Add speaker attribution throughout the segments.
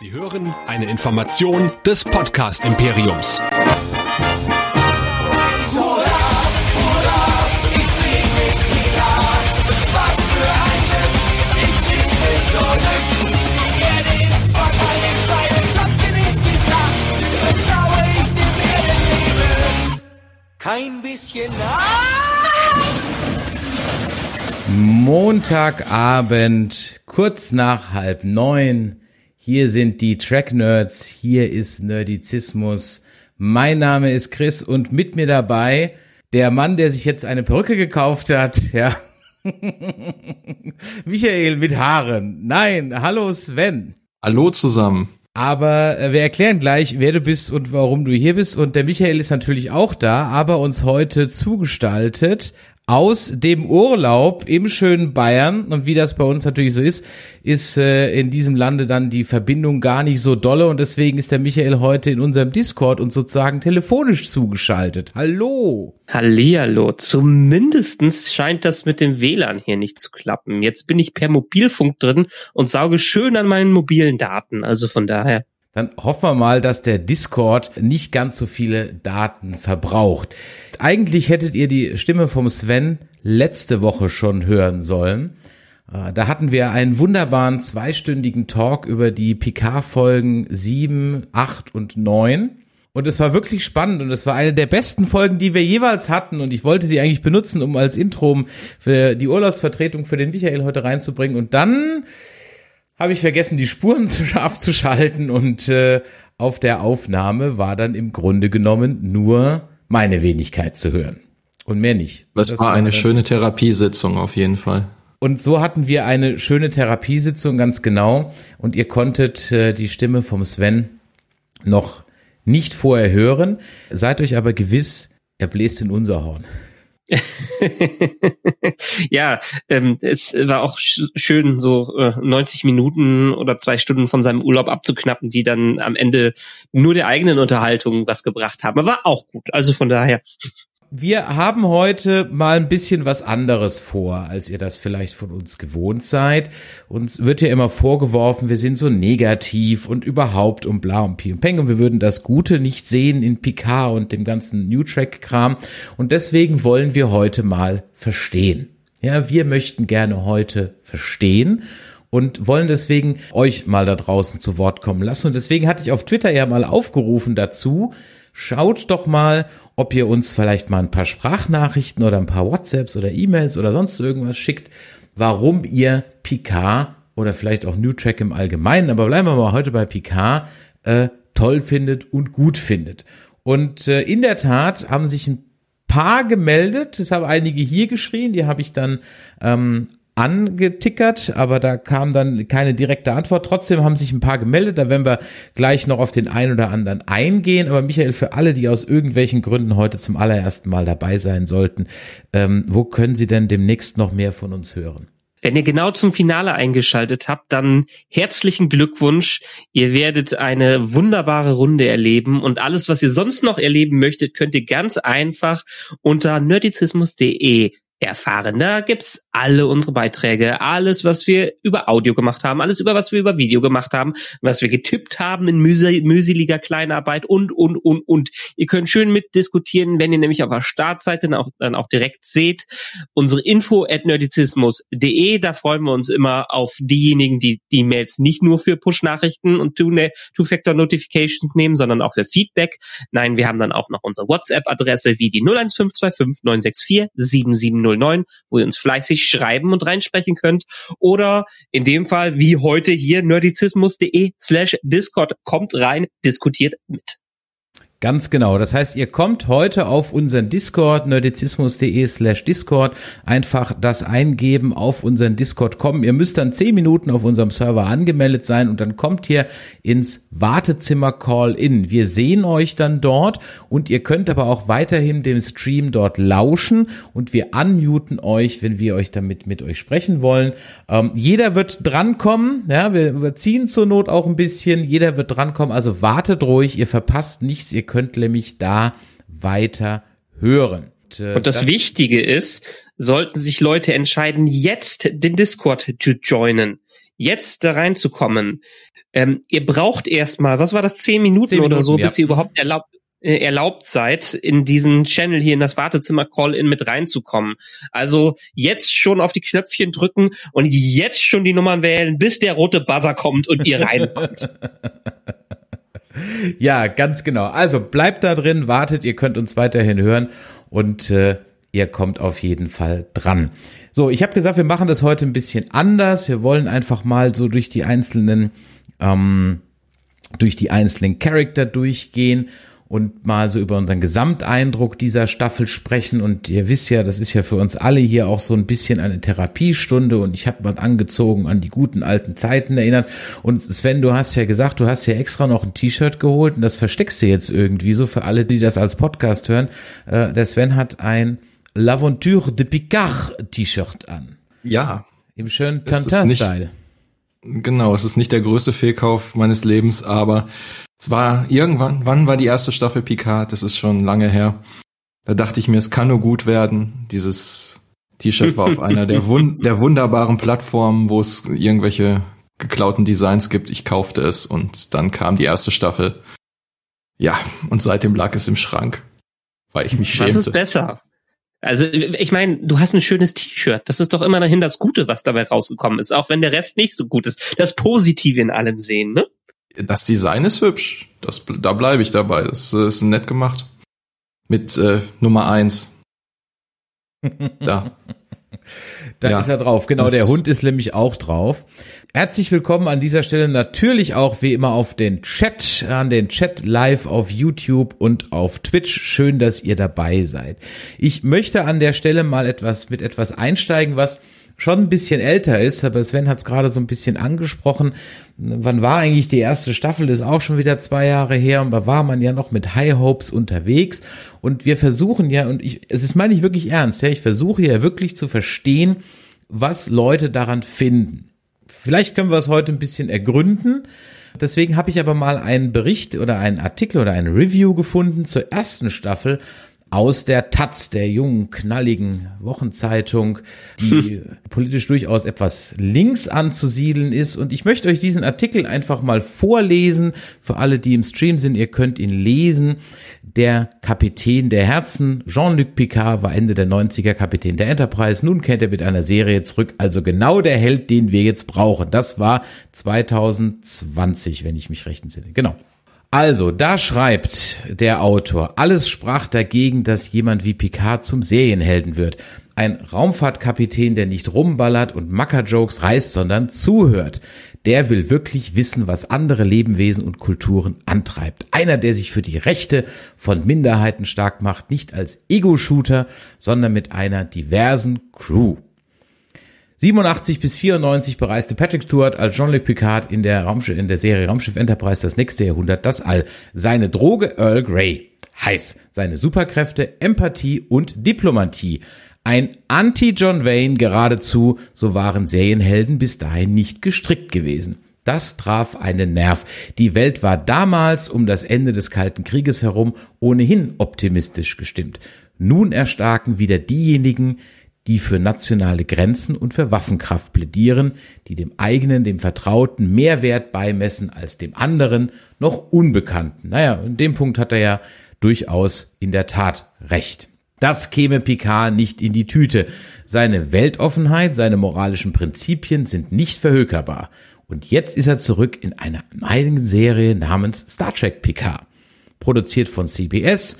Speaker 1: Sie hören eine Information des Podcast Imperiums.
Speaker 2: Kein bisschen.
Speaker 3: Montagabend, kurz nach halb neun. Hier sind die Track Nerds, hier ist Nerdizismus. Mein Name ist Chris und mit mir dabei der Mann, der sich jetzt eine Perücke gekauft hat, ja. Michael mit Haaren. Nein, hallo Sven.
Speaker 4: Hallo zusammen.
Speaker 3: Aber äh, wir erklären gleich, wer du bist und warum du hier bist. Und der Michael ist natürlich auch da, aber uns heute zugestaltet aus dem Urlaub im schönen Bayern und wie das bei uns natürlich so ist, ist äh, in diesem Lande dann die Verbindung gar nicht so dolle und deswegen ist der Michael heute in unserem Discord und sozusagen telefonisch zugeschaltet. Hallo.
Speaker 5: Hallihallo. Zumindestens scheint das mit dem WLAN hier nicht zu klappen. Jetzt bin ich per Mobilfunk drin und sauge schön an meinen mobilen Daten. Also von daher.
Speaker 3: Dann hoffen wir mal, dass der Discord nicht ganz so viele Daten verbraucht. Eigentlich hättet ihr die Stimme vom Sven letzte Woche schon hören sollen. Äh, da hatten wir einen wunderbaren zweistündigen Talk über die Picard-Folgen 7, 8 und 9. Und es war wirklich spannend und es war eine der besten Folgen, die wir jeweils hatten. Und ich wollte sie eigentlich benutzen, um als Intro für die Urlaubsvertretung für den Michael heute reinzubringen. Und dann habe ich vergessen, die Spuren zu scharf zu schalten und äh, auf der Aufnahme war dann im Grunde genommen nur meine Wenigkeit zu hören und mehr nicht.
Speaker 4: Das, das war eine schöne Therapiesitzung auf jeden Fall.
Speaker 3: Und so hatten wir eine schöne Therapiesitzung ganz genau und ihr konntet äh, die Stimme vom Sven noch nicht vorher hören. Seid euch aber gewiss, er bläst in unser Horn.
Speaker 5: ja, ähm, es war auch schön, so äh, 90 Minuten oder zwei Stunden von seinem Urlaub abzuknappen, die dann am Ende nur der eigenen Unterhaltung was gebracht haben. War auch gut. Also von daher
Speaker 3: wir haben heute mal ein bisschen was anderes vor, als ihr das vielleicht von uns gewohnt seid. Uns wird ja immer vorgeworfen, wir sind so negativ und überhaupt und bla und pi und peng und wir würden das Gute nicht sehen in Picard und dem ganzen New Track Kram. Und deswegen wollen wir heute mal verstehen. Ja, wir möchten gerne heute verstehen und wollen deswegen euch mal da draußen zu Wort kommen lassen. Und deswegen hatte ich auf Twitter ja mal aufgerufen dazu, schaut doch mal, ob ihr uns vielleicht mal ein paar Sprachnachrichten oder ein paar WhatsApps oder E-Mails oder sonst irgendwas schickt, warum ihr Picard oder vielleicht auch New Track im Allgemeinen, aber bleiben wir mal heute bei Picard, äh, toll findet und gut findet. Und äh, in der Tat haben sich ein paar gemeldet, es haben einige hier geschrien, die habe ich dann ähm, angetickert, aber da kam dann keine direkte Antwort. Trotzdem haben sich ein paar gemeldet, da werden wir gleich noch auf den einen oder anderen eingehen. Aber Michael, für alle, die aus irgendwelchen Gründen heute zum allerersten Mal dabei sein sollten, ähm, wo können Sie denn demnächst noch mehr von uns hören?
Speaker 5: Wenn ihr genau zum Finale eingeschaltet habt, dann herzlichen Glückwunsch. Ihr werdet eine wunderbare Runde erleben und alles, was ihr sonst noch erleben möchtet, könnt ihr ganz einfach unter nerdizismus.de erfahren. Da gibt's alle unsere Beiträge, alles, was wir über Audio gemacht haben, alles über was wir über Video gemacht haben, was wir getippt haben in mühseliger Kleinarbeit und, und, und, und. Ihr könnt schön mitdiskutieren, wenn ihr nämlich auf der Startseite dann auch, dann auch direkt seht. Unsere info at nerdizismus.de, da freuen wir uns immer auf diejenigen, die die Mails nicht nur für Push-Nachrichten und Two-Factor-Notifications nehmen, sondern auch für Feedback. Nein, wir haben dann auch noch unsere WhatsApp-Adresse wie die 01525 964 7709, wo ihr uns fleißig schreiben und reinsprechen könnt. Oder in dem Fall, wie heute hier, nerdizismus.de slash Discord kommt rein, diskutiert mit.
Speaker 3: Ganz genau. Das heißt, ihr kommt heute auf unseren Discord, nerdizismus.de slash Discord, einfach das eingeben, auf unseren Discord kommen. Ihr müsst dann zehn Minuten auf unserem Server angemeldet sein und dann kommt ihr ins Wartezimmer Call-In. Wir sehen euch dann dort und ihr könnt aber auch weiterhin dem Stream dort lauschen und wir unmuten euch, wenn wir euch damit mit euch sprechen wollen. Ähm, jeder wird drankommen, ja, wir überziehen zur Not auch ein bisschen, jeder wird drankommen, also wartet ruhig, ihr verpasst nichts, ihr könnt nämlich da weiter hören.
Speaker 5: Und, äh, und das, das Wichtige ist, sollten sich Leute entscheiden, jetzt den Discord zu joinen. jetzt da reinzukommen, ähm, ihr braucht erstmal, was war das, zehn Minuten,
Speaker 3: Minuten
Speaker 5: oder so, bis
Speaker 3: ja.
Speaker 5: ihr überhaupt erlaubt, äh, erlaubt seid, in diesen Channel hier in das Wartezimmer Call-In mit reinzukommen. Also jetzt schon auf die Knöpfchen drücken und jetzt schon die Nummern wählen, bis der rote Buzzer kommt und ihr reinkommt.
Speaker 3: Ja, ganz genau. Also bleibt da drin, wartet, ihr könnt uns weiterhin hören und äh, ihr kommt auf jeden Fall dran. So, ich habe gesagt, wir machen das heute ein bisschen anders. Wir wollen einfach mal so durch die einzelnen ähm, durch die einzelnen Charakter durchgehen und mal so über unseren Gesamteindruck dieser Staffel sprechen. Und ihr wisst ja, das ist ja für uns alle hier auch so ein bisschen eine Therapiestunde und ich habe mal angezogen an die guten alten Zeiten erinnert. Und Sven, du hast ja gesagt, du hast ja extra noch ein T-Shirt geholt und das versteckst du jetzt irgendwie so für alle, die das als Podcast hören. Äh, der Sven hat ein L'Aventure de Picard T-Shirt an.
Speaker 4: Ja,
Speaker 3: Im schönen Tantin-Style.
Speaker 4: genau. Es ist nicht der größte Fehlkauf meines Lebens, aber es war irgendwann, wann war die erste Staffel Picard? Das ist schon lange her. Da dachte ich mir, es kann nur gut werden. Dieses T-Shirt war auf einer der, wun der wunderbaren Plattformen, wo es irgendwelche geklauten Designs gibt. Ich kaufte es und dann kam die erste Staffel. Ja, und seitdem lag es im Schrank, weil ich mich
Speaker 5: Was ist
Speaker 4: schämte.
Speaker 5: besser? Also, ich meine, du hast ein schönes T-Shirt. Das ist doch immerhin das Gute, was dabei rausgekommen ist, auch wenn der Rest nicht so gut ist. Das Positive in allem sehen, ne?
Speaker 4: Das Design ist hübsch. Das, da bleibe ich dabei. Das äh, ist nett gemacht. Mit äh, Nummer eins. Da.
Speaker 3: Da
Speaker 4: Ja.
Speaker 3: ist er drauf. Genau,
Speaker 4: Das-
Speaker 3: der Hund ist nämlich auch drauf. Herzlich willkommen an dieser Stelle natürlich auch wie immer auf den Chat, an den Chat live auf YouTube und auf Twitch. Schön, dass ihr dabei seid. Ich möchte an der Stelle mal etwas mit etwas einsteigen, was schon ein bisschen älter ist, aber Sven hat es gerade so ein bisschen angesprochen. Wann war eigentlich die erste Staffel? Das ist auch schon wieder zwei Jahre her und da war man ja noch mit High Hopes unterwegs und wir versuchen ja, und ich, es ist meine ich wirklich ernst, ja, ich versuche ja wirklich zu verstehen, was Leute daran finden. Vielleicht können wir es heute ein bisschen ergründen. Deswegen habe ich aber mal einen Bericht oder einen Artikel oder ein Review gefunden zur ersten Staffel aus der Taz, der jungen, knalligen Wochenzeitung, die politisch durchaus etwas links anzusiedeln ist. Und ich möchte euch diesen Artikel einfach mal vorlesen. Für alle, die im Stream sind, ihr könnt ihn lesen. Der Kapitän der Herzen, Jean-Luc Picard, war Ende der 90er Kapitän der Enterprise. Nun kehrt er mit einer Serie zurück. Also genau der Held, den wir jetzt brauchen. Das war 2020, wenn ich mich recht entsinne. Genau. Also, da schreibt der Autor, alles sprach dagegen, dass jemand wie Picard zum Serienhelden wird. Ein Raumfahrtkapitän, der nicht rumballert und Mackerjokes reißt, sondern zuhört. Der will wirklich wissen, was andere Lebewesen und Kulturen antreibt. Einer, der sich für die Rechte von Minderheiten stark macht, nicht als Ego-Shooter, sondern mit einer diversen Crew. 87 bis 94 bereiste Patrick Stewart als Jean-Luc Picard in der, Raumschiff, in der Serie Raumschiff Enterprise das nächste Jahrhundert das All. Seine Droge Earl Grey. Heiß. Seine Superkräfte Empathie und Diplomatie. Ein Anti-John Wayne geradezu, so waren Serienhelden bis dahin nicht gestrickt gewesen. Das traf einen Nerv. Die Welt war damals um das Ende des Kalten Krieges herum ohnehin optimistisch gestimmt. Nun erstarken wieder diejenigen, die für nationale Grenzen und für Waffenkraft plädieren, die dem eigenen, dem Vertrauten mehr Wert beimessen als dem anderen, noch Unbekannten. Naja, in dem Punkt hat er ja durchaus in der Tat recht. Das käme Picard nicht in die Tüte. Seine Weltoffenheit, seine moralischen Prinzipien sind nicht verhökerbar. Und jetzt ist er zurück in einer eigenen Serie namens Star Trek Picard. Produziert von CBS,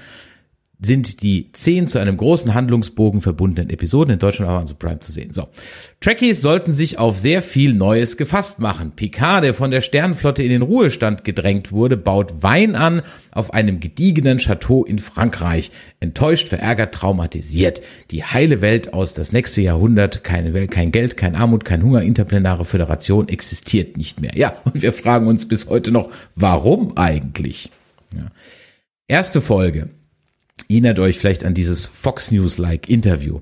Speaker 3: sind die zehn zu einem großen Handlungsbogen verbundenen Episoden in Deutschland aber Amazon Prime zu sehen. So. Trekkies sollten sich auf sehr viel Neues gefasst machen. Picard, der von der Sternenflotte in den Ruhestand gedrängt wurde, baut Wein an auf einem gediegenen Chateau in Frankreich. Enttäuscht, verärgert, traumatisiert. Die heile Welt aus das nächste Jahrhundert, keine Welt, kein Geld, kein Armut, kein Hunger, interplanare Föderation existiert nicht mehr. Ja, und wir fragen uns bis heute noch, warum eigentlich? Ja. Erste Folge erinnert euch vielleicht an dieses Fox News-like Interview.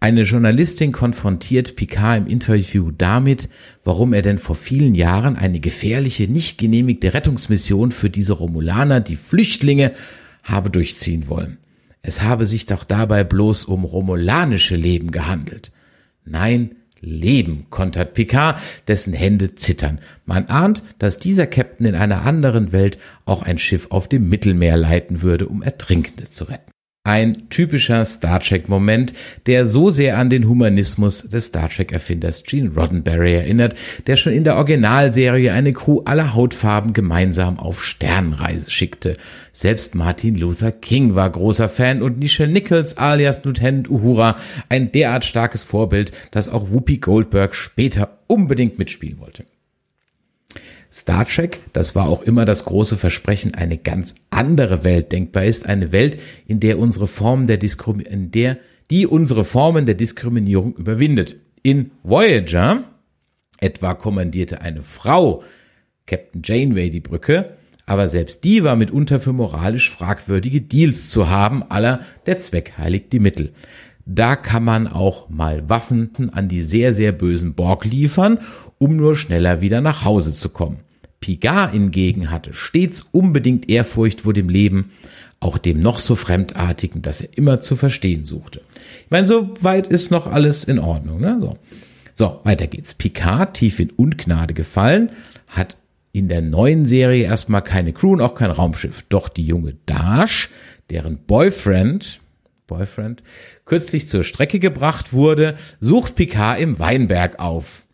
Speaker 3: Eine Journalistin konfrontiert Picard im Interview damit, warum er denn vor vielen Jahren eine gefährliche, nicht genehmigte Rettungsmission für diese Romulaner, die Flüchtlinge, habe durchziehen wollen. Es habe sich doch dabei bloß um romulanische Leben gehandelt. Nein, Leben, kontert Picard, dessen Hände zittern. Man ahnt, dass dieser Captain in einer anderen Welt auch ein Schiff auf dem Mittelmeer leiten würde, um Ertrinkende zu retten. Ein typischer Star Trek-Moment, der so sehr an den Humanismus des Star Trek-Erfinders Gene Roddenberry erinnert, der schon in der Originalserie eine Crew aller Hautfarben gemeinsam auf Sternreise schickte. Selbst Martin Luther King war großer Fan und Nichelle Nichols alias Lieutenant Uhura ein derart starkes Vorbild, dass auch Whoopi Goldberg später unbedingt mitspielen wollte. Star Trek, das war auch immer das große Versprechen, eine ganz andere Welt denkbar ist, eine Welt, in der unsere Formen der Diskrim in der die unsere Formen der Diskriminierung überwindet. In Voyager etwa kommandierte eine Frau Captain Janeway die Brücke, aber selbst die war mitunter für moralisch fragwürdige Deals zu haben, aller der Zweck heiligt die Mittel. Da kann man auch mal Waffen an die sehr, sehr bösen Borg liefern, um nur schneller wieder nach Hause zu kommen. Picard hingegen hatte stets unbedingt Ehrfurcht vor dem Leben, auch dem noch so Fremdartigen, das er immer zu verstehen suchte. Ich meine, so weit ist noch alles in Ordnung. Ne? So. so, weiter geht's. Picard, tief in Ungnade gefallen, hat in der neuen Serie erstmal keine Crew und auch kein Raumschiff. Doch die junge Dash, deren Boyfriend, Boyfriend, kürzlich zur Strecke gebracht wurde, sucht Picard im Weinberg auf.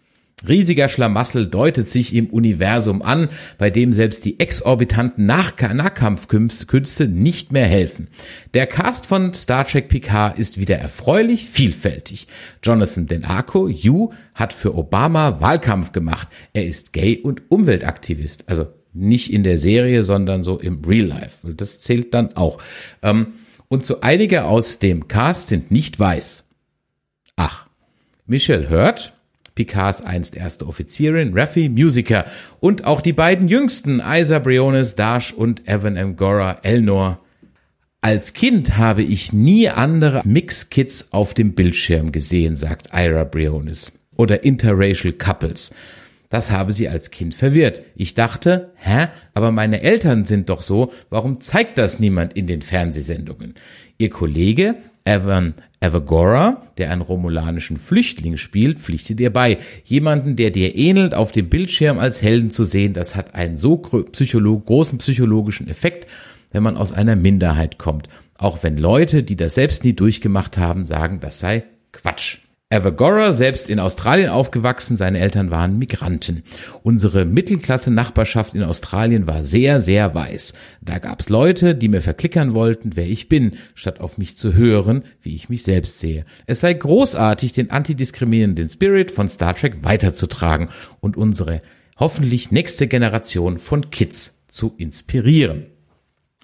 Speaker 3: Riesiger Schlamassel deutet sich im Universum an, bei dem selbst die exorbitanten Nach Nahkampfkünste nicht mehr helfen. Der Cast von Star Trek Picard ist wieder erfreulich vielfältig. Jonathan Denarco, You, hat für Obama Wahlkampf gemacht. Er ist gay und Umweltaktivist. Also nicht in der Serie, sondern so im Real Life. Das zählt dann auch. Ähm, und so einige aus dem Cast sind nicht weiß. Ach, Michelle Hurt, Picards einst erste Offizierin, Raffi, Musiker und auch die beiden jüngsten, Isa Briones, Dash und Evan Angora, Elnor. Als Kind habe ich nie andere Mix-Kids auf dem Bildschirm gesehen, sagt Ira Briones. Oder Interracial Couples. Das habe sie als Kind verwirrt. Ich dachte, hä, aber meine Eltern sind doch so, warum zeigt das niemand in den Fernsehsendungen? Ihr Kollege Evan Evagora, der einen romulanischen Flüchtling spielt, pflichtet ihr bei. Jemanden, der dir ähnelt, auf dem Bildschirm als Helden zu sehen, das hat einen so psycholog großen psychologischen Effekt, wenn man aus einer Minderheit kommt. Auch wenn Leute, die das selbst nie durchgemacht haben, sagen, das sei Quatsch. Evagora, selbst in Australien aufgewachsen, seine Eltern waren Migranten. Unsere Mittelklasse-Nachbarschaft in Australien war sehr, sehr weiß. Da gab's Leute, die mir verklickern wollten, wer ich bin, statt auf mich zu hören, wie ich mich selbst sehe. Es sei großartig, den antidiskriminierenden Spirit von Star Trek weiterzutragen und unsere hoffentlich nächste Generation von Kids zu inspirieren.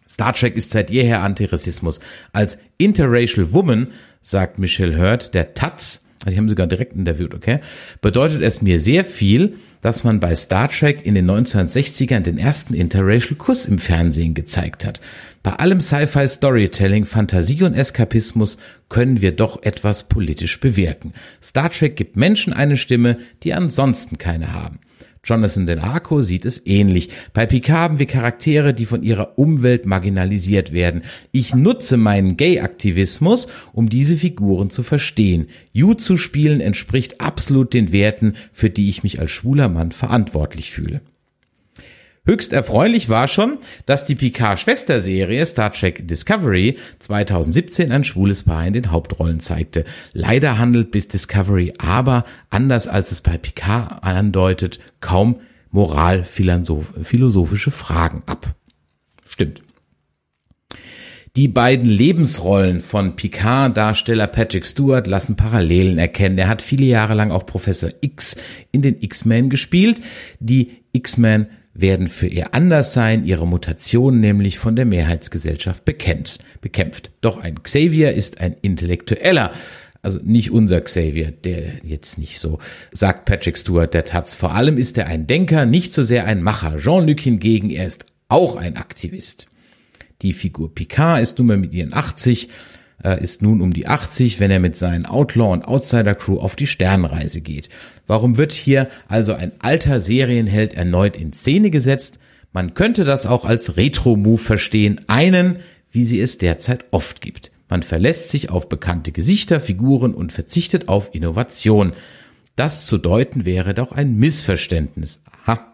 Speaker 3: Star Trek ist seit jeher Antirassismus. Als Interracial Woman, sagt Michelle Hurt, der Taz, die haben sogar direkt interviewt, okay, bedeutet es mir sehr viel, dass man bei Star Trek in den 1960ern den ersten interracial Kuss im Fernsehen gezeigt hat. Bei allem Sci-Fi Storytelling, Fantasie und Eskapismus können wir doch etwas politisch bewirken. Star Trek gibt Menschen eine Stimme, die ansonsten keine haben. Jonathan Del Arco sieht es ähnlich. Bei Picard haben wir Charaktere, die von ihrer Umwelt marginalisiert werden. Ich nutze meinen Gay-Aktivismus, um diese Figuren zu verstehen. You zu spielen entspricht absolut den Werten, für die ich mich als schwuler Mann verantwortlich fühle. Höchst erfreulich war schon, dass die Picard-Schwesterserie Star Trek Discovery 2017 ein schwules Paar in den Hauptrollen zeigte. Leider handelt bis Discovery aber, anders als es bei Picard andeutet, kaum moral-philosophische Fragen ab. Stimmt. Die beiden Lebensrollen von Picard-Darsteller Patrick Stewart lassen Parallelen erkennen. Er hat viele Jahre lang auch Professor X in den X-Men gespielt. Die X-Men werden für ihr Anderssein, ihre Mutation nämlich von der Mehrheitsgesellschaft bekennt, bekämpft. Doch ein Xavier ist ein Intellektueller, also nicht unser Xavier, der jetzt nicht so, sagt Patrick Stewart der Taz. Vor allem ist er ein Denker, nicht so sehr ein Macher. Jean-Luc hingegen, er ist auch ein Aktivist. Die Figur Picard ist nunmehr mit ihren 80, äh, ist nun um die 80, wenn er mit seinen Outlaw- und Outsider-Crew auf die Sternreise geht. Warum wird hier also ein alter Serienheld erneut in Szene gesetzt? Man könnte das auch als Retro-Move verstehen, einen, wie sie es derzeit oft gibt. Man verlässt sich auf bekannte Gesichter, Figuren und verzichtet auf Innovation. Das zu deuten wäre doch ein Missverständnis. Aha.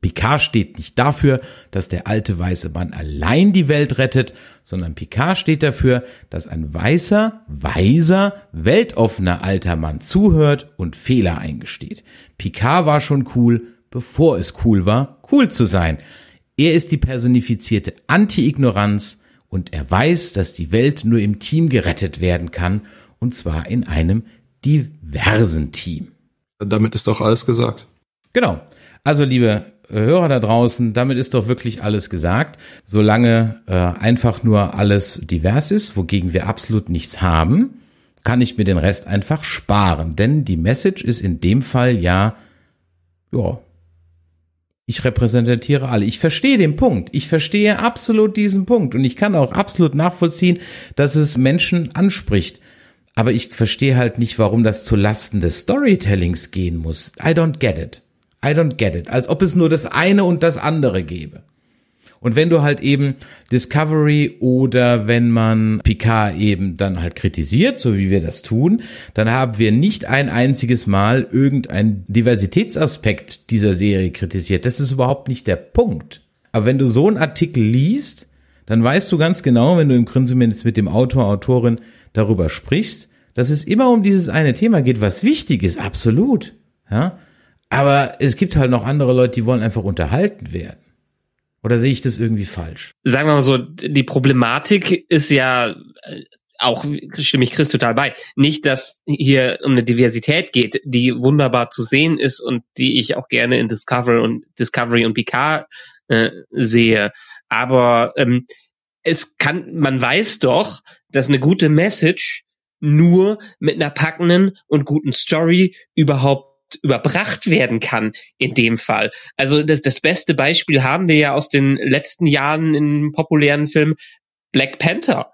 Speaker 3: Picard steht nicht dafür, dass der alte weiße Mann allein die Welt rettet, sondern Picard steht dafür, dass ein weißer, weiser, weltoffener alter Mann zuhört und Fehler eingesteht. Picard war schon cool, bevor es cool war, cool zu sein. Er ist die personifizierte Anti-Ignoranz und er weiß, dass die Welt nur im Team gerettet werden kann, und zwar in einem diversen Team.
Speaker 4: Damit ist doch alles gesagt.
Speaker 3: Genau. Also liebe Hörer da draußen, damit ist doch wirklich alles gesagt. Solange äh, einfach nur alles divers ist, wogegen wir absolut nichts haben, kann ich mir den Rest einfach sparen. Denn die Message ist in dem Fall ja, ja, ich repräsentiere alle. Ich verstehe den Punkt. Ich verstehe absolut diesen Punkt. Und ich kann auch absolut nachvollziehen, dass es Menschen anspricht. Aber ich verstehe halt nicht, warum das zu Lasten des Storytellings gehen muss. I don't get it. I don't get it. Als ob es nur das eine und das andere gäbe. Und wenn du halt eben Discovery oder wenn man Picard eben dann halt kritisiert, so wie wir das tun, dann haben wir nicht ein einziges Mal irgendeinen Diversitätsaspekt dieser Serie kritisiert. Das ist überhaupt nicht der Punkt. Aber wenn du so einen Artikel liest, dann weißt du ganz genau, wenn du im zumindest mit dem Autor, Autorin darüber sprichst, dass es immer um dieses eine Thema geht, was wichtig ist, absolut. Ja? Aber es gibt halt noch andere Leute, die wollen einfach unterhalten werden. Oder sehe ich das irgendwie falsch?
Speaker 5: Sagen wir mal so, die Problematik ist ja äh, auch, stimme ich Chris total bei, nicht, dass hier um eine Diversität geht, die wunderbar zu sehen ist und die ich auch gerne in Discovery und Discovery und Picard äh, sehe. Aber ähm, es kann, man weiß doch, dass eine gute Message nur mit einer packenden und guten Story überhaupt überbracht werden kann in dem Fall. Also das, das beste Beispiel haben wir ja aus den letzten Jahren in populären Filmen Black Panther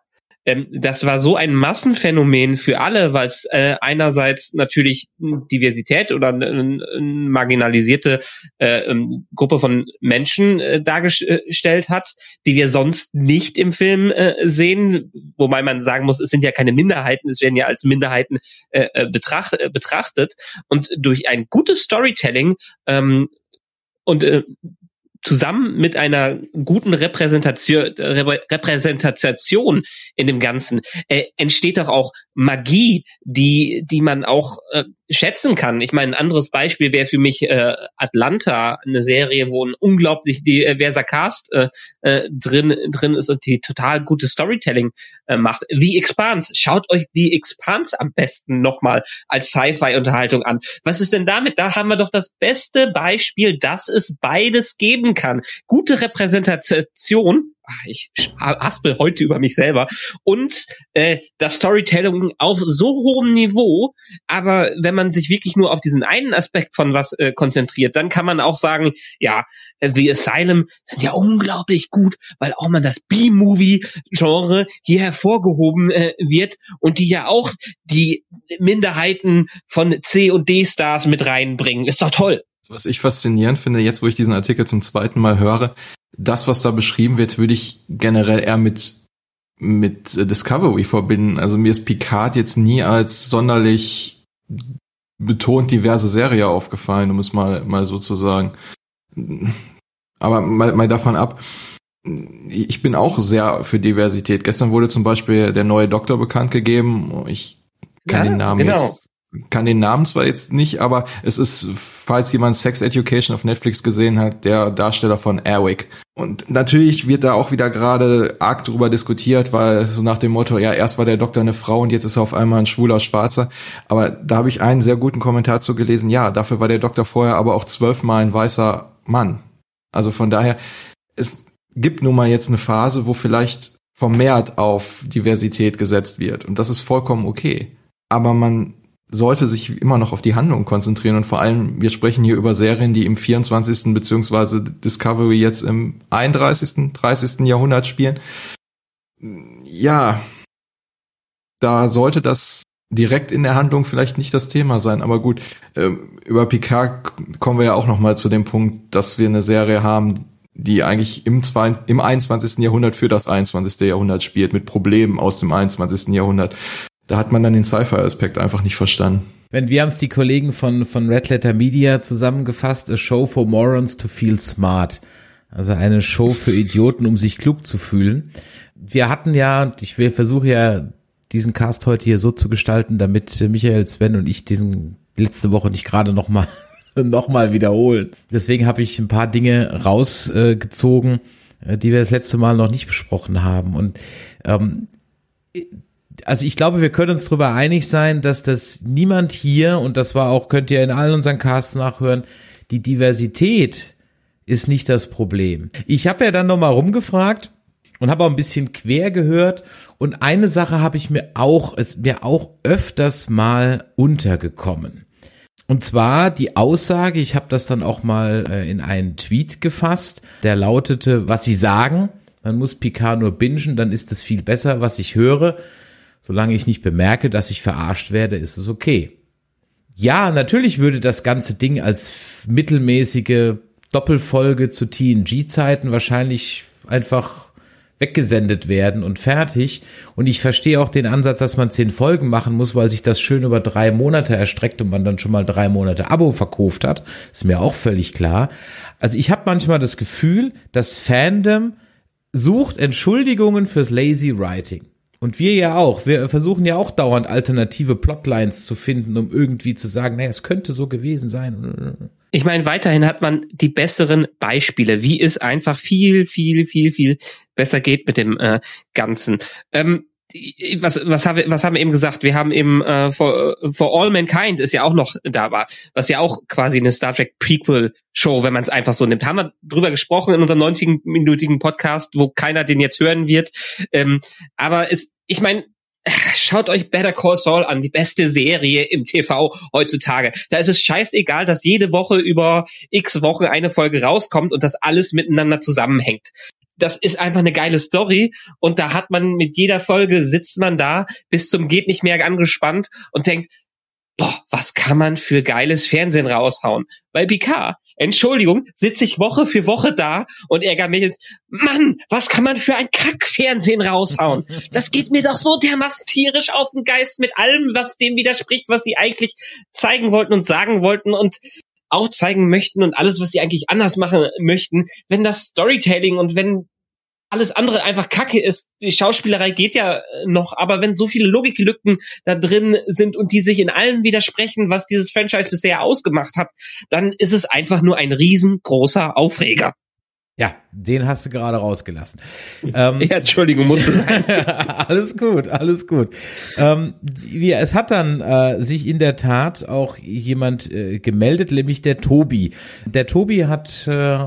Speaker 5: ähm, das war so ein Massenphänomen für alle, weil es äh, einerseits natürlich Diversität oder eine, marginalisierte äh, ähm, Gruppe von Menschen äh, dargestellt hat, die wir sonst nicht im Film äh, sehen, wobei man sagen muss, es sind ja keine Minderheiten, es werden ja als Minderheiten äh, äh betracht, äh, betrachtet. Und durch ein gutes Storytelling ähm, und äh, zusammen mit einer guten Repräsentation, Repräsentation in dem Ganzen äh, entsteht doch auch Magie, die die man auch äh, schätzen kann. Ich meine, ein anderes Beispiel wäre für mich äh, Atlanta, eine Serie, wo ein unglaublich diverser Cast äh, äh, drin drin ist und die total gute Storytelling äh, macht. The Expanse, schaut euch The Expanse am besten nochmal als Sci-Fi-Unterhaltung an. Was ist denn damit? Da haben wir doch das beste Beispiel, dass es beides geben kann. Gute Repräsentation ich haspel heute über mich selber und äh, das Storytelling auf so hohem Niveau, aber wenn man sich wirklich nur auf diesen einen Aspekt von was äh, konzentriert, dann kann man auch sagen, ja, The Asylum sind ja unglaublich gut, weil auch mal das B-Movie-Genre hier hervorgehoben äh, wird und die ja auch die Minderheiten von C- und D-Stars mit reinbringen. Ist doch toll.
Speaker 4: Was ich faszinierend finde, jetzt wo ich diesen Artikel zum zweiten Mal höre, das, was da beschrieben wird, würde ich generell eher mit mit Discovery verbinden. Also mir ist Picard jetzt nie als sonderlich betont diverse Serie aufgefallen, um es mal mal so zu sagen. Aber mal, mal davon ab. Ich bin auch sehr für Diversität. Gestern wurde zum Beispiel der neue Doktor bekannt gegeben. Ich kann ja, den Namen genau. jetzt kann den Namen zwar jetzt nicht, aber es ist, falls jemand Sex Education auf Netflix gesehen hat, der Darsteller von Airwick. Und natürlich wird da auch wieder gerade arg drüber diskutiert, weil so nach dem Motto, ja, erst war der Doktor eine Frau und jetzt ist er auf einmal ein schwuler Schwarzer. Aber da habe ich einen sehr guten Kommentar zu gelesen, ja, dafür war der Doktor vorher aber auch zwölfmal ein weißer Mann. Also von daher, es gibt nun mal jetzt eine Phase, wo vielleicht vermehrt auf Diversität gesetzt wird. Und das ist vollkommen okay. Aber man sollte sich immer noch auf die Handlung konzentrieren und vor allem, wir sprechen hier über Serien, die im 24. beziehungsweise Discovery jetzt im 31., 30. Jahrhundert spielen. Ja, da sollte das direkt in der Handlung vielleicht nicht das Thema sein, aber gut, äh, über Picard kommen wir ja auch noch mal zu dem Punkt, dass wir eine Serie haben, die eigentlich im, zwei, im 21. Jahrhundert für das 21. Jahrhundert spielt, mit Problemen aus dem 21. Jahrhundert da hat man dann den Sci-Fi-Aspekt einfach nicht verstanden.
Speaker 3: Wenn wir haben es die Kollegen von, von Red Letter Media zusammengefasst, a show for morons to feel smart. Also eine Show für Idioten, um sich klug zu fühlen. Wir hatten ja, ich will versuche ja diesen Cast heute hier so zu gestalten, damit Michael, Sven und ich diesen letzte Woche nicht gerade noch mal noch mal wiederholen. Deswegen habe ich ein paar Dinge rausgezogen, äh, die wir das letzte Mal noch nicht besprochen haben. Und ähm, also ich glaube, wir können uns darüber einig sein, dass das niemand hier, und das war auch, könnt ihr in allen unseren Casts nachhören, die Diversität ist nicht das Problem. Ich habe ja dann nochmal rumgefragt und habe auch ein bisschen quer gehört und eine Sache habe ich mir auch, ist mir auch öfters mal untergekommen. Und zwar die Aussage, ich habe das dann auch mal äh, in einen Tweet gefasst, der lautete, was Sie sagen, man muss Picard nur bingen, dann ist es viel besser, was ich höre. Solange ich nicht bemerke, dass ich verarscht werde, ist es okay. Ja, natürlich würde das ganze Ding als mittelmäßige Doppelfolge zu TNG-Zeiten wahrscheinlich einfach weggesendet werden und fertig. Und ich verstehe auch den Ansatz, dass man zehn Folgen machen muss, weil sich das schön über drei Monate erstreckt und man dann schon mal drei Monate Abo verkauft hat. Ist mir auch völlig klar. Also ich habe manchmal das Gefühl, dass Fandom sucht Entschuldigungen fürs Lazy Writing. Und wir ja auch. Wir versuchen ja auch dauernd alternative Plotlines zu finden, um irgendwie zu sagen, naja, es könnte so gewesen sein.
Speaker 5: Ich meine, weiterhin hat man die besseren Beispiele, wie es einfach viel, viel, viel, viel besser geht mit dem äh, Ganzen. Ähm, was, was, haben wir, was haben wir eben gesagt? Wir haben eben äh, for, for All Mankind ist ja auch noch da war, was ja auch quasi eine Star Trek Prequel Show, wenn man es einfach so nimmt. Haben wir drüber gesprochen in unserem 90-minütigen Podcast, wo keiner den jetzt hören wird. Ähm, aber es, ich meine, Schaut euch Better Call Saul an, die beste Serie im TV heutzutage. Da ist es scheißegal, dass jede Woche über x Wochen eine Folge rauskommt und das alles miteinander zusammenhängt das ist einfach eine geile Story und da hat man mit jeder Folge sitzt man da bis zum geht nicht mehr angespannt und denkt, boah, was kann man für geiles Fernsehen raushauen? Bei Picard, Entschuldigung, sitze ich Woche für Woche da und ärgere mich jetzt, Mann, was kann man für ein Kackfernsehen raushauen? Das geht mir doch so dermaßen tierisch auf den Geist mit allem, was dem widerspricht, was sie eigentlich zeigen wollten und sagen wollten und aufzeigen möchten und alles, was sie eigentlich anders machen möchten, wenn das Storytelling und wenn alles andere einfach Kacke ist. Die Schauspielerei geht ja äh, noch, aber wenn so viele Logiklücken da drin sind und die sich in allem widersprechen, was dieses Franchise bisher ausgemacht hat, dann ist es einfach nur ein riesengroßer Aufreger.
Speaker 3: Ja, den hast du gerade rausgelassen.
Speaker 5: Ähm, ja, Entschuldigung, musste sein.
Speaker 3: alles gut, alles gut. Ähm, wie, es hat dann äh, sich in der Tat auch jemand äh, gemeldet, nämlich der Tobi. Der Tobi hat, äh,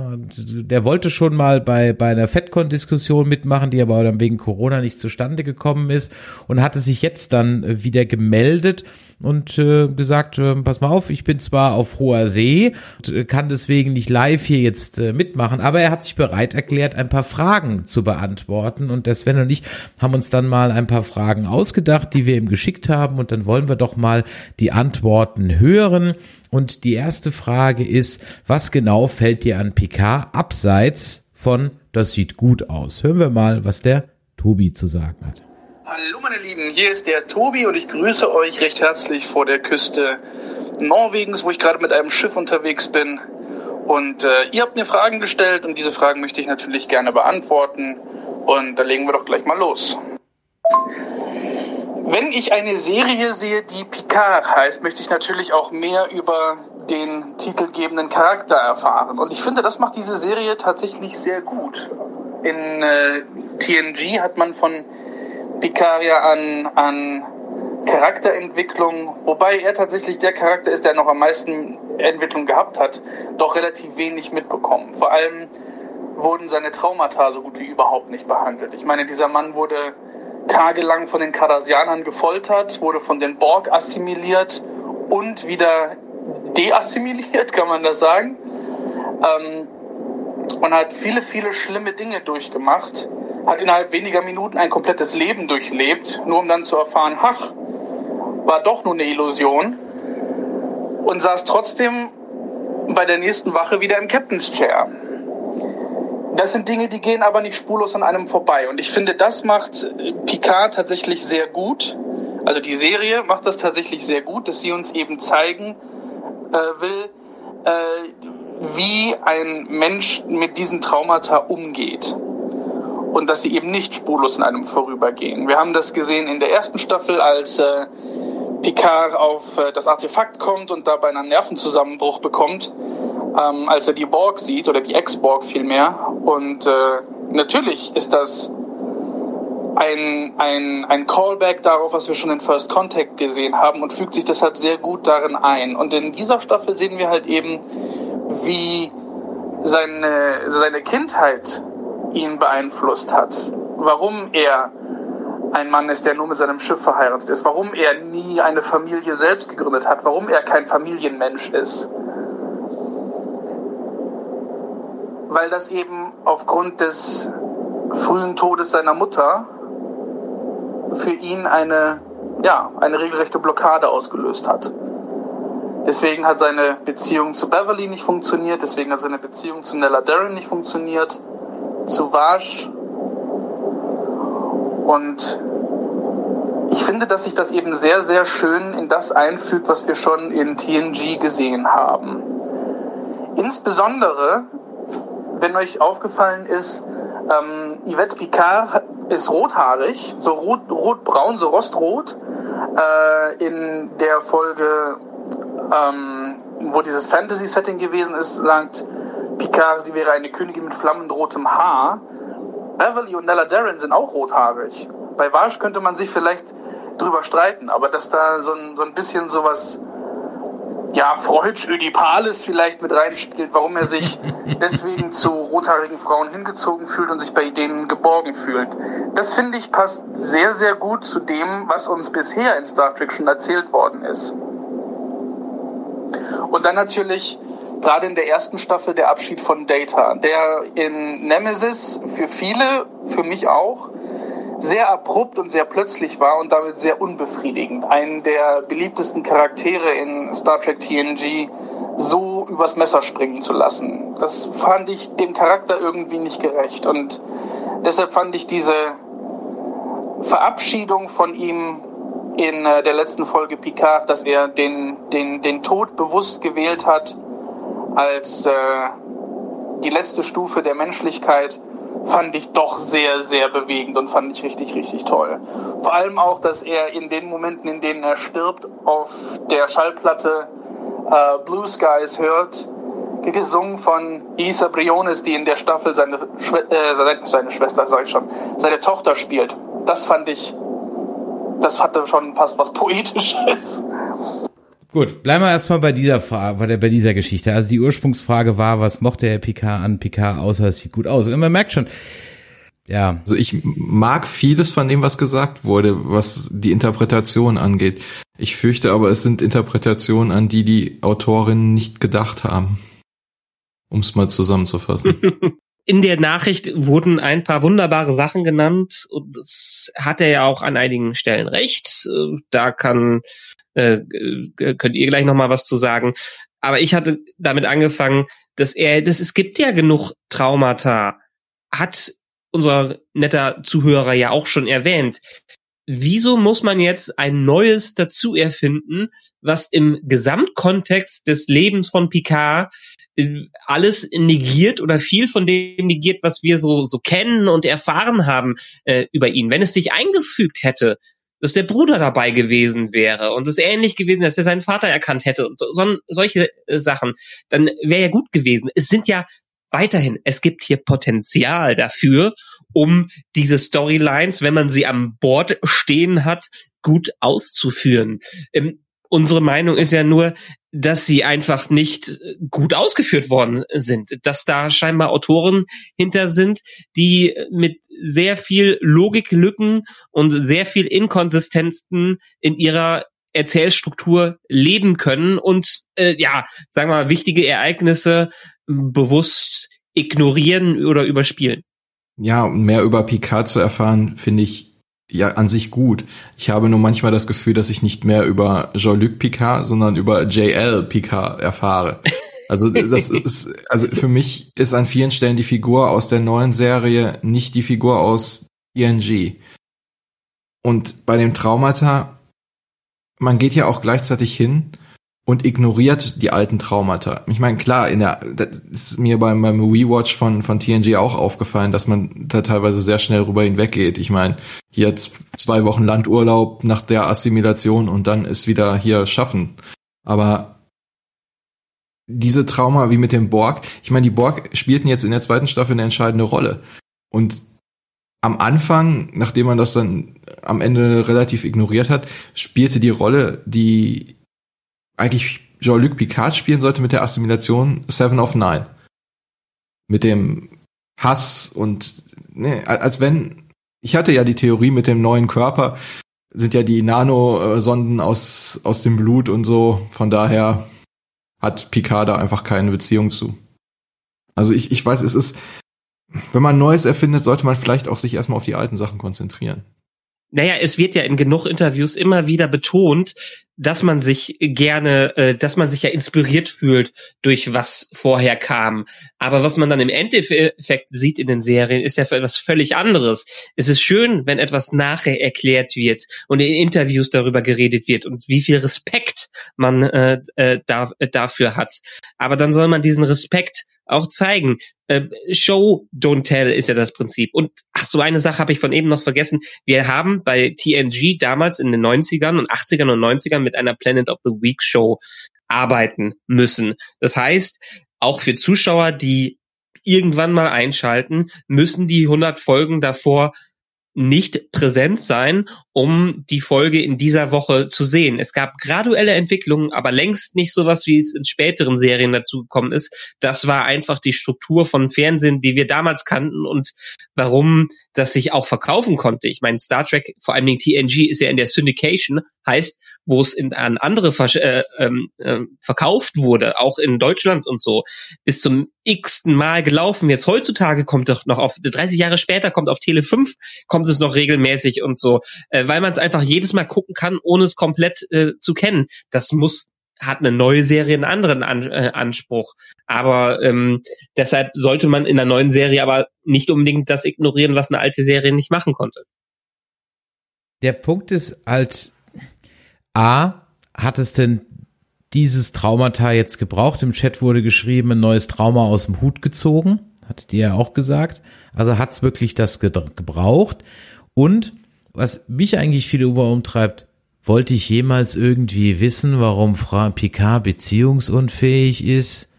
Speaker 3: der wollte schon mal bei, bei einer FedCon-Diskussion mitmachen, die aber dann wegen Corona nicht zustande gekommen ist und hatte sich jetzt dann wieder gemeldet und äh, gesagt, äh, pass mal auf, ich bin zwar auf hoher See, und, äh, kann deswegen nicht live hier jetzt äh, mitmachen, aber er hat sich bereit erklärt, ein paar Fragen zu beantworten und der Sven und ich haben uns dann mal ein paar Fragen ausgedacht, die wir ihm geschickt haben und dann wollen wir doch mal die Antworten hören und die erste Frage ist, was genau fällt dir an Picard abseits von das sieht gut aus? Hören wir mal, was der Tobi zu sagen hat.
Speaker 6: Hallo meine Lieben, hier ist der Tobi und ich grüße euch recht herzlich vor der Küste Norwegens, wo ich gerade mit einem Schiff unterwegs bin. Und äh, ihr habt mir Fragen gestellt und diese Fragen möchte ich natürlich gerne beantworten. Und da legen wir doch gleich mal los. Wenn ich eine Serie sehe, die Picard heißt, möchte ich natürlich auch mehr über den titelgebenden Charakter erfahren. Und ich finde, das macht diese Serie tatsächlich sehr gut. In äh, TNG hat man von Picard ja an, an Charakterentwicklung, wobei er tatsächlich der Charakter ist, der noch am meisten Entwicklung gehabt hat, doch relativ wenig mitbekommen. Vor allem wurden seine Traumata so gut wie überhaupt nicht behandelt. Ich meine, dieser Mann wurde tagelang von den Cardassianern gefoltert, wurde von den Borg assimiliert und wieder deassimiliert, kann man das sagen. Ähm, und hat viele, viele schlimme Dinge durchgemacht hat innerhalb weniger Minuten ein komplettes Leben durchlebt, nur um dann zu erfahren, ach, war doch nur eine Illusion und saß trotzdem bei der nächsten Wache wieder im Captain's Chair. Das sind Dinge, die gehen aber nicht spurlos an einem vorbei. Und ich finde, das macht Picard tatsächlich sehr gut. Also die Serie macht das tatsächlich sehr gut, dass sie uns eben zeigen äh, will, äh, wie ein Mensch mit diesen Traumata umgeht. Und dass sie eben nicht spurlos in einem vorübergehen. Wir haben das gesehen in der ersten Staffel, als äh, Picard auf äh, das Artefakt kommt und dabei einen Nervenzusammenbruch bekommt, ähm, als er die Borg sieht, oder die Ex-Borg vielmehr. Und äh, natürlich ist das ein, ein, ein Callback darauf, was wir schon in First Contact gesehen haben und fügt sich deshalb sehr gut darin ein. Und in dieser Staffel sehen wir halt eben, wie seine, seine Kindheit ihn beeinflusst hat. Warum er ein Mann ist, der nur mit seinem Schiff verheiratet ist. Warum er nie eine Familie selbst gegründet hat. Warum er kein Familienmensch ist. Weil das eben aufgrund des frühen Todes seiner Mutter für ihn eine, ja, eine regelrechte Blockade ausgelöst hat. Deswegen hat seine Beziehung zu Beverly nicht funktioniert, deswegen hat seine Beziehung zu Nella Darren nicht funktioniert, zu Vash. Und ich finde, dass sich das eben sehr, sehr schön in das einfügt, was wir schon in TNG gesehen haben. Insbesondere, wenn euch aufgefallen ist, ähm, Yvette Picard ist rothaarig, so rot, rotbraun, so rostrot. Äh, in der Folge, ähm, wo dieses Fantasy-Setting gewesen ist, sagt Picard, sie wäre eine Königin mit flammendrotem Haar. Beverly und Nella Darren sind auch rothaarig. Bei Vash könnte man sich vielleicht drüber streiten, aber dass da so ein, so ein bisschen sowas ja, Freudsch Ödipales vielleicht mit reinspielt, warum er sich deswegen zu rothaarigen Frauen hingezogen fühlt und sich bei denen geborgen fühlt. Das finde ich passt sehr, sehr gut zu dem, was uns bisher in Star Trek schon erzählt worden ist. Und dann natürlich gerade in der ersten Staffel der Abschied von Data, der in Nemesis für viele, für mich auch, sehr abrupt und sehr plötzlich war und damit sehr unbefriedigend. Einen der beliebtesten Charaktere in Star Trek TNG so übers Messer springen zu lassen. Das fand ich dem Charakter irgendwie nicht gerecht und deshalb fand ich diese Verabschiedung von ihm in äh, der letzten Folge Picard, dass er den, den, den Tod bewusst gewählt hat als äh, die letzte Stufe der Menschlichkeit, fand ich doch sehr, sehr bewegend und fand ich richtig, richtig toll. Vor allem auch, dass er in den Momenten, in denen er stirbt, auf der Schallplatte äh, Blue Skies hört, gesungen von Isa Briones, die in der Staffel seine, Schwe äh, seine, seine Schwester, sag ich schon, seine Tochter spielt. Das fand ich, das hatte schon fast was Poetisches.
Speaker 3: Gut, bleiben wir erstmal bei dieser Frage, bei dieser Geschichte. Also die Ursprungsfrage war, was mochte Herr Picard an Picard, außer es sieht gut aus. Und man merkt schon, ja.
Speaker 4: Also ich mag vieles von dem, was gesagt wurde, was die Interpretation angeht. Ich fürchte aber, es sind Interpretationen, an die die Autorinnen nicht gedacht haben. Um es mal zusammenzufassen.
Speaker 5: In der Nachricht wurden ein paar wunderbare Sachen genannt und das hat er ja auch an einigen Stellen recht. Da kann äh, äh, könnt ihr gleich noch mal was zu sagen. Aber ich hatte damit angefangen, dass er, dass es gibt ja genug Traumata, hat unser netter Zuhörer ja auch schon erwähnt. Wieso muss man jetzt ein neues dazu erfinden, was im Gesamtkontext des Lebens von Picard äh, alles negiert oder viel von dem negiert, was wir so so kennen und erfahren haben äh, über ihn. Wenn es sich eingefügt hätte, dass der Bruder dabei gewesen wäre und es ähnlich gewesen, dass er seinen Vater erkannt hätte und so, so solche äh, Sachen, dann wäre ja gut gewesen. Es sind ja weiterhin, es gibt hier Potenzial dafür, um diese Storylines, wenn man sie am Bord stehen hat, gut auszuführen. Ähm, unsere Meinung ist ja nur, dass sie einfach nicht gut ausgeführt worden sind, dass da scheinbar Autoren hinter sind, die mit sehr viel Logiklücken und sehr viel Inkonsistenzen in ihrer Erzählstruktur leben können und äh, ja, sagen wir mal, wichtige Ereignisse bewusst ignorieren oder überspielen.
Speaker 4: Ja, um mehr über Picard zu erfahren, finde ich ja an sich gut. Ich habe nur manchmal das Gefühl, dass ich nicht mehr über Jean-Luc Picard, sondern über JL Picard erfahre. Also das ist, also für mich ist an vielen Stellen die Figur aus der neuen Serie nicht die Figur aus TNG. Und bei dem Traumata, man geht ja auch gleichzeitig hin und ignoriert die alten Traumata. Ich meine, klar, in der, das ist mir beim, beim Rewatch von, von TNG auch aufgefallen, dass man da teilweise sehr schnell rüber hinweggeht. Ich meine, hier jetzt zwei Wochen Landurlaub nach der Assimilation und dann ist wieder hier schaffen. Aber diese Trauma wie mit dem Borg, ich meine, die Borg spielten jetzt in der zweiten Staffel eine entscheidende Rolle. Und am Anfang, nachdem man das dann am Ende relativ ignoriert hat, spielte die Rolle, die eigentlich Jean-Luc Picard spielen sollte mit der Assimilation Seven of Nine. Mit dem Hass und ne, als wenn ich hatte ja die Theorie mit dem neuen Körper sind ja die Nanosonden aus aus dem Blut und so. Von daher hat Picard da einfach keine Beziehung zu. Also ich ich weiß, es ist wenn man Neues erfindet, sollte man vielleicht auch sich erstmal auf die alten Sachen konzentrieren.
Speaker 5: Naja, es wird ja in genug Interviews immer wieder betont, dass man sich gerne, äh, dass man sich ja inspiriert fühlt durch was vorher kam. Aber was man dann im Endeffekt sieht in den Serien, ist ja etwas völlig anderes. Es ist schön, wenn etwas nachher erklärt wird und in Interviews darüber geredet wird und wie viel Respekt man äh, äh, da, dafür hat. Aber dann soll man diesen Respekt auch zeigen. Äh, Show, don't tell ist ja das Prinzip. Und ach, so eine Sache habe ich von eben noch vergessen. Wir haben bei TNG damals in den 90ern und 80ern und 90ern mit einer Planet of the Week Show arbeiten müssen. Das heißt, auch für Zuschauer, die irgendwann mal einschalten, müssen die 100 Folgen davor nicht präsent sein, um die Folge in dieser Woche zu sehen. Es gab graduelle Entwicklungen, aber längst nicht sowas, wie es in späteren Serien dazu gekommen ist. Das war einfach die Struktur von Fernsehen, die wir damals kannten und warum das sich auch verkaufen konnte. Ich meine, Star Trek, vor allem TNG, ist ja in der Syndication, heißt, wo es in, an andere äh, ähm, äh, verkauft wurde, auch in Deutschland und so, bis zum x-ten Mal gelaufen. Jetzt heutzutage kommt doch noch auf, 30 Jahre später kommt auf Tele 5, kommt es noch regelmäßig und so, äh, weil man es einfach jedes Mal gucken kann, ohne es komplett äh, zu kennen. Das muss hat eine neue Serie einen anderen An äh, Anspruch. Aber ähm, deshalb sollte man in einer neuen Serie aber nicht unbedingt das ignorieren, was eine alte Serie nicht machen konnte.
Speaker 3: Der Punkt ist halt, A, hat es denn dieses Traumata jetzt gebraucht? Im Chat wurde geschrieben, ein neues Trauma aus dem Hut gezogen. Hattet ihr ja auch gesagt. Also hat es wirklich das gebraucht. Und was mich eigentlich viel über umtreibt, wollte ich jemals irgendwie wissen, warum Frau Picard beziehungsunfähig ist?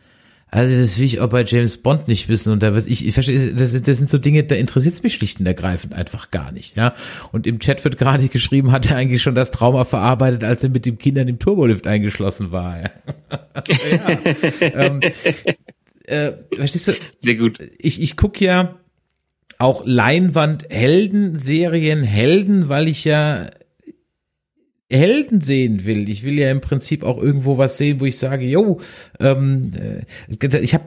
Speaker 3: Also das will ich auch bei James Bond nicht wissen und da was ich, ich verstehe, das, das sind so Dinge, da interessiert es mich schlicht und ergreifend einfach gar nicht, ja. Und im Chat wird gerade geschrieben, hat er eigentlich schon das Trauma verarbeitet, als er mit dem Kindern im Turbolift eingeschlossen war. Ja. ja. ähm, äh, verstehst du?
Speaker 5: Sehr gut.
Speaker 3: Ich, ich guck ja auch Leinwand-Helden-Serien, Helden, weil ich ja Helden sehen will. Ich will ja im Prinzip auch irgendwo was sehen, wo ich sage, yo, ähm, äh, ich habe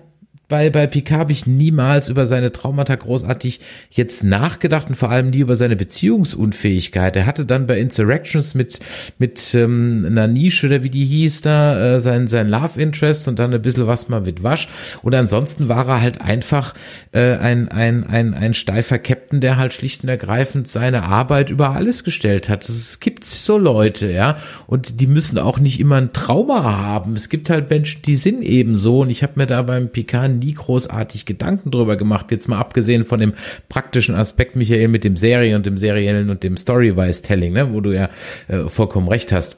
Speaker 3: bei, bei Picard habe ich niemals über seine Traumata großartig jetzt nachgedacht und vor allem nie über seine Beziehungsunfähigkeit. Er hatte dann bei Insurrections mit, mit ähm, einer Nische oder wie die hieß da, äh, sein, sein Love Interest und dann ein bisschen was mal mit Wasch. Und ansonsten war er halt einfach äh, ein, ein, ein, ein steifer Captain, der halt schlicht und ergreifend seine Arbeit über alles gestellt hat. Es gibt so Leute, ja, und die müssen auch nicht immer ein Trauma haben. Es gibt halt Menschen, die sind eben so und ich habe mir da beim Picard nie großartig Gedanken drüber gemacht, jetzt mal abgesehen von dem praktischen Aspekt, Michael, mit dem Serie und dem seriellen und dem Story-Wise-Telling, ne, wo du ja äh, vollkommen recht hast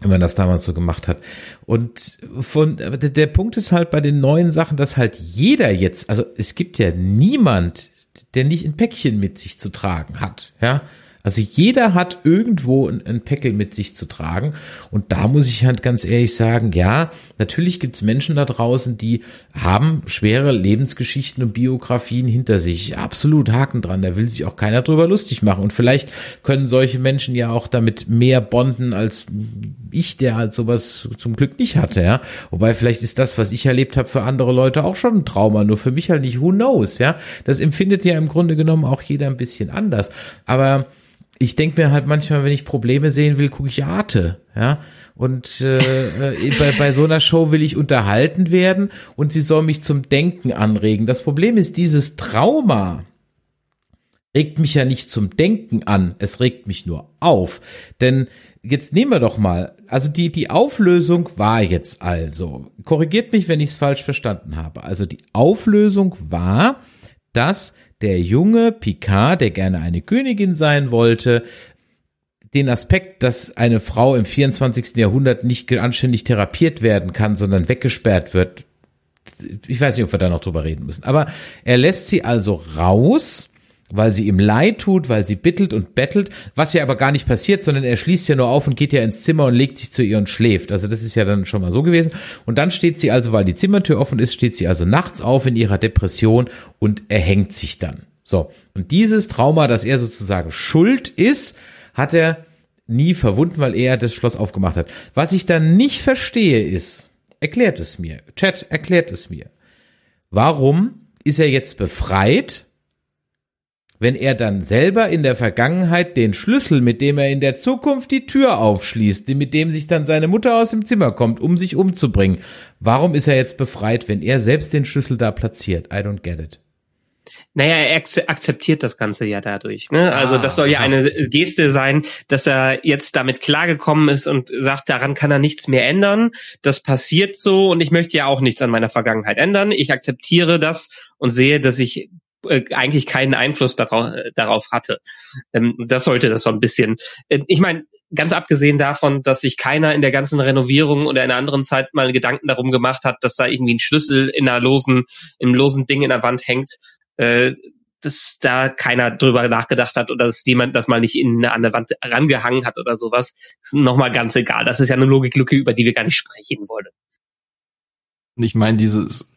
Speaker 3: wenn man das damals so gemacht hat. Und von der Punkt ist halt bei den neuen Sachen, dass halt jeder jetzt, also es gibt ja niemand, der nicht ein Päckchen mit sich zu tragen hat, ja. Also jeder hat irgendwo ein, ein Päckel mit sich zu tragen. Und da muss ich halt ganz ehrlich sagen, ja, natürlich gibt's Menschen da draußen, die haben schwere Lebensgeschichten und Biografien hinter sich. Absolut Haken dran. Da will sich auch keiner drüber lustig machen. Und vielleicht können solche Menschen ja auch damit mehr bonden als ich, der halt sowas zum Glück nicht hatte, ja. Wobei vielleicht ist das, was ich erlebt habe, für andere Leute auch schon ein Trauma. Nur für mich halt nicht. Who knows, ja. Das empfindet ja im Grunde genommen auch jeder ein bisschen anders. Aber ich denke mir halt manchmal, wenn ich Probleme sehen will, gucke ich Arte, ja. Und äh, äh, bei, bei so einer Show will ich unterhalten werden und sie soll mich zum Denken anregen. Das Problem ist, dieses Trauma regt mich ja nicht zum Denken an, es regt mich nur auf. Denn jetzt nehmen wir doch mal, also die, die Auflösung war jetzt also, korrigiert mich, wenn ich es falsch verstanden habe. Also die Auflösung war, dass der junge Picard, der gerne eine Königin sein wollte, den Aspekt, dass eine Frau im 24. Jahrhundert nicht anständig therapiert werden kann, sondern weggesperrt wird. Ich weiß nicht, ob wir da noch drüber reden müssen. Aber er lässt sie also raus, weil sie ihm leid tut, weil sie bittelt und bettelt, was ja aber gar nicht passiert, sondern er schließt ja nur auf und geht ja ins Zimmer und legt sich zu ihr und schläft. Also das ist ja dann schon mal so gewesen. Und dann steht sie also, weil die Zimmertür offen ist, steht sie also nachts auf in ihrer Depression und erhängt sich dann. So. Und dieses Trauma, dass er sozusagen schuld ist, hat er nie verwunden, weil er das Schloss aufgemacht hat. Was ich dann nicht verstehe ist, erklärt es mir. Chat, erklärt es mir. Warum ist er jetzt befreit, wenn er dann selber in der Vergangenheit den Schlüssel, mit dem er in der Zukunft die Tür aufschließt, mit dem sich dann seine Mutter aus dem Zimmer kommt, um sich umzubringen, warum ist er jetzt befreit, wenn er selbst den Schlüssel da platziert? I don't get it.
Speaker 5: Naja, er akzeptiert das Ganze ja dadurch. Ne? Also ah, das soll ja eine Geste sein, dass er jetzt damit klargekommen ist und sagt, daran kann er nichts mehr ändern. Das passiert so und ich möchte ja auch nichts an meiner Vergangenheit ändern. Ich akzeptiere das und sehe, dass ich eigentlich keinen Einfluss darauf, darauf hatte. Ähm, das sollte das so ein bisschen. Äh, ich meine, ganz abgesehen davon, dass sich keiner in der ganzen Renovierung oder in einer anderen Zeit mal Gedanken darum gemacht hat, dass da irgendwie ein Schlüssel in einer losen, im losen Ding in der Wand hängt äh, dass da keiner drüber nachgedacht hat oder dass jemand das mal nicht in, an der Wand rangehangen hat oder sowas. Nochmal ganz egal. Das ist ja eine Logiklücke, über die wir gar nicht sprechen wollen.
Speaker 4: Ich meine, dieses,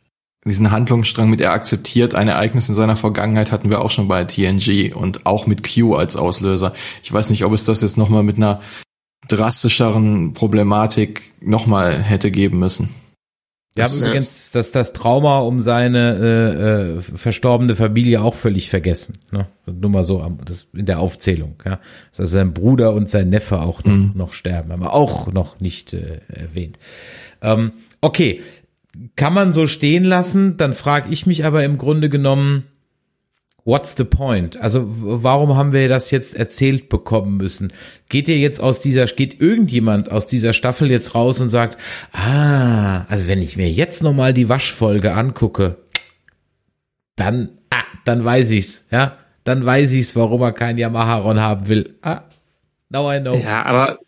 Speaker 4: diesen Handlungsstrang mit er akzeptiert ein Ereignis in seiner Vergangenheit hatten wir auch schon bei TNG und auch mit Q als Auslöser. Ich weiß nicht, ob es das jetzt nochmal mit einer drastischeren Problematik nochmal hätte geben müssen.
Speaker 3: Wir haben übrigens das, das Trauma um seine äh, äh, verstorbene Familie auch völlig vergessen. Ne? Nur mal so das, in der Aufzählung. Ja? Dass sein Bruder und sein Neffe auch noch, mhm. noch sterben, haben wir auch noch nicht äh, erwähnt. Ähm, okay, kann man so stehen lassen. Dann frage ich mich aber im Grunde genommen, What's the point? Also warum haben wir das jetzt erzählt bekommen müssen? Geht ihr jetzt aus dieser, geht irgendjemand aus dieser Staffel jetzt raus und sagt, ah, also wenn ich mir jetzt nochmal die Waschfolge angucke, dann, ah, dann weiß ich's, ja, dann weiß ich's, warum er kein Yamaha-Ron haben will. Ah, now I know.
Speaker 5: Ja, aber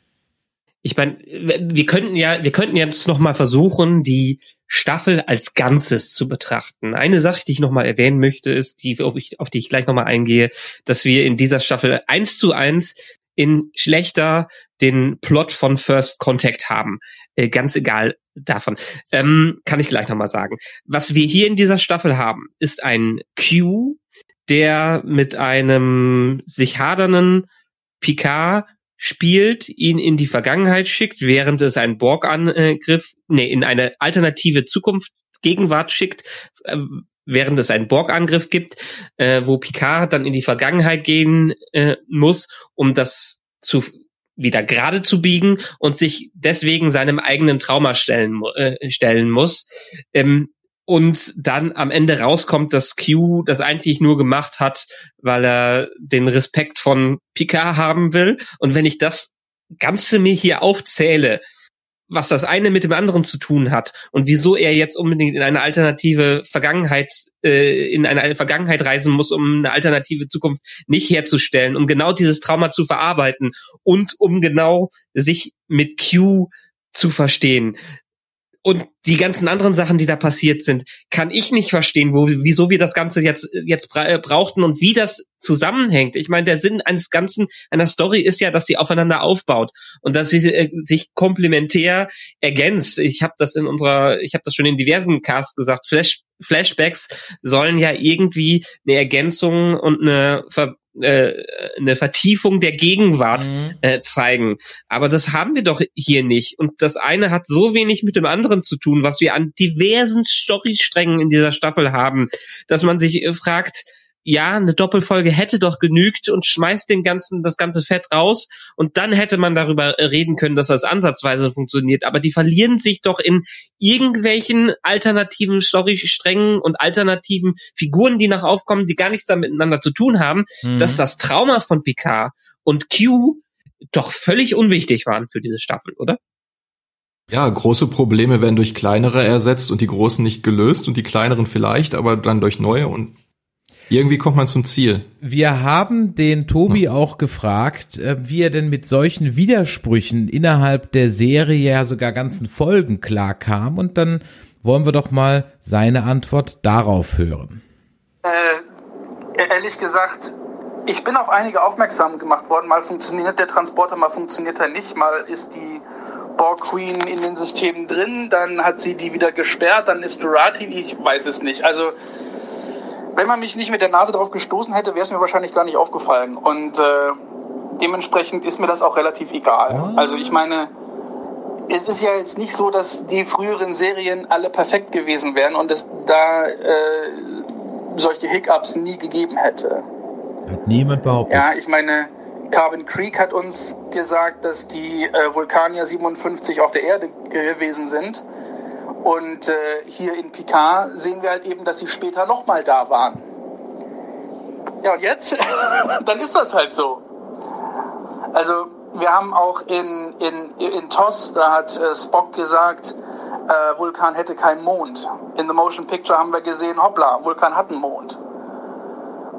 Speaker 5: ich meine, wir könnten ja, wir könnten jetzt nochmal versuchen, die Staffel als Ganzes zu betrachten. Eine Sache, die ich nochmal erwähnen möchte, ist, die, auf, ich, auf die ich gleich nochmal eingehe, dass wir in dieser Staffel eins zu eins in schlechter den Plot von First Contact haben. Äh, ganz egal davon. Ähm, kann ich gleich nochmal sagen. Was wir hier in dieser Staffel haben, ist ein Q, der mit einem sich hadernden Picard spielt, ihn in die Vergangenheit schickt, während es einen Borg-Angriff, nee, in eine alternative Zukunft, Gegenwart schickt, äh, während es einen Borg-Angriff gibt, äh, wo Picard dann in die Vergangenheit gehen äh, muss, um das zu wieder gerade zu biegen und sich deswegen seinem eigenen Trauma stellen, äh, stellen muss. Ähm, und dann am Ende rauskommt, dass Q das eigentlich nur gemacht hat, weil er den Respekt von Picard haben will. Und wenn ich das Ganze mir hier aufzähle, was das eine mit dem anderen zu tun hat und wieso er jetzt unbedingt in eine alternative Vergangenheit, äh, in eine Vergangenheit reisen muss, um eine alternative Zukunft nicht herzustellen, um genau dieses Trauma zu verarbeiten und um genau sich mit Q zu verstehen und die ganzen anderen Sachen, die da passiert sind, kann ich nicht verstehen, wo, wieso wir das Ganze jetzt, jetzt bra äh, brauchten und wie das zusammenhängt. Ich meine, der Sinn eines Ganzen, einer Story ist ja, dass sie aufeinander aufbaut und dass sie äh, sich komplementär ergänzt. Ich habe das in unserer, ich habe das schon in diversen Casts gesagt, Flash, Flashbacks sollen ja irgendwie eine Ergänzung und eine Ver äh, eine Vertiefung der Gegenwart mhm. äh, zeigen. Aber das haben wir doch hier nicht. Und das eine hat so wenig mit dem anderen zu tun, was wir an diversen Storysträngen in dieser Staffel haben, dass man sich äh, fragt, ja, eine Doppelfolge hätte doch genügt und schmeißt den ganzen, das ganze Fett raus und dann hätte man darüber reden können, dass das ansatzweise funktioniert. Aber die verlieren sich doch in irgendwelchen alternativen Storysträngen und alternativen Figuren, die noch aufkommen, die gar nichts damit miteinander zu tun haben, mhm. dass das Trauma von Picard und Q doch völlig unwichtig waren für diese Staffel, oder?
Speaker 4: Ja, große Probleme werden durch kleinere ersetzt und die großen nicht gelöst und die kleineren vielleicht, aber dann durch neue und irgendwie kommt man zum Ziel.
Speaker 3: Wir haben den Tobi hm. auch gefragt, äh, wie er denn mit solchen Widersprüchen innerhalb der Serie ja sogar ganzen Folgen klarkam und dann wollen wir doch mal seine Antwort darauf hören.
Speaker 6: Äh, ehrlich gesagt, ich bin auf einige aufmerksam gemacht worden. Mal funktioniert der Transporter, mal funktioniert er nicht. Mal ist die Borg Queen in den Systemen drin, dann hat sie die wieder gesperrt, dann ist Durati, ich weiß es nicht. Also wenn man mich nicht mit der Nase drauf gestoßen hätte, wäre es mir wahrscheinlich gar nicht aufgefallen. Und äh, dementsprechend ist mir das auch relativ egal. Also ich meine, es ist ja jetzt nicht so, dass die früheren Serien alle perfekt gewesen wären und es da äh, solche Hiccups nie gegeben hätte.
Speaker 3: Hat niemand behauptet.
Speaker 6: Ja, ich meine, Carbon Creek hat uns gesagt, dass die äh, Vulkanier 57 auf der Erde gewesen sind. Und äh, hier in Picard sehen wir halt eben, dass sie später nochmal da waren. Ja, und jetzt? Dann ist das halt so. Also, wir haben auch in, in, in TOS, da hat äh, Spock gesagt, äh, Vulkan hätte keinen Mond. In The Motion Picture haben wir gesehen, hoppla, Vulkan hat einen Mond.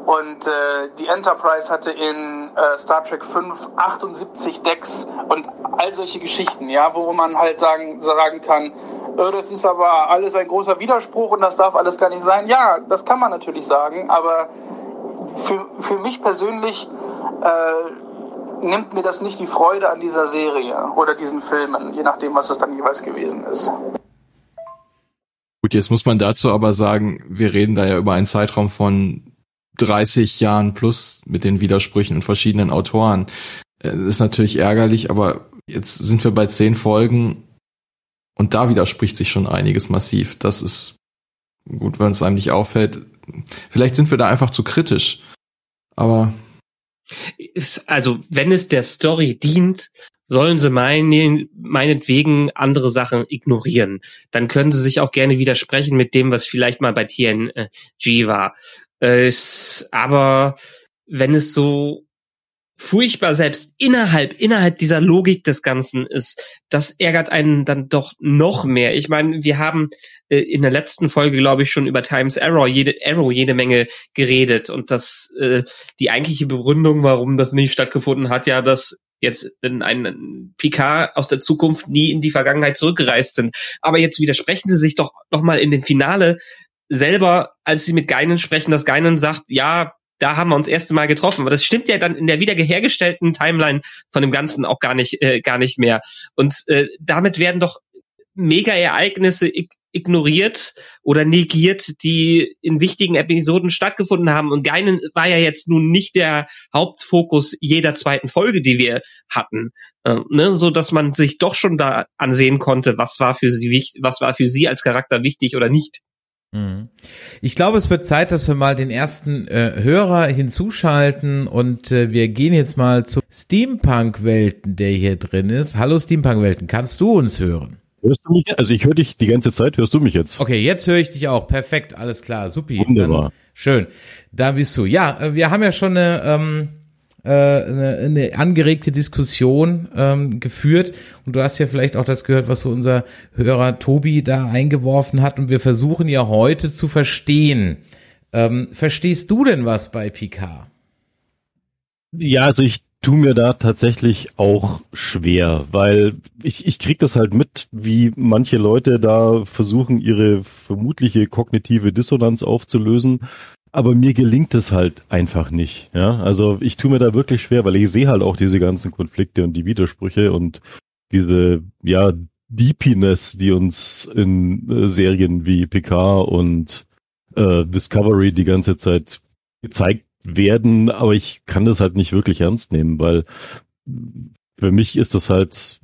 Speaker 6: Und äh, die Enterprise hatte in äh, Star Trek 5 78 Decks und all solche Geschichten, ja, wo man halt sagen, sagen kann, äh, das ist aber alles ein großer Widerspruch und das darf alles gar nicht sein. Ja, das kann man natürlich sagen, aber für, für mich persönlich äh, nimmt mir das nicht die Freude an dieser Serie oder diesen Filmen, je nachdem, was es dann jeweils gewesen ist.
Speaker 4: Gut, jetzt muss man dazu aber sagen, wir reden da ja über einen Zeitraum von 30 Jahren plus mit den Widersprüchen und verschiedenen Autoren. Äh, das ist natürlich ärgerlich, aber jetzt sind wir bei zehn Folgen und da widerspricht sich schon einiges massiv. Das ist gut, wenn es einem nicht auffällt. Vielleicht sind wir da einfach zu kritisch. Aber
Speaker 5: also wenn es der Story dient, sollen sie meinen, meinetwegen andere Sachen ignorieren. Dann können sie sich auch gerne widersprechen mit dem, was vielleicht mal bei TNG war. Äh, aber wenn es so furchtbar selbst innerhalb innerhalb dieser Logik des Ganzen ist, das ärgert einen dann doch noch mehr. Ich meine, wir haben äh, in der letzten Folge, glaube ich, schon über Times Arrow jede Arrow jede Menge geredet und das äh, die eigentliche Begründung, warum das nicht stattgefunden hat, ja, dass jetzt in ein Picard aus der Zukunft nie in die Vergangenheit zurückgereist sind. Aber jetzt widersprechen sie sich doch noch mal in dem Finale selber, als sie mit Geinen sprechen, dass Geinen sagt, ja, da haben wir uns erste Mal getroffen. Aber das stimmt ja dann in der wiederhergestellten Timeline von dem Ganzen auch gar nicht, äh, gar nicht mehr. Und äh, damit werden doch Mega-Ereignisse ignoriert oder negiert, die in wichtigen Episoden stattgefunden haben. Und Geinen war ja jetzt nun nicht der Hauptfokus jeder zweiten Folge, die wir hatten, äh, ne? so dass man sich doch schon da ansehen konnte, was war für sie wichtig, was war für sie als Charakter wichtig oder nicht.
Speaker 3: Mhm. Ich glaube, es wird Zeit, dass wir mal den ersten äh, Hörer hinzuschalten und äh, wir gehen jetzt mal zu Steampunk-Welten, der hier drin ist. Hallo Steampunk-Welten, kannst du uns hören?
Speaker 7: Hörst du mich? Also ich höre dich die ganze Zeit, hörst du mich jetzt?
Speaker 3: Okay, jetzt höre ich dich auch. Perfekt, alles klar, supi.
Speaker 7: Wunderbar. Dann,
Speaker 3: schön, da bist du. Ja, äh, wir haben ja schon eine... Ähm, äh, eine, eine angeregte Diskussion ähm, geführt. Und du hast ja vielleicht auch das gehört, was so unser Hörer Tobi da eingeworfen hat. Und wir versuchen ja heute zu verstehen. Ähm, verstehst du denn was bei Picard?
Speaker 7: Ja, also ich tu mir da tatsächlich auch schwer, weil ich, ich krieg das halt mit, wie manche Leute da versuchen, ihre vermutliche kognitive Dissonanz aufzulösen aber mir gelingt es halt einfach nicht. Ja, also ich tue mir da wirklich schwer, weil ich sehe halt auch diese ganzen Konflikte und die Widersprüche und diese ja Deepiness, die uns in äh, Serien wie Picard und äh, Discovery die ganze Zeit gezeigt werden, aber ich kann das halt nicht wirklich ernst nehmen, weil für mich ist das halt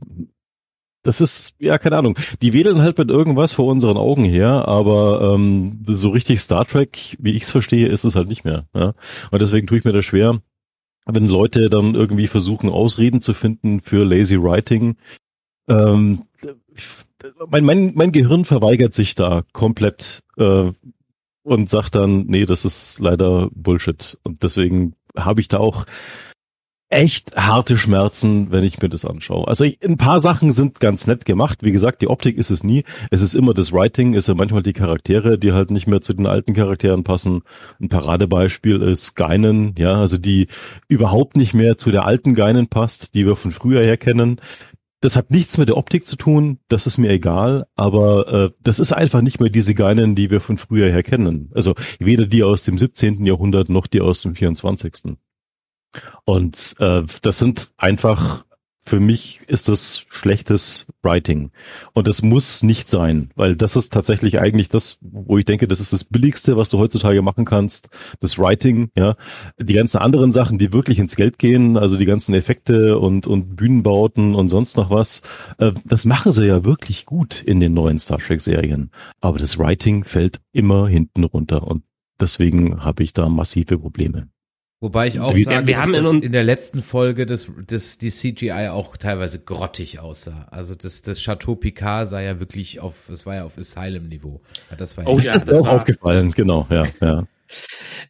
Speaker 7: das ist, ja, keine Ahnung. Die wedeln halt mit irgendwas vor unseren Augen her, aber ähm, so richtig Star Trek, wie ich es verstehe, ist es halt nicht mehr. Ja? Und deswegen tue ich mir das schwer, wenn Leute dann irgendwie versuchen, Ausreden zu finden für Lazy Writing. Ähm, mein, mein, mein Gehirn verweigert sich da komplett äh, und sagt dann, nee, das ist leider Bullshit. Und deswegen habe ich da auch echt harte Schmerzen, wenn ich mir das anschaue. Also ich, ein paar Sachen sind ganz nett gemacht. Wie gesagt, die Optik ist es nie. Es ist immer das Writing, ist ja manchmal die Charaktere, die halt nicht mehr zu den alten Charakteren passen. Ein Paradebeispiel ist Geinen, ja, also die überhaupt nicht mehr zu der alten Geinen passt, die wir von früher her kennen. Das hat nichts mit der Optik zu tun, das ist mir egal, aber äh, das ist einfach nicht mehr diese Geinen, die wir von früher her kennen. Also weder die aus dem 17. Jahrhundert noch die aus dem 24. Und äh, das sind einfach, für mich ist das schlechtes Writing. Und das muss nicht sein, weil das ist tatsächlich eigentlich das, wo ich denke, das ist das Billigste, was du heutzutage machen kannst, das Writing, ja. Die ganzen anderen Sachen, die wirklich ins Geld gehen, also die ganzen Effekte und, und Bühnenbauten und sonst noch was, äh, das machen sie ja wirklich gut in den neuen Star Trek Serien. Aber das Writing fällt immer hinten runter und deswegen habe ich da massive Probleme.
Speaker 3: Wobei ich auch sage,
Speaker 5: wir
Speaker 3: dass
Speaker 5: haben in
Speaker 3: in der letzten Folge das, das, die CGI auch teilweise grottig aussah. Also das, das Chateau Picard sah ja wirklich auf, es war ja auf Asylum-Niveau. Ja, Das war ja
Speaker 5: Oh
Speaker 7: Das
Speaker 5: ja,
Speaker 7: ist
Speaker 5: das
Speaker 7: auch
Speaker 5: war-
Speaker 7: aufgefallen, genau, ja, ja.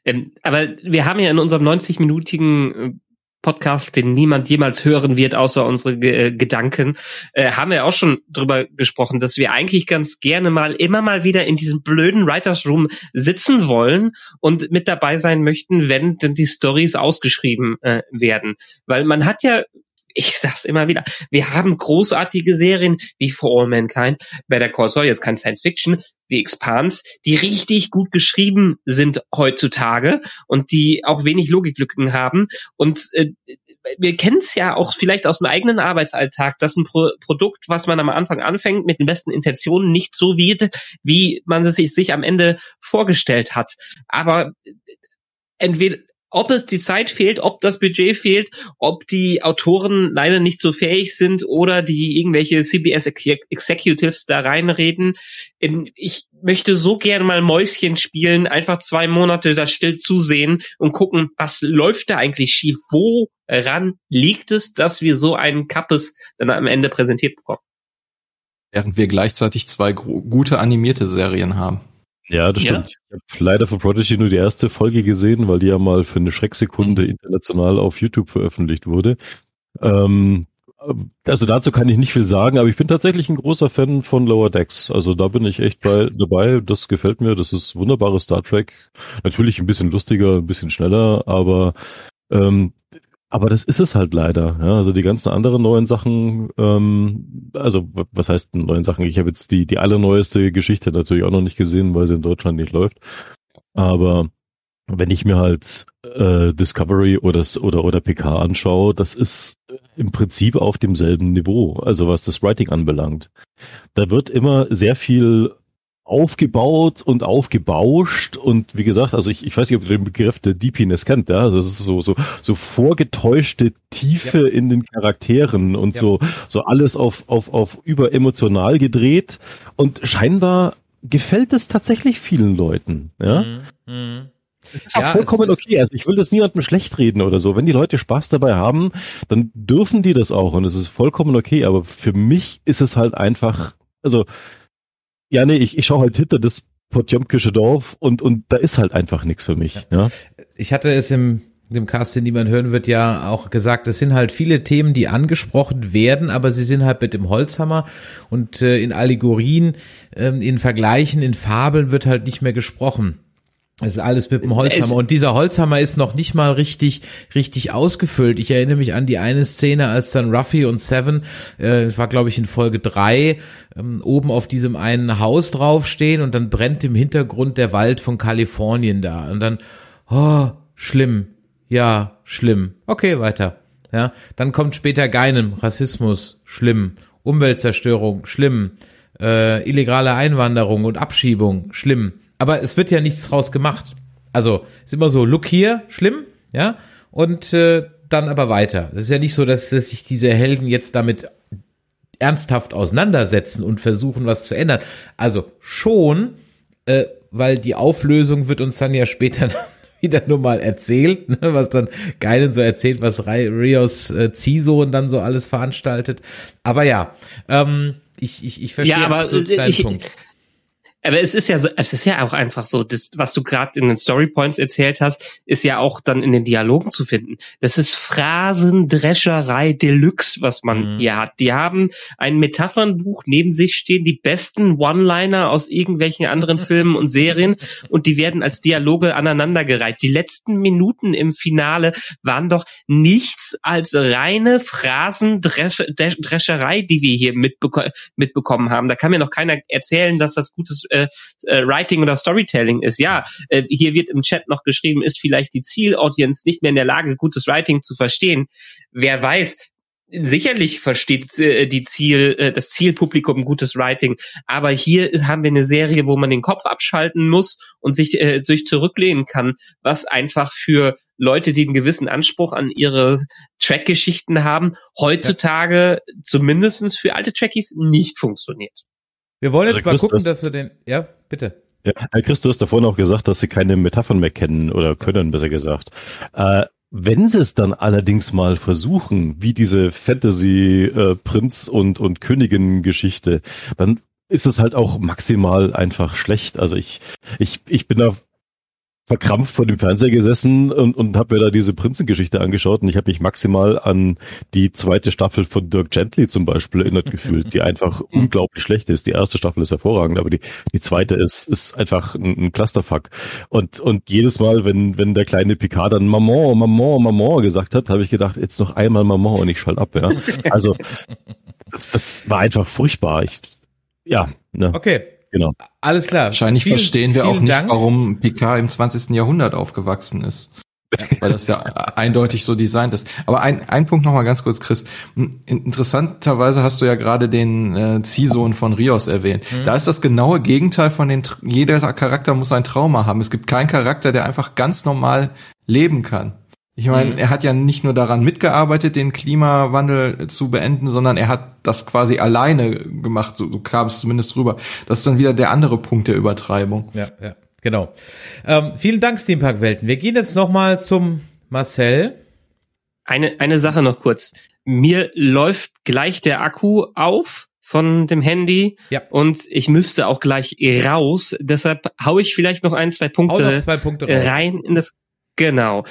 Speaker 5: Ähm, aber wir haben ja in unserem 90-minütigen Podcast, den niemand jemals hören wird, außer unsere Ge- äh, Gedanken, äh, haben wir auch schon drüber gesprochen, dass wir eigentlich ganz gerne mal immer mal wieder in diesem blöden Writers Room sitzen wollen und mit dabei sein möchten, wenn denn die Stories ausgeschrieben äh, werden. Weil man hat ja ich sag's immer wieder, wir haben großartige Serien wie For All Mankind, Better Call Saul, jetzt kein Science Fiction, The Expanse, die richtig gut geschrieben sind heutzutage und die auch wenig Logiklücken haben. Und äh, wir kennen es ja auch vielleicht aus dem eigenen Arbeitsalltag, dass ein Pro Produkt, was man am Anfang anfängt, mit den besten Intentionen nicht so wird, wie man es sich, sich am Ende vorgestellt hat. Aber äh, entweder ob es die Zeit fehlt, ob das Budget fehlt, ob die Autoren leider nicht so fähig sind oder die irgendwelche CBS Ex- Executives da reinreden. In- Ich möchte so gerne mal Mäuschen spielen, einfach zwei Monate da still zusehen und gucken, was läuft da eigentlich schief? Woran liegt es, dass wir so einen Kappes dann am Ende präsentiert bekommen?
Speaker 4: Während wir gleichzeitig zwei gute animierte Serien haben.
Speaker 7: Ja, das
Speaker 5: Ja.
Speaker 7: stimmt. Ich habe leider von Prodigy nur die erste Folge gesehen, weil die ja mal für eine Schrecksekunde international auf YouTube veröffentlicht wurde. Ähm, also dazu kann ich nicht viel sagen, aber ich bin tatsächlich ein großer Fan von Lower Decks. Also da bin ich echt bei, dabei. Das gefällt mir. Das ist wunderbares Star Trek. Natürlich ein bisschen lustiger, ein bisschen schneller, aber ähm, aber das ist es halt leider. Ja, also die ganzen anderen neuen Sachen, ähm, also was heißt neuen Sachen? Ich habe jetzt die die allerneueste Geschichte natürlich auch noch nicht gesehen, weil sie in Deutschland nicht läuft. Aber wenn ich mir halt äh, Discovery oder oder oder PK anschaue, das ist im Prinzip auf demselben Niveau, also was das Writing anbelangt. Da wird immer sehr viel aufgebaut und aufgebauscht und wie gesagt, also ich, ich weiß nicht, ob du den Begriff der Deepiness kennt, ja, also es ist so so so vorgetäuschte Tiefe in den Charakteren und
Speaker 3: Ja.
Speaker 7: so so alles auf auf auf überemotional gedreht und scheinbar gefällt es tatsächlich vielen Leuten, ja.
Speaker 3: Mhm. Mhm.
Speaker 7: Es ist auch
Speaker 3: Ja,
Speaker 7: vollkommen okay. Also ich will das niemandem schlecht reden oder so. Wenn die Leute Spaß dabei haben, dann dürfen die das auch und es ist vollkommen okay. Aber für mich ist es halt einfach, also ja, nee, ich, ich schaue halt hinter das Potjomkische Dorf und und da ist halt einfach nichts für mich. Ja.
Speaker 3: Ich hatte es im dem Cast, den niemand hören wird, ja auch gesagt, es sind halt viele Themen, die angesprochen werden, aber sie sind halt mit dem Holzhammer und äh, in Allegorien, ähm, in Vergleichen, in Fabeln wird halt nicht mehr gesprochen. Es ist alles mit dem Holzhammer.
Speaker 5: Es-
Speaker 3: Und dieser Holzhammer ist noch nicht mal richtig, richtig ausgefüllt. Ich erinnere mich an die eine Szene, als dann Ruffy und Seven, äh, war glaube ich in Folge drei, ähm, oben auf diesem einen Haus draufstehen und dann brennt im Hintergrund der Wald von Kalifornien da. Und dann, oh, schlimm. Ja, schlimm. Okay, weiter. Ja, dann kommt später Geinem, Rassismus, schlimm. Umweltzerstörung, schlimm. Äh, illegale Einwanderung und Abschiebung, schlimm. Aber es wird ja nichts draus gemacht. Also ist immer so, look hier, schlimm, ja, und äh, dann aber weiter. Das ist ja nicht so, dass, dass sich diese Helden jetzt damit ernsthaft auseinandersetzen und versuchen, was zu ändern. Also schon, äh, weil die Auflösung wird uns dann ja später wieder nur mal erzählt, ne, was dann Geilen so erzählt, was Rios äh, Ziehsohn dann so alles veranstaltet. Aber ja, ähm, ich, ich, ich verstehe
Speaker 5: Ja, aber,
Speaker 3: absolut deinen
Speaker 5: ich-
Speaker 3: Punkt.
Speaker 5: Aber es ist ja so, es ist ja auch einfach so, das, was du gerade in den Storypoints erzählt hast, ist ja auch dann in den Dialogen zu finden. Das ist Phrasendrescherei Deluxe, was man
Speaker 3: Mhm.
Speaker 5: hier hat. Die haben ein Metaphernbuch neben sich stehen, die besten One-Liner aus irgendwelchen anderen Filmen und Serien und die werden als Dialoge aneinandergereiht. Die letzten Minuten im Finale waren doch nichts als reine Phrasendrescherei, die wir hier mitbeko mitbekommen haben. Da kann mir noch keiner erzählen, dass das gutes äh, äh, Writing oder Storytelling ist. Ja, äh, hier wird im Chat noch geschrieben, ist vielleicht die Zielaudience nicht mehr in der Lage, gutes Writing zu verstehen. Wer weiß, Sicherlich versteht äh, die Ziel, äh, das Zielpublikum gutes Writing, aber hier haben wir eine Serie, wo man den Kopf abschalten muss und sich äh, sich zurücklehnen kann, was einfach für Leute, die einen gewissen Anspruch an ihre Track-Geschichten haben, heutzutage zumindestens für alte Trackies nicht funktioniert.
Speaker 3: Wir wollen jetzt
Speaker 7: Also
Speaker 3: mal
Speaker 7: Chris,
Speaker 3: gucken,
Speaker 7: das-
Speaker 3: dass wir den, ja, bitte.
Speaker 7: Ja, Herr Chris, du hast davon auch gesagt, dass sie keine Metaphern mehr kennen oder können, besser gesagt. Äh, wenn sie es dann allerdings mal versuchen, wie diese Fantasy-Prinz- und, und Königin-Geschichte, dann ist es halt auch maximal einfach schlecht. Also ich, ich, ich bin da verkrampft vor dem Fernseher gesessen und, und habe mir da diese Prinzengeschichte angeschaut und ich habe mich maximal an die zweite Staffel von Dirk Gently zum Beispiel erinnert gefühlt, die einfach unglaublich schlecht ist. Die erste Staffel ist hervorragend, aber die, die zweite ist, ist einfach ein, ein Clusterfuck. Und, und jedes Mal, wenn, wenn der kleine Picard dann Maman, Maman, Maman gesagt hat, habe ich gedacht, jetzt noch einmal Maman und ich schall ab. Ja. Also das, das war einfach furchtbar. Ich, ja, ne,
Speaker 3: Okay,
Speaker 7: genau.
Speaker 3: alles klar.
Speaker 4: Wahrscheinlich
Speaker 3: Vielen-
Speaker 4: verstehen wir auch nicht,
Speaker 3: Dank.
Speaker 4: warum Picard im 20. Jahrhundert aufgewachsen ist. Weil das ja eindeutig so designt ist. Aber ein, ein Punkt noch mal ganz kurz, Chris. In- Interessanterweise hast du ja gerade den äh, Ziehsohn von Rios erwähnt. Da ist das genaue Gegenteil von den, jeder Charakter muss ein Trauma haben. Es gibt keinen Charakter, der einfach ganz normal leben kann. Ich meine,
Speaker 3: Mhm.
Speaker 4: er hat ja nicht nur daran mitgearbeitet, den Klimawandel zu beenden, sondern er hat das quasi alleine gemacht, so, so kam es zumindest rüber. Das ist dann wieder der andere Punkt der Übertreibung.
Speaker 3: Ja, ja, genau. Ähm, vielen Dank, Steampunk Welten. Wir gehen jetzt noch mal zum Marcel.
Speaker 5: Eine, eine Sache noch kurz. Mir läuft gleich der Akku auf von dem Handy
Speaker 3: Ja.
Speaker 5: und ich müsste auch gleich raus. Deshalb hau ich vielleicht noch ein, zwei Punkte
Speaker 3: zwei Punkte
Speaker 5: rein in das. Genau.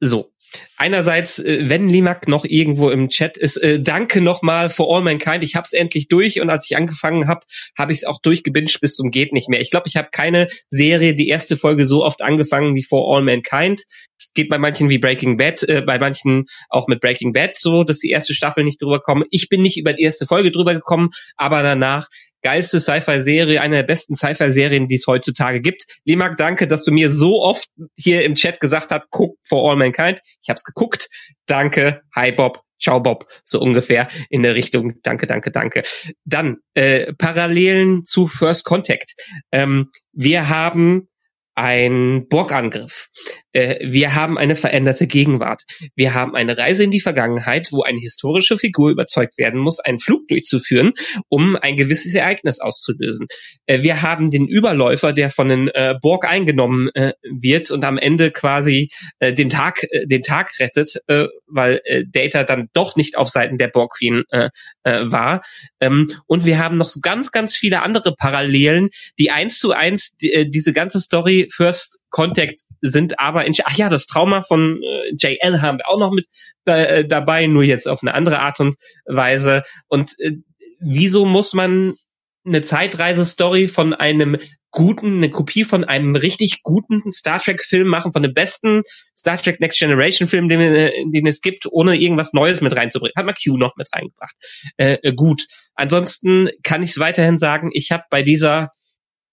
Speaker 5: So. Einerseits, äh, wenn Limak noch irgendwo im Chat ist, äh, danke nochmal for all mankind. Ich hab's endlich durch und als ich angefangen habe, habe ich es auch durchgebinged bis zum geht nicht mehr. Ich glaube, ich habe keine Serie die erste Folge so oft angefangen wie for all mankind. Es geht bei manchen wie Breaking Bad, äh, bei manchen auch mit Breaking Bad so, dass die erste Staffel nicht drüber kommen. Ich bin nicht über die erste Folge drüber gekommen, aber danach geilste Sci-Fi-Serie, eine der besten Sci-Fi-Serien, die es heutzutage gibt. Limak, danke, dass du mir so oft hier im Chat gesagt hast, guck For All Mankind. Ich hab's geguckt. Danke. Hi Bob. Ciao Bob. So ungefähr in der Richtung. Danke, danke, danke. Dann äh, Parallelen zu First Contact. Ähm, wir haben ein Borgangriff. Äh, wir haben eine veränderte Gegenwart. Wir haben eine Reise in die Vergangenheit, wo eine historische Figur überzeugt werden muss, einen Flug durchzuführen, um ein gewisses Ereignis auszulösen. Äh, wir haben den Überläufer, der von den äh, Borg eingenommen äh, wird und am Ende quasi äh, den Tag äh, den Tag rettet, weil Data dann doch nicht auf Seiten der Borg Queen war. Ähm, und wir haben noch so ganz ganz viele andere Parallelen, die eins zu eins die, diese ganze Story First Contact sind aber in ach ja das Trauma von äh, JL haben wir auch noch mit äh, dabei nur jetzt auf eine andere Art und Weise und äh, wieso muss man eine Zeitreise-Story von einem guten, eine Kopie von einem richtig guten Star Trek-Film machen, von dem besten Star Trek Next Generation-Film, den, äh, den es gibt, ohne irgendwas Neues mit reinzubringen. Hat man Q noch mit reingebracht. Äh, äh, gut. Ansonsten kann ich es weiterhin sagen, ich habe bei dieser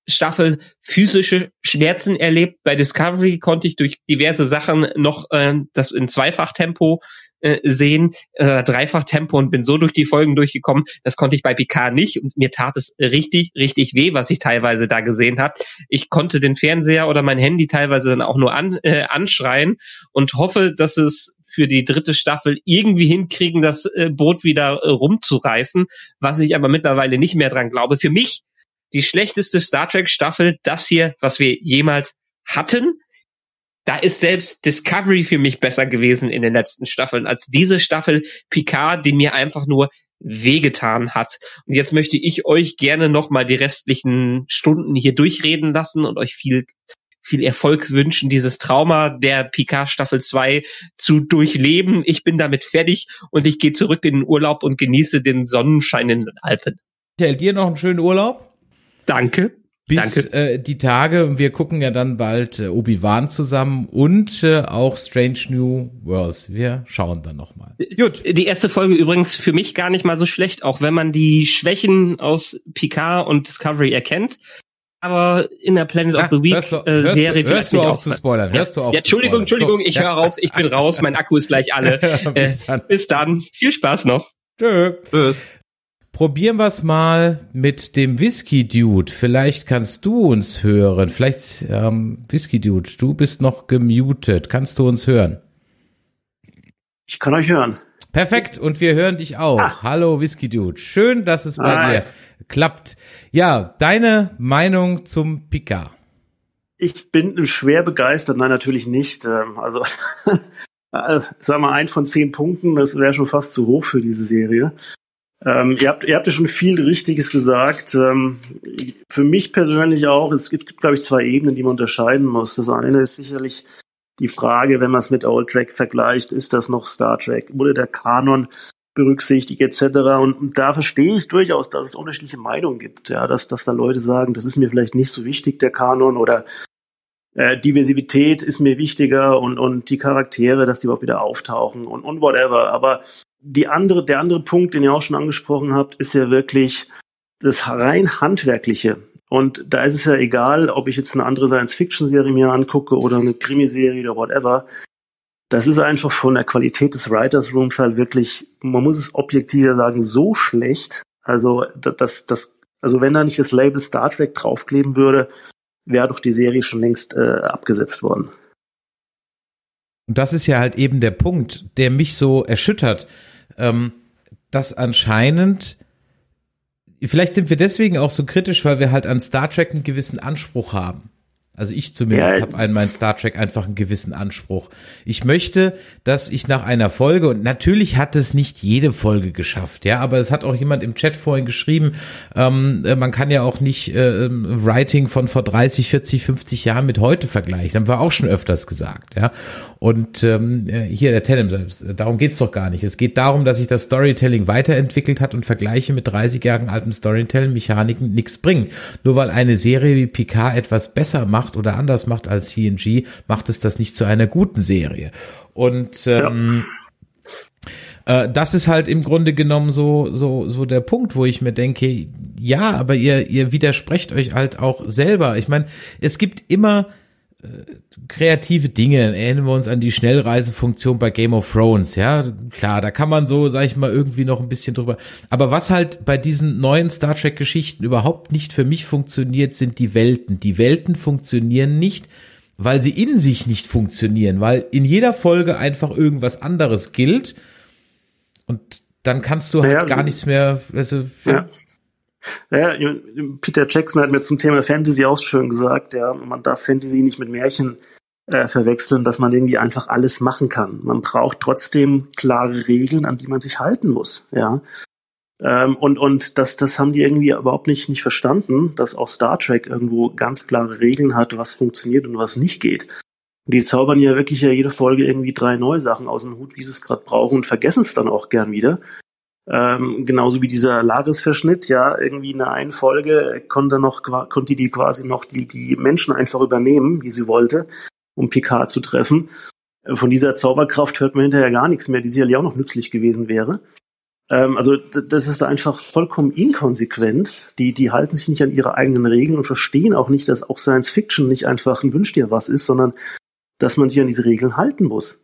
Speaker 5: Staffel physische Schmerzen erlebt. Bei Discovery konnte ich durch diverse Sachen noch äh, das in Zweifachtempo äh, sehen, äh, Dreifachtempo und bin so durch die Folgen durchgekommen. Das konnte ich bei Picard nicht und mir tat es richtig, richtig weh, was ich teilweise da gesehen habe. Ich konnte den Fernseher oder mein Handy teilweise dann auch nur an, äh, anschreien und hoffe, dass es für die dritte Staffel irgendwie hinkriegen, das äh, Boot wieder äh, rumzureißen, was ich aber mittlerweile nicht mehr dran glaube. Für mich die schlechteste Star Trek Staffel, das hier, was wir jemals hatten. Da ist selbst Discovery für mich besser gewesen in den letzten Staffeln als diese Staffel Picard, die mir einfach nur wehgetan hat. Und jetzt möchte ich euch gerne noch mal die restlichen Stunden hier durchreden lassen und euch viel viel Erfolg wünschen, dieses Trauma der Picard Staffel 2 zu durchleben. Ich bin damit fertig und ich gehe zurück in den Urlaub und genieße den Sonnenschein in den Alpen.
Speaker 3: Michael, dir noch einen schönen Urlaub.
Speaker 5: Danke.
Speaker 3: Bis
Speaker 5: Danke.
Speaker 3: Äh, die Tage, wir gucken ja dann bald äh, Obi-Wan zusammen und äh, auch Strange New Worlds. Wir schauen dann nochmal.
Speaker 5: Gut. Die erste Folge übrigens für mich gar nicht mal so schlecht, auch wenn man die Schwächen aus Picard und Discovery erkennt. Aber in der Planet of the Week
Speaker 3: hörst du-
Speaker 5: äh,
Speaker 3: hörst du-
Speaker 5: Serie
Speaker 3: hörst
Speaker 5: vielleicht
Speaker 3: du auf zu spoilern? Hörst du auf
Speaker 5: ja, Entschuldigung? Entschuldigung, ich höre auf, ich bin raus, mein Akku ist gleich alle.
Speaker 3: Bis
Speaker 5: äh,
Speaker 3: dann.
Speaker 5: bis dann. Viel Spaß noch.
Speaker 3: Tschö.
Speaker 4: Tschüss.
Speaker 3: Probieren wir es mal mit dem Whisky Dude. Vielleicht kannst du uns hören. Vielleicht, ähm, Whisky Dude, du bist noch gemutet. Kannst du uns hören?
Speaker 8: Ich kann euch hören.
Speaker 3: Perfekt, und wir hören dich auch.
Speaker 8: Ah.
Speaker 3: Hallo Whisky Dude. Schön, dass es bei
Speaker 8: Hi.
Speaker 3: dir klappt. Ja, deine Meinung zum Picard.
Speaker 8: Ich bin schwer begeistert. Nein, natürlich nicht. Ähm, Also, äh, sag mal, ein von zehn Punkten, das wäre schon fast zu hoch für diese Serie. Ähm, ihr, habt, ihr habt ja schon viel Richtiges gesagt. Ähm, für mich persönlich auch, es gibt, glaube ich, zwei Ebenen, die man unterscheiden muss. Das eine ist sicherlich die Frage, wenn man es mit Old Track vergleicht, ist das noch Star Trek? Wurde der Kanon berücksichtigt etc. Und da verstehe ich durchaus, dass es unterschiedliche Meinungen gibt. Ja, dass, dass da Leute sagen, das ist mir vielleicht nicht so wichtig, der Kanon, oder äh, Diversität ist mir wichtiger und, und die Charaktere, dass die überhaupt wieder auftauchen und, und whatever. Aber die andere, der andere Punkt, den ihr auch schon angesprochen habt, ist ja wirklich das rein handwerkliche. Und da ist es ja egal, ob ich jetzt eine andere Science-Fiction-Serie mir angucke oder eine Krimiserie oder whatever. Das ist einfach von der Qualität des Writers Rooms halt wirklich, man muss es objektiver sagen, so schlecht. Also, das, das, also wenn da nicht das Label Star Trek draufkleben würde, wäre doch die Serie schon längst äh, abgesetzt worden.
Speaker 3: Und das ist ja halt eben der Punkt, der mich so erschüttert, ähm, dass anscheinend, vielleicht sind wir deswegen auch so kritisch, weil wir halt an Star Trek einen gewissen Anspruch haben. Also ich zumindest
Speaker 8: Ja.
Speaker 3: habe an mein Star Trek einfach einen gewissen Anspruch. Ich möchte, dass ich nach einer Folge, und natürlich hat es nicht jede Folge geschafft, ja, aber es hat auch jemand im Chat vorhin geschrieben, ähm, äh, man kann ja auch nicht äh, ähm, Writing von vor 30, 40, 50 Jahren mit heute vergleichen. Das haben wir auch schon öfters gesagt, ja. Und ähm, äh, hier der Tenem, darum geht's doch gar nicht. Es geht darum, dass sich das Storytelling weiterentwickelt hat und Vergleiche mit 30 Jahren altem Storytelling-Mechaniken nichts bringen. Nur weil eine Serie wie Picard etwas besser macht oder anders macht als CNG, macht es das nicht zu einer guten Serie. Und ähm, äh, das ist halt im Grunde genommen so, so, so der Punkt, wo ich mir denke, ja, aber ihr, ihr widersprecht euch halt auch selber. Ich meine, es gibt immer kreative Dinge. Erinnern wir uns an die Schnellreisefunktion bei Game of Thrones, ja. Klar, da kann man so, sag ich mal, irgendwie noch ein bisschen drüber. Aber was halt bei diesen neuen Star Trek Geschichten überhaupt nicht für mich funktioniert, sind die Welten. Die Welten funktionieren nicht, weil sie in sich nicht funktionieren, weil in jeder Folge einfach irgendwas anderes gilt und dann kannst du halt
Speaker 8: Ja,
Speaker 3: gar nichts mehr, also,
Speaker 8: Ja. Ja, Peter Jackson hat mir zum Thema Fantasy auch schön gesagt, ja, man darf Fantasy nicht mit Märchen äh, verwechseln, dass man irgendwie einfach alles machen kann. Man braucht trotzdem klare Regeln, an die man sich halten muss, ja. Ähm, und und das, das haben die irgendwie überhaupt nicht, nicht verstanden, dass auch Star Trek irgendwo ganz klare Regeln hat, was funktioniert und was nicht geht. Und die zaubern ja wirklich ja jede Folge irgendwie drei neue Sachen aus dem Hut, wie sie es gerade brauchen und vergessen es dann auch gern wieder. Ähm, genauso wie dieser Lagesverschnitt, ja, irgendwie in der einen Folge konnte noch, konnte die quasi noch die, die Menschen einfach übernehmen, wie sie wollte, um Picard zu treffen. Von dieser Zauberkraft hört man hinterher gar nichts mehr, die sicherlich auch noch nützlich gewesen wäre. Ähm, also, das ist einfach vollkommen inkonsequent. Die, die halten sich nicht an ihre eigenen Regeln und verstehen auch nicht, dass auch Science Fiction nicht einfach ein Wünsch dir was ist, sondern dass man sich an diese Regeln halten muss.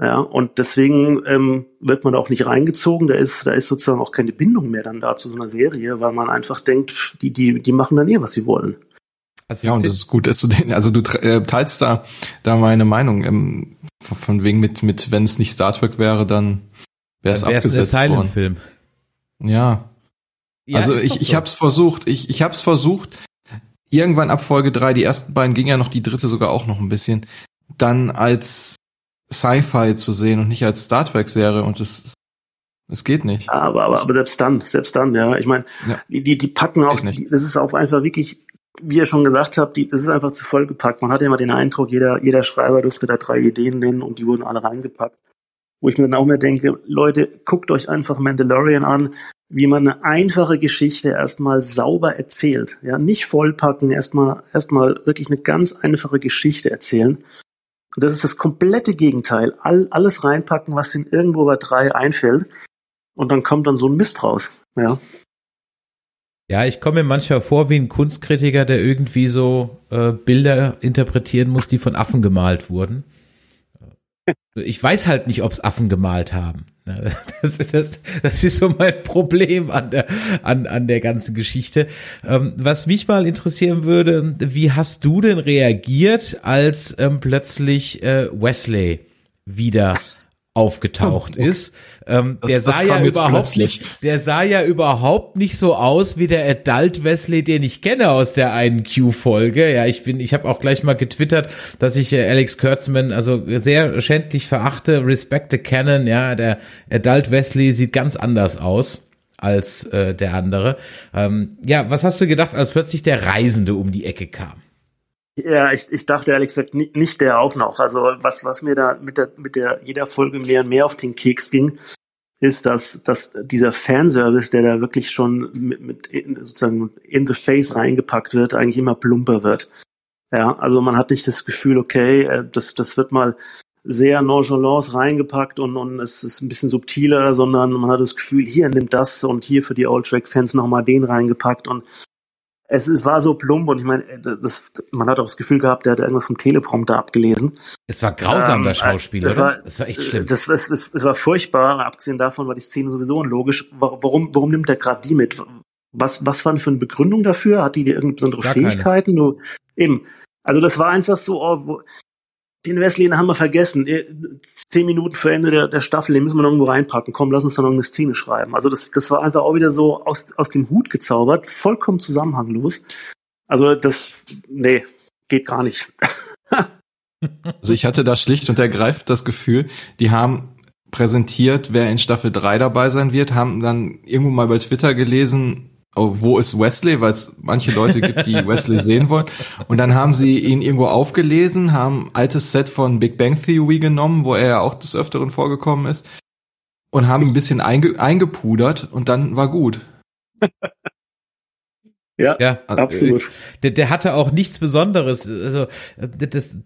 Speaker 8: Ja, und deswegen ähm, wird man da auch nicht reingezogen. Da ist, da ist sozusagen auch keine Bindung mehr dann da zu so einer Serie, weil man einfach denkt, die, die, die machen dann eh, was sie wollen.
Speaker 3: also
Speaker 4: Ja, und das ist gut, dass du den, also du äh, teilst da, da meine Meinung. Ähm, von wegen mit, mit, wenn es nicht Star Trek wäre, dann wäre es
Speaker 3: wär's ein
Speaker 4: abgesetzt worden.
Speaker 3: Asylum-Film.
Speaker 4: Ja,
Speaker 3: Ja,
Speaker 4: also ich, ich
Speaker 3: so.
Speaker 4: hab's versucht, ich, ich hab's versucht. Irgendwann ab Folge drei, die ersten beiden ging ja noch, die dritte sogar auch noch ein bisschen, dann als Sci-Fi zu sehen und nicht als Star Trek-Serie und es, es geht nicht.
Speaker 8: Aber, aber, aber selbst dann, selbst dann, ja. Ich meine,
Speaker 4: Ja.
Speaker 8: die, die, packen auch, die, das ist auch einfach wirklich, wie ihr schon gesagt habt, die, das ist einfach zu voll gepackt. Man hat ja immer den Eindruck, jeder, jeder Schreiber durfte da drei Ideen nennen und die wurden alle reingepackt. Wo ich mir dann auch mehr denke, Leute, guckt euch einfach Mandalorian an, wie man eine einfache Geschichte erstmal sauber erzählt. Ja, nicht vollpacken, erstmal, erstmal wirklich eine ganz einfache Geschichte erzählen. Das ist das komplette Gegenteil. All, alles reinpacken, was ihnen irgendwo bei drei einfällt. Und dann kommt dann so ein Mist raus. Ja.
Speaker 3: Ja, ich komme mir manchmal vor wie ein Kunstkritiker, der irgendwie so äh, Bilder interpretieren muss, die von Affen gemalt wurden. Ich weiß halt nicht, ob es Affen gemalt haben. Das ist, das, das ist so mein Problem an der, an, an der ganzen Geschichte. Ähm, was mich mal interessieren würde, wie hast du denn reagiert, als ähm, plötzlich äh, Wesley wieder aufgetaucht ist? Ähm,
Speaker 4: Das-
Speaker 3: der sah ja überhaupt nicht, der sah ja überhaupt nicht so aus wie der Adult Wesley, den ich kenne aus der einen Q-Folge. Ja, ich bin, ich habe auch gleich mal getwittert, dass ich äh, Alex Kurtzman also sehr schändlich verachte. Respect the Canon. Ja, der Adult Wesley sieht ganz anders aus als äh, der andere. Ähm, ja, was hast du gedacht, als plötzlich der Reisende um die Ecke kam?
Speaker 8: Ja, ich, ich dachte ehrlich gesagt ni- nicht der auch noch. Also was, was mir da mit der, mit der jeder Folge mehr und mehr auf den Keks ging, ist, dass, dass dieser Fanservice, der da wirklich schon mit, mit in, sozusagen in the face reingepackt wird, eigentlich immer plumper wird. Ja, also man hat nicht das Gefühl, okay, äh, das, das wird mal sehr nonchalant reingepackt und, und es ist ein bisschen subtiler, sondern man hat das Gefühl, hier nimmt das und hier für die Old Track Fans nochmal den reingepackt und es, es war so plump und ich meine, das, man hat auch das Gefühl gehabt, der hat irgendwas vom Teleprompter abgelesen.
Speaker 3: Es war grausam,
Speaker 8: Ähm,
Speaker 3: der Schauspieler,
Speaker 8: das
Speaker 3: oder?
Speaker 8: war-
Speaker 3: das war echt schlimm.
Speaker 8: Das, das, das, das war furchtbar, abgesehen davon war die Szene sowieso unlogisch. Wa- Warum, warum nimmt er gerade die mit? Was, was war denn für eine Begründung dafür? Hat die dir irgendeine besondere
Speaker 3: Gar keine.
Speaker 8: Fähigkeiten? Nur, eben. Also das war einfach so, oh, wo, den Wesley, den haben wir vergessen. Eh, Zehn Minuten vor Ende der, der Staffel, den müssen wir noch irgendwo reinpacken. Komm, lass uns dann noch eine Szene schreiben. Also das, das war einfach auch wieder so aus, aus dem Hut gezaubert, vollkommen zusammenhanglos. Also das, nee, geht gar nicht.
Speaker 4: Also ich hatte da schlicht und ergreifend das Gefühl, die haben präsentiert, wer in Staffel 3 dabei sein wird, haben dann irgendwo mal bei Twitter gelesen, oh, wo ist Wesley, weil es manche Leute gibt, die Wesley sehen wollen. Und dann haben sie ihn irgendwo aufgelesen, haben ein altes Set von Big Bang Theory genommen, wo er ja auch des Öfteren vorgekommen ist, und haben ein bisschen einge eingepudert und dann war gut.
Speaker 8: Ja,
Speaker 3: Ja,
Speaker 8: absolut.
Speaker 3: Der, der hatte auch nichts Besonderes. Also, das,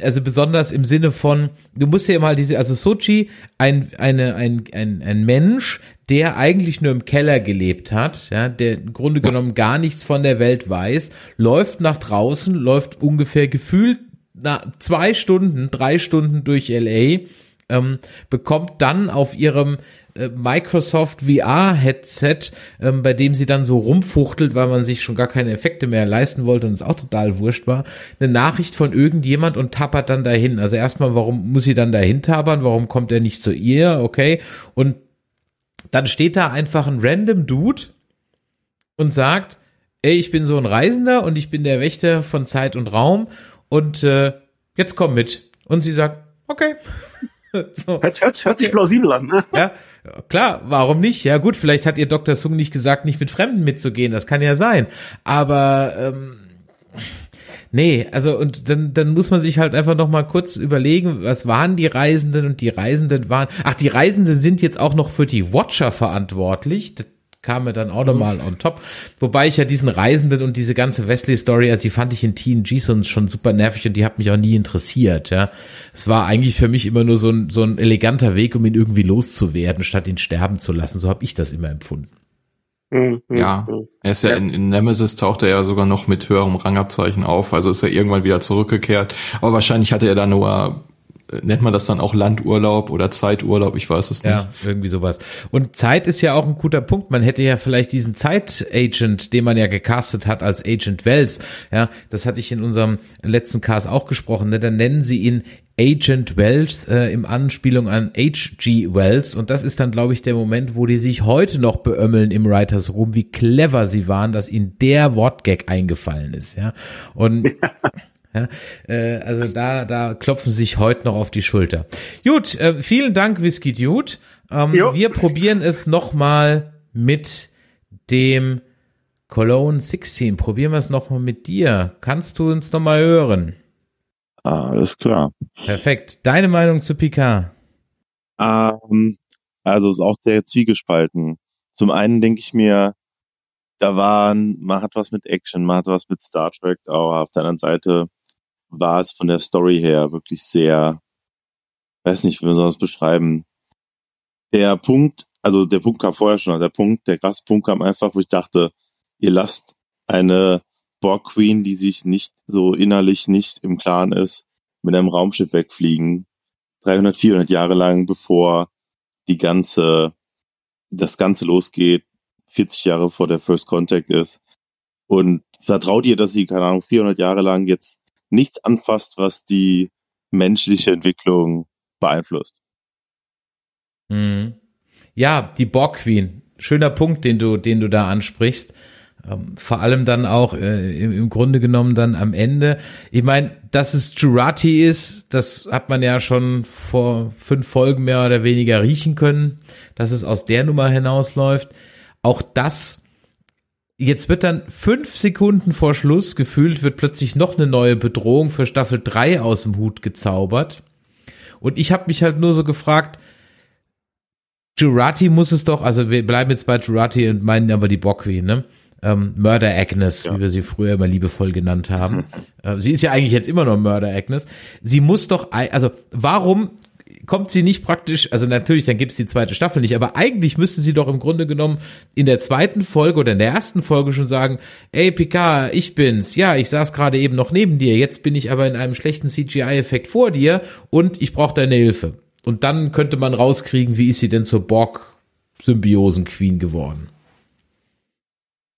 Speaker 3: also besonders im Sinne von, du musst dir mal diese, also Sochi, ein, eine, ein, ein, ein Mensch, der eigentlich nur im Keller gelebt hat, ja, der im Grunde genommen gar nichts von der Welt weiß, läuft nach draußen, läuft ungefähr gefühlt na, zwei Stunden, drei Stunden durch LA, ähm, bekommt dann auf ihrem Microsoft VR-Headset, ähm, bei dem sie dann so rumfuchtelt, weil man sich schon gar keine Effekte mehr leisten wollte und es auch total wurscht war, eine Nachricht von irgendjemand und tappert dann dahin. Also erstmal, warum muss sie dann dahin tappern? Warum kommt er nicht zu ihr? Okay. Und dann steht da einfach ein random Dude und sagt, ey, ich bin so ein Reisender und ich bin der Wächter von Zeit und Raum und äh, jetzt komm mit. Und sie sagt, okay. so.
Speaker 8: Hört, hört, hört sich plausibel an, ne?
Speaker 3: Ja, klar, warum nicht? Ja gut, vielleicht hat ihr Dr. Sung nicht gesagt, nicht mit Fremden mitzugehen, das kann ja sein. Aber ähm, nee, also und dann, dann muss man sich halt einfach noch mal kurz überlegen, was waren die Reisenden und die Reisenden waren, ach, die Reisenden sind jetzt auch noch für die Watcher verantwortlich. Kam mir dann auch noch mal on top. Wobei ich ja diesen Reisenden und diese ganze Wesley-Story, also die fand ich in TNG schon, schon super nervig und die hat mich auch nie interessiert, ja. Es war eigentlich für mich immer nur so ein, so ein eleganter Weg, um ihn irgendwie loszuwerden, statt ihn sterben zu lassen. So habe ich das immer empfunden.
Speaker 8: Mhm,
Speaker 4: Ja. Er ist ja, In, in Nemesis taucht er ja sogar noch mit höherem Rangabzeichen auf, also ist er irgendwann wieder zurückgekehrt. Aber wahrscheinlich hatte er da nur, nennt man das dann auch Landurlaub oder Zeiturlaub, ich weiß es nicht.
Speaker 3: Ja, irgendwie sowas. Und Zeit ist ja auch ein guter Punkt. Man hätte ja vielleicht diesen Zeit-Agent, den man ja gecastet hat als Agent Wells, ja, das hatte ich in unserem letzten Cast auch gesprochen, ne? dann nennen sie ihn Agent Wells äh, im Anspielung an H.G. Wells. Und das ist dann, glaube ich, der Moment, wo die sich heute noch beömmeln im Writers Room, wie clever sie waren, dass ihnen der Wortgag eingefallen ist. Ja, und Ja, äh, also da, da klopfen sich heute noch auf die Schulter. Gut, äh, vielen Dank, Whisky Dude. Ähm, wir probieren es nochmal mit dem Cologne 16. Probieren wir es nochmal mit dir. Kannst du uns nochmal hören?
Speaker 9: Ah, alles klar.
Speaker 3: Perfekt. Deine Meinung zu Picard?
Speaker 9: Ähm, also ist auch sehr zwiegespalten. Zum einen denke ich mir, da waren, man hat was mit Action, man hat was mit Star Trek, aber auf der anderen Seite war es von der Story her wirklich sehr, weiß nicht, wie man soll das beschreiben. Der Punkt, also der Punkt kam vorher schon, der Punkt, der krasse Punkt kam einfach, wo ich dachte, ihr lasst eine Borg Queen, die sich nicht so innerlich nicht im Klaren ist, mit einem Raumschiff wegfliegen. 300, 400 Jahre lang, bevor die ganze, das Ganze losgeht, 40 Jahre vor der First Contact ist. Und vertraut ihr, dass sie, keine Ahnung, 400 Jahre lang jetzt nichts anfasst, was die menschliche Entwicklung beeinflusst.
Speaker 3: Mhm. Ja, die Borg Queen. Schöner Punkt, den du, den du da ansprichst. Ähm, vor allem dann auch äh, im, im Grunde genommen dann am Ende. Ich meine, dass es Jurati ist, das hat man ja schon vor fünf Folgen mehr oder weniger riechen können, dass es aus der Nummer hinausläuft. Auch das Jetzt wird dann fünf Sekunden vor Schluss gefühlt, wird plötzlich noch eine neue Bedrohung für Staffel 3 aus dem Hut gezaubert. Und ich habe mich halt nur so gefragt, Jurati muss es doch, also wir bleiben jetzt bei Jurati und meinen aber die Bockwee, ne? Ähm, Murder Agnes, ja. wie wir sie früher immer liebevoll genannt haben. äh, sie ist ja eigentlich jetzt immer noch Murder Agnes. Sie muss doch, also warum kommt sie nicht praktisch, also natürlich, dann gibt es die zweite Staffel nicht, aber eigentlich müsste sie doch im Grunde genommen in der zweiten Folge oder in der ersten Folge schon sagen, ey Picard, ich bin's, ja, ich saß gerade eben noch neben dir, jetzt bin ich aber in einem schlechten CGI-Effekt vor dir und ich brauche deine Hilfe. Und dann könnte man rauskriegen, wie ist sie denn zur Borg-Symbiosen-Queen geworden.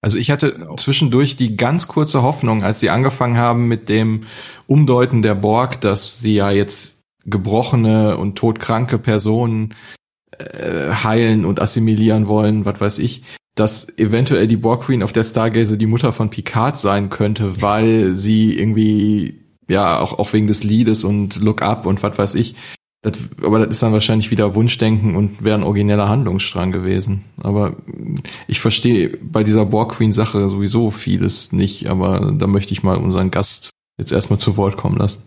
Speaker 4: Also ich hatte zwischendurch die ganz kurze Hoffnung, als sie angefangen haben mit dem Umdeuten der Borg, dass sie ja jetzt gebrochene und todkranke Personen äh, heilen und assimilieren wollen, was weiß ich, dass eventuell die Borg Queen auf der Stargazer die Mutter von Picard sein könnte, weil sie irgendwie, ja, auch, auch wegen des Liedes und Look Up und was weiß ich. Das, aber das ist dann wahrscheinlich wieder Wunschdenken und wäre ein origineller Handlungsstrang gewesen. Aber ich verstehe bei dieser Borg Queen Sache sowieso vieles nicht, aber da möchte ich mal unseren Gast jetzt erstmal zu Wort kommen lassen.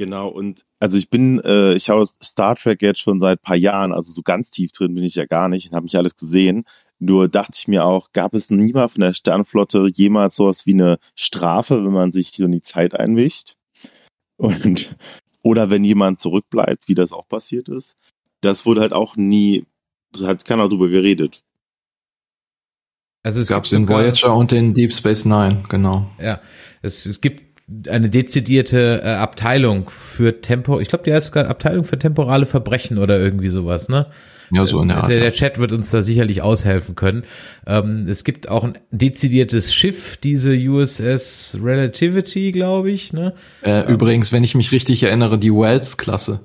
Speaker 9: Genau, und also ich bin, äh, ich schaue Star Trek jetzt schon seit paar Jahren, also so ganz tief drin bin ich ja gar nicht und habe nicht alles gesehen. Nur dachte ich mir auch, gab es nie mal von der Sternflotte jemals sowas wie eine Strafe, wenn man sich so in die Zeit einwischt? Und oder wenn jemand zurückbleibt, wie das auch passiert ist. Das wurde halt auch nie, hat keiner drüber geredet.
Speaker 4: Also es gab es in Voyager und in Deep Space Nine, genau.
Speaker 3: Ja, es, es gibt eine dezidierte äh, Abteilung für Tempo, ich glaube, die heißt sogar Abteilung für temporale Verbrechen oder irgendwie sowas, ne?
Speaker 4: Ja, so in der Art.
Speaker 3: Der, der Chat wird uns da sicherlich aushelfen können. Ähm, es gibt auch ein dezidiertes Schiff, diese USS Relativity, glaube ich, ne?
Speaker 4: Äh, ähm, übrigens, wenn ich mich richtig erinnere, die Wells-Klasse.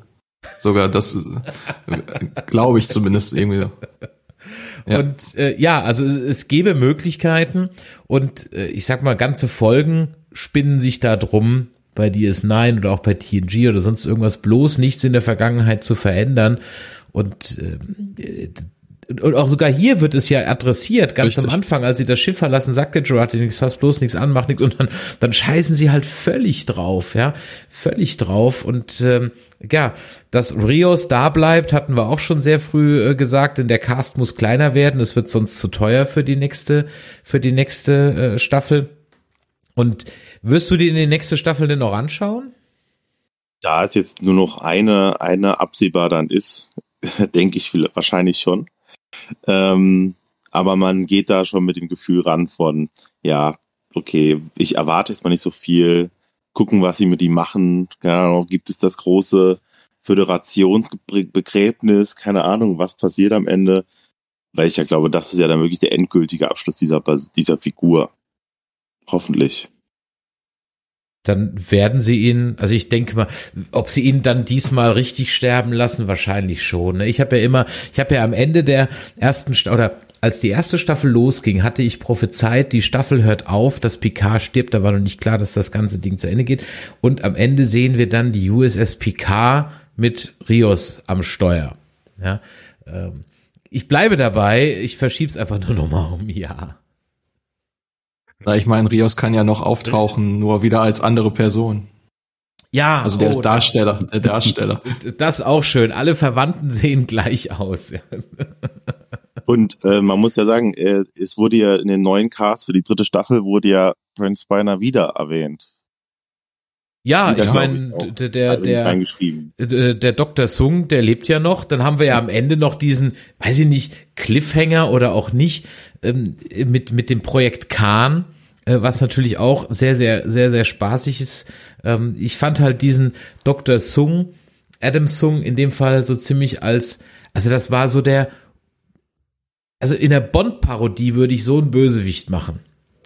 Speaker 4: Sogar das, äh, glaube ich zumindest irgendwie.
Speaker 3: Ja. Und äh, ja, also es gäbe Möglichkeiten und äh, ich sag mal, ganze Folgen spinnen sich da drum, bei DS9 oder auch bei TNG oder sonst irgendwas, bloß nichts in der Vergangenheit zu verändern. Und, äh, und auch sogar hier wird es ja adressiert, ganz Richtig. am Anfang, als sie das Schiff verlassen, sagt der Gerard nichts, fast bloß nichts an, macht nichts und dann, dann scheißen sie halt völlig drauf, ja, völlig drauf und ähm, ja, dass Rios da bleibt, hatten wir auch schon sehr früh äh, gesagt, denn der Cast muss kleiner werden, es wird sonst zu teuer für die nächste, für die nächste äh, Staffel. Und wirst du dir in die nächste Staffel denn noch anschauen?
Speaker 9: Da es jetzt nur noch eine, eine absehbar dann ist, denke ich wahrscheinlich schon. Ähm, aber man geht da schon mit dem Gefühl ran von, ja, okay, ich erwarte jetzt mal nicht so viel, gucken, was sie mit ihm machen. Keine Ahnung, gibt es das große Föderationsbegräbnis, keine Ahnung, was passiert am Ende. Weil ich ja glaube, das ist ja dann wirklich der endgültige Abschluss dieser, dieser Figur. Hoffentlich.
Speaker 3: Dann werden sie ihn, also ich denke mal, ob sie ihn dann diesmal richtig sterben lassen, wahrscheinlich schon. ne? Ich habe ja immer, ich habe ja am Ende der ersten oder als die erste Staffel losging, hatte ich prophezeit, die Staffel hört auf, dass Picard stirbt, da war noch nicht klar, dass das ganze Ding zu Ende geht. Und am Ende sehen wir dann die USS Picard mit Rios am Steuer. Ja, ähm, ich bleibe dabei, ich verschieb's einfach nur noch mal um ein Jahr.
Speaker 4: Na, ich meine, Rios kann ja noch auftauchen, nur wieder als andere Person.
Speaker 3: Ja,
Speaker 4: Also der
Speaker 3: oh,
Speaker 4: Darsteller, der Darsteller.
Speaker 3: Das auch schön. Alle Verwandten sehen gleich aus.
Speaker 9: Und äh, man muss ja sagen, äh, es wurde ja in den neuen Cast für die dritte Staffel wurde ja Brent Spiner wieder erwähnt.
Speaker 3: Ja,
Speaker 9: Wieder,
Speaker 3: ich meine, der, der,
Speaker 9: also
Speaker 3: der,
Speaker 9: reingeschrieben.
Speaker 3: äh, der Dr. Sung, der lebt ja noch. Dann haben wir ja am Ende noch diesen, weiß ich nicht, Cliffhanger oder auch nicht, ähm, mit, mit dem Projekt Khan, äh, was natürlich auch sehr, sehr, sehr, sehr spaßig ist. Ähm, ich fand halt diesen Dr. Sung, Adam Sung in dem Fall so ziemlich als, also das war so der, also in der Bond-Parodie würde ich so einen Bösewicht machen.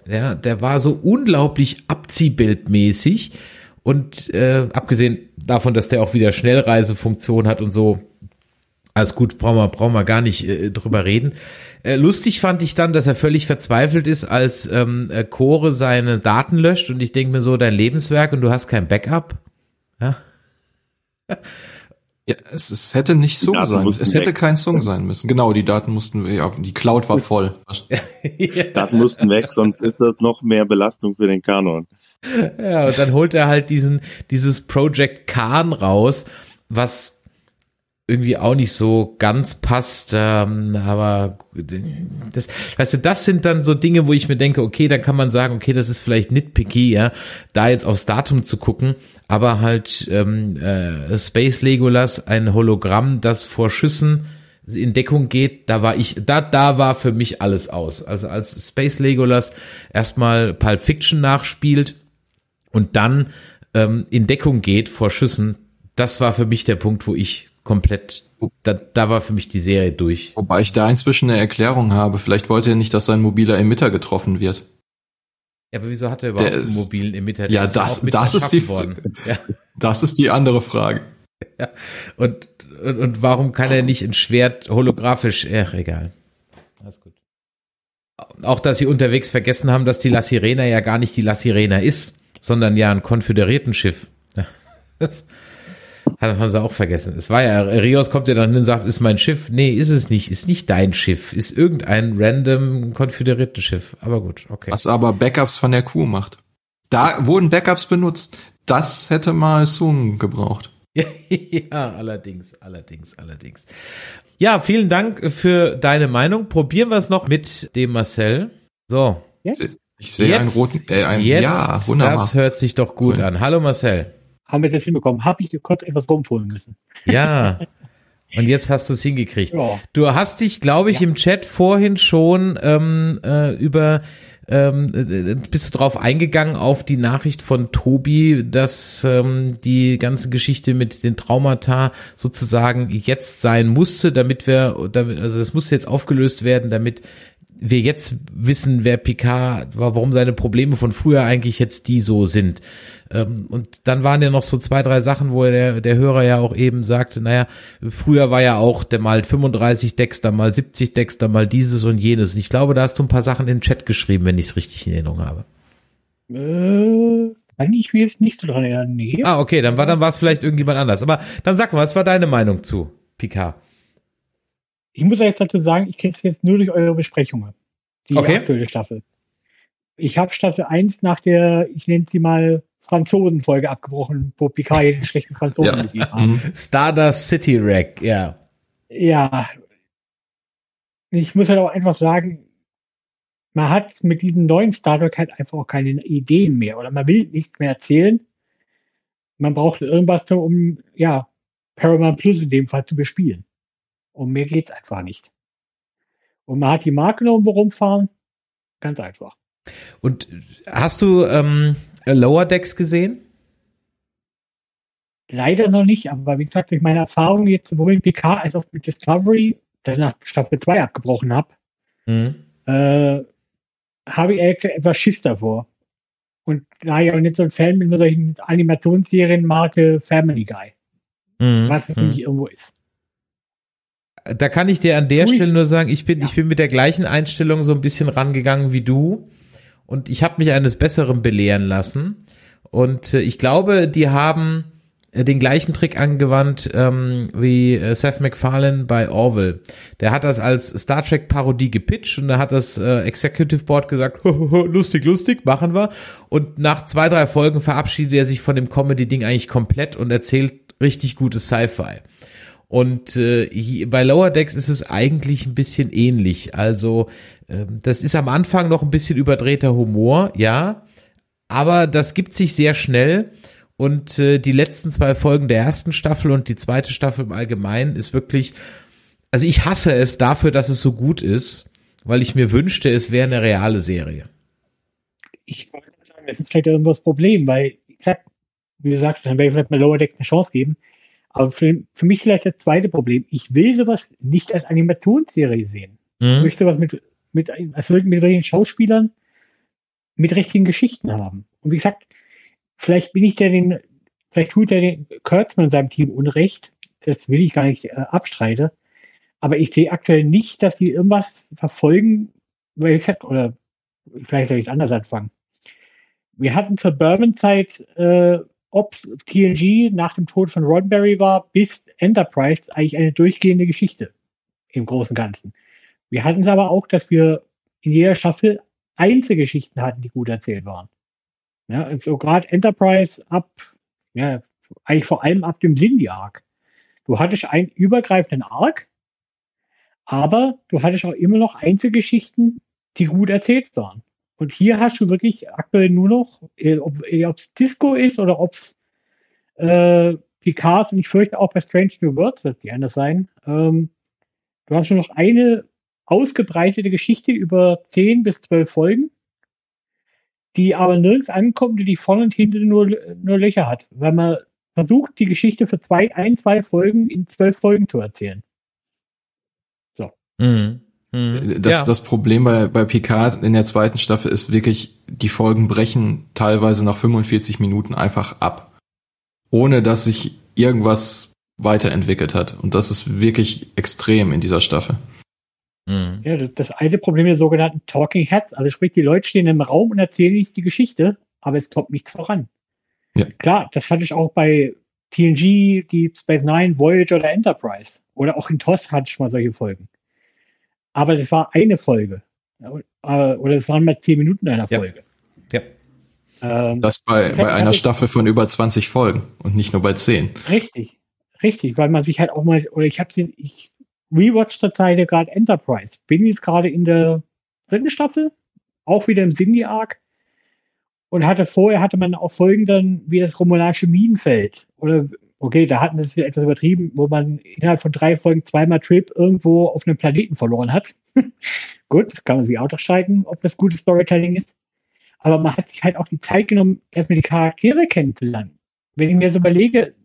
Speaker 3: Ja, der war so unglaublich abziehbildmäßig und äh, abgesehen davon, dass der auch wieder Schnellreisefunktion hat und so, alles gut, brauchen wir, brauchen wir gar nicht äh, drüber reden. Äh, lustig fand ich dann, dass er völlig verzweifelt ist, als ähm, äh, Core seine Daten löscht und ich denke mir so, dein Lebenswerk und du hast kein Backup. Ja.
Speaker 4: Ja, es, es hätte nicht
Speaker 9: Daten
Speaker 4: sein. Es hätte
Speaker 9: weg.
Speaker 4: kein Sung sein müssen. Genau, die Daten mussten wir, ja, die Cloud war voll.
Speaker 9: Daten mussten weg, sonst ist das noch mehr Belastung für den Kanon.
Speaker 3: Ja, und dann holt er halt diesen, dieses Project Khan raus, was irgendwie auch nicht so ganz passt, ähm, aber das, weißt du, das sind dann so Dinge, wo ich mir denke, okay, dann kann man sagen, okay, das ist vielleicht nitpicky, ja, da jetzt aufs Datum zu gucken, aber halt ähm, äh, Space Legolas, ein Hologramm, das vor Schüssen in Deckung geht, da war ich, da, da war für mich alles aus. Also als Space Legolas erstmal Pulp Fiction nachspielt und dann ähm, in Deckung geht vor Schüssen, das war für mich der Punkt, wo ich komplett, da, da war für mich die Serie durch.
Speaker 4: Wobei ich da inzwischen eine Erklärung habe. Vielleicht wollte er nicht, dass sein mobiler Emitter getroffen wird.
Speaker 3: Ja, aber wieso hat er überhaupt
Speaker 4: Der
Speaker 3: einen mobilen Emitter? Der
Speaker 4: Ja,
Speaker 3: ist
Speaker 4: das- das ist die.
Speaker 3: Ja.
Speaker 4: Das ist die andere Frage.
Speaker 3: Und, und, und warum kann er nicht ein Schwert holographisch? Ach, egal. Alles gut. Auch, dass sie unterwegs vergessen haben, dass die La Sirena ja gar nicht die La Sirena ist, sondern ja ein Konföderiertenschiff. Ja, Das haben sie auch vergessen. Es war ja, Rios kommt ja dann hin und sagt, ist mein Schiff. Nee, ist es nicht. Ist nicht dein Schiff. Ist irgendein random Konföderiertenschiff. Aber gut, okay.
Speaker 4: Was aber Backups von der Crew macht. Da wurden Backups benutzt. Das hätte mal Sung gebraucht.
Speaker 3: ja, allerdings, allerdings, allerdings. Ja, vielen Dank für deine Meinung. Probieren wir es noch mit dem Marcel. So.
Speaker 4: Ich sehe einen roten, äh, ein,
Speaker 3: jetzt,
Speaker 4: ja, wunderbar.
Speaker 3: Das hört sich doch gut
Speaker 4: Cool.
Speaker 3: an. Hallo Marcel.
Speaker 10: Haben wir das hinbekommen? Habe ich kurz etwas rumholen müssen.
Speaker 3: Ja. Und jetzt hast du es hingekriegt.
Speaker 10: Ja.
Speaker 3: Du hast dich, glaube ich, im Chat vorhin schon ähm, äh, über ähm, äh, bist du drauf eingegangen auf die Nachricht von Tobi, dass ähm, die ganze Geschichte mit den Traumata sozusagen jetzt sein musste, damit wir, damit, also das musste jetzt aufgelöst werden, damit wir jetzt wissen, wer Picard war, warum seine Probleme von früher eigentlich jetzt die so sind. Ähm, und dann waren ja noch so zwei, drei Sachen, wo der, der Hörer ja auch eben sagte, naja, früher war ja auch der mal 35 Decks, dann mal 70 Decks, dann mal dieses und jenes. Und ich glaube, da hast du ein paar Sachen in den Chat geschrieben, wenn ich es richtig in Erinnerung habe.
Speaker 10: Äh, kann ich mir jetzt nicht so dran erinnern. Nee.
Speaker 3: Ah, okay, dann war dann war es vielleicht irgendjemand anders. Aber dann sag mal, was war deine Meinung zu Picard?
Speaker 10: Ich muss ja jetzt dazu sagen, ich kenne es jetzt nur durch eure Besprechungen. Die
Speaker 3: Okay.
Speaker 10: aktuelle Staffel. Ich habe Staffel 1 nach der, ich nenne sie mal Franzosen-Folge abgebrochen, wo Picard den schlechten Franzosen
Speaker 4: Ja.
Speaker 10: hat.
Speaker 4: Mhm.
Speaker 3: Stardust City Wreck, ja.
Speaker 10: Ja. Ich muss halt auch einfach sagen, man hat mit diesem neuen Star Trek halt einfach auch keine Ideen mehr oder man will nichts mehr erzählen. Man braucht irgendwas, um, ja, Paramount Plus in dem Fall zu bespielen. Und mehr geht's einfach nicht. Und man hat die Marke noch irgendwo rumfahren. Ganz einfach.
Speaker 3: Und hast du ähm, Lower Decks gesehen?
Speaker 10: Leider noch nicht, aber wie gesagt, durch meine Erfahrung jetzt sowohl mit PK als auch mit Discovery, das ich nach Staffel 2 abgebrochen habe,
Speaker 3: Mhm.
Speaker 10: äh, habe ich ehrlich gesagt etwas Schiss davor. Und da ich auch nicht so ein Fan bin mit solchen Animationsserien Marke Family Guy.
Speaker 3: Mhm.
Speaker 10: Was es
Speaker 3: Mhm.
Speaker 10: nicht irgendwo ist.
Speaker 3: Da kann ich dir an der
Speaker 10: Ui.
Speaker 3: Stelle nur sagen, ich bin,
Speaker 10: Ja.
Speaker 3: ich bin mit der gleichen Einstellung so ein bisschen rangegangen wie du. Und ich habe mich eines Besseren belehren lassen. Und äh, ich glaube, die haben äh, den gleichen Trick angewandt ähm, wie äh, Seth MacFarlane bei Orville. Der hat das als Star Trek Parodie gepitcht und da hat das äh, Executive Board gesagt, lustig, lustig, machen wir. Und nach zwei, drei Folgen verabschiedet er sich von dem Comedy-Ding eigentlich komplett und erzählt richtig gutes Sci-Fi. Und äh, bei Lower Decks ist es eigentlich ein bisschen ähnlich. Also ähm, das ist am Anfang noch ein bisschen überdrehter Humor, ja, aber das gibt sich sehr schnell. Und äh, die letzten zwei Folgen der ersten Staffel und die zweite Staffel im Allgemeinen ist wirklich, also ich hasse es dafür, dass es so gut ist, weil ich mir wünschte, es wäre eine reale Serie.
Speaker 10: Ich wollte sagen, das ist vielleicht irgendwo das Problem, weil, ich sag, wie gesagt, dann werde ich vielleicht mal Lower Decks eine Chance geben. Aber für, für mich vielleicht das zweite Problem. Ich will sowas nicht als Animationsserie sehen. Ich
Speaker 3: Mhm.
Speaker 10: möchte was mit, mit, also mit solchen Schauspielern mit richtigen Geschichten haben. Und wie gesagt, vielleicht bin ich der den, vielleicht tut der den Kurtzman und seinem Team Unrecht. Das will ich gar nicht äh, abstreite. Aber ich sehe aktuell nicht, dass sie irgendwas verfolgen, weil ich gesagt, oder vielleicht soll ich es anders anfangen. Wir hatten zur Bourbon-Zeit, äh, ob TNG nach dem Tod von Roddenberry war, bis Enterprise eigentlich eine durchgehende Geschichte im Großen und Ganzen. Wir hatten es aber auch, dass wir in jeder Staffel Einzelgeschichten hatten, die gut erzählt waren. Ja, also gerade Enterprise ab, ja, eigentlich vor allem ab dem Cindy-Arc. Du hattest einen übergreifenden Arc, aber du hattest auch immer noch Einzelgeschichten, die gut erzählt waren. Und hier hast du wirklich aktuell nur noch, äh, ob es Disco ist oder ob es äh, Picards und ich fürchte auch bei Strange New Worlds wird es die anders sein. Ähm, du hast nur noch eine ausgebreitete Geschichte über 10 bis 12 Folgen, die aber nirgends ankommt, die vorne und hinten nur, nur Löcher hat, weil man versucht, die Geschichte für zwei, ein, zwei Folgen in zwölf Folgen zu erzählen.
Speaker 3: Mhm. Mhm.
Speaker 4: Das,
Speaker 3: ja.
Speaker 4: das Problem bei, bei Picard in der zweiten Staffel ist wirklich, die Folgen brechen teilweise nach 45 Minuten einfach ab. Ohne dass sich irgendwas weiterentwickelt hat. Und das ist wirklich extrem in dieser Staffel.
Speaker 3: Mhm.
Speaker 10: Ja, das, das alte Problem der sogenannten Talking Heads, also sprich, die Leute stehen im Raum und erzählen nicht die Geschichte, aber es kommt nichts voran.
Speaker 4: Ja.
Speaker 10: Klar, das hatte ich auch bei TNG, Deep Space Nine, Voyager oder Enterprise. Oder auch in TOS hatte ich mal solche Folgen. Aber das war eine Folge. Ja, Oder es waren mal zehn Minuten einer
Speaker 3: Ja.
Speaker 10: Folge.
Speaker 3: Ja.
Speaker 10: Ähm,
Speaker 4: Das bei,
Speaker 10: Das
Speaker 4: bei einer Staffel von über 20 Folgen und nicht nur bei 10.
Speaker 10: Richtig, richtig, weil man sich halt auch mal, oder ich habe sie, ich rewatch zur Zeit gerade Enterprise. Bin jetzt gerade in der dritten Staffel, auch wieder im Cindy-Arc. Und hatte vorher hatte man auch Folgen dann wie das romulanische Minenfeld. Oder okay, da hatten sie es etwas übertrieben, wo man innerhalb von drei Folgen zweimal Trip irgendwo auf einem Planeten verloren hat. Gut, kann man sich auch streiten, ob das gutes Storytelling ist. Aber man hat sich halt auch die Zeit genommen, erstmal die Charaktere kennenzulernen. Wenn ich mir so überlege,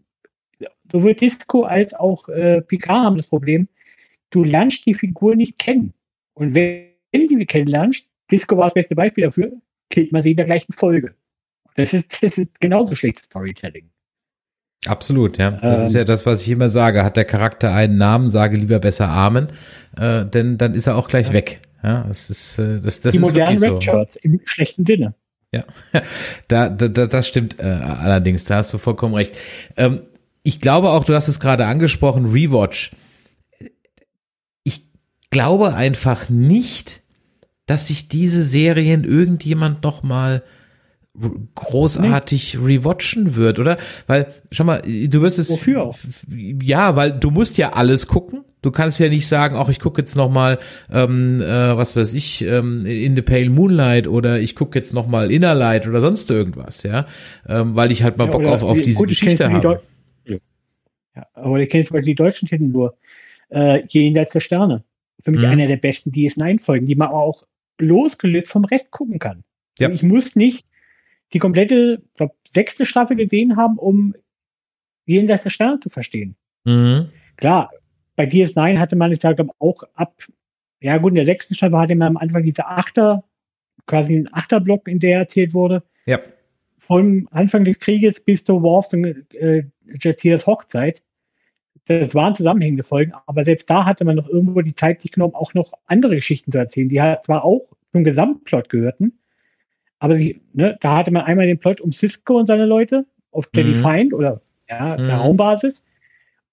Speaker 10: sowohl Disco als auch äh, Picard haben das Problem, du lernst die Figur nicht kennen. Und wenn du sie kennenlernst, Disco war das beste Beispiel dafür, killt man sie in der gleichen Folge. Das ist, das ist genauso schlechtes Storytelling.
Speaker 3: Absolut, ja. Das
Speaker 10: Ähm.
Speaker 3: ist ja das, was ich immer sage. Hat der Charakter einen Namen, sage lieber besser Amen, äh, denn dann ist er auch gleich weg. Ja, das ist, äh, das, das
Speaker 10: die
Speaker 3: ist
Speaker 10: modernen
Speaker 3: so.
Speaker 10: Shirts im schlechten Sinne.
Speaker 3: Ja, da, da, da, das stimmt äh, allerdings, da hast du vollkommen recht. Ähm, ich glaube auch, du hast es gerade angesprochen, Rewatch. Ich glaube einfach nicht, dass sich diese Serien irgendjemand noch mal großartig rewatchen wird, oder? Weil, schau mal, du wirst es.
Speaker 10: Wofür auch?
Speaker 3: Ja, weil du musst ja alles gucken. Du kannst ja nicht sagen, auch ich gucke jetzt noch mal, ähm, äh, was weiß ich, ähm, in the Pale Moonlight oder ich gucke jetzt noch mal Inner Light oder sonst irgendwas, ja, ähm, weil ich halt mal
Speaker 10: Ja,
Speaker 3: Bock auf, auf diese
Speaker 10: gut,
Speaker 3: Geschichte
Speaker 10: die
Speaker 3: habe.
Speaker 10: Deu- Ja, aber ich kenne zum Beispiel die deutschen Titel nur. Äh, Jenseits der Sterne. Für mich
Speaker 3: Mhm.
Speaker 10: einer der besten DS9-Folgen, die man auch losgelöst vom Rest gucken kann.
Speaker 3: Ja.
Speaker 10: Ich muss nicht die komplette, glaub, sechste Staffel gesehen haben, um Jenseits der Sterne zu verstehen.
Speaker 3: Mhm.
Speaker 10: Klar, bei DS9 hatte man, ich sage auch ab, ja gut, in der sechsten Staffel hatte man am Anfang diese Achter, quasi einen Achterblock, in der erzählt wurde.
Speaker 3: Ja.
Speaker 10: Vom Anfang des Krieges bis zu Worfs und äh, Jatiras Hochzeit. Das waren zusammenhängende Folgen, aber selbst da hatte man noch irgendwo die Zeit sich genommen, auch noch andere Geschichten zu erzählen, die halt zwar auch zum Gesamtplot gehörten, aber sie, ne, da hatte man einmal den Plot um Cisco und seine Leute auf der
Speaker 3: Mhm.
Speaker 10: Defiant oder ja, der
Speaker 3: Mhm.
Speaker 10: Raumbasis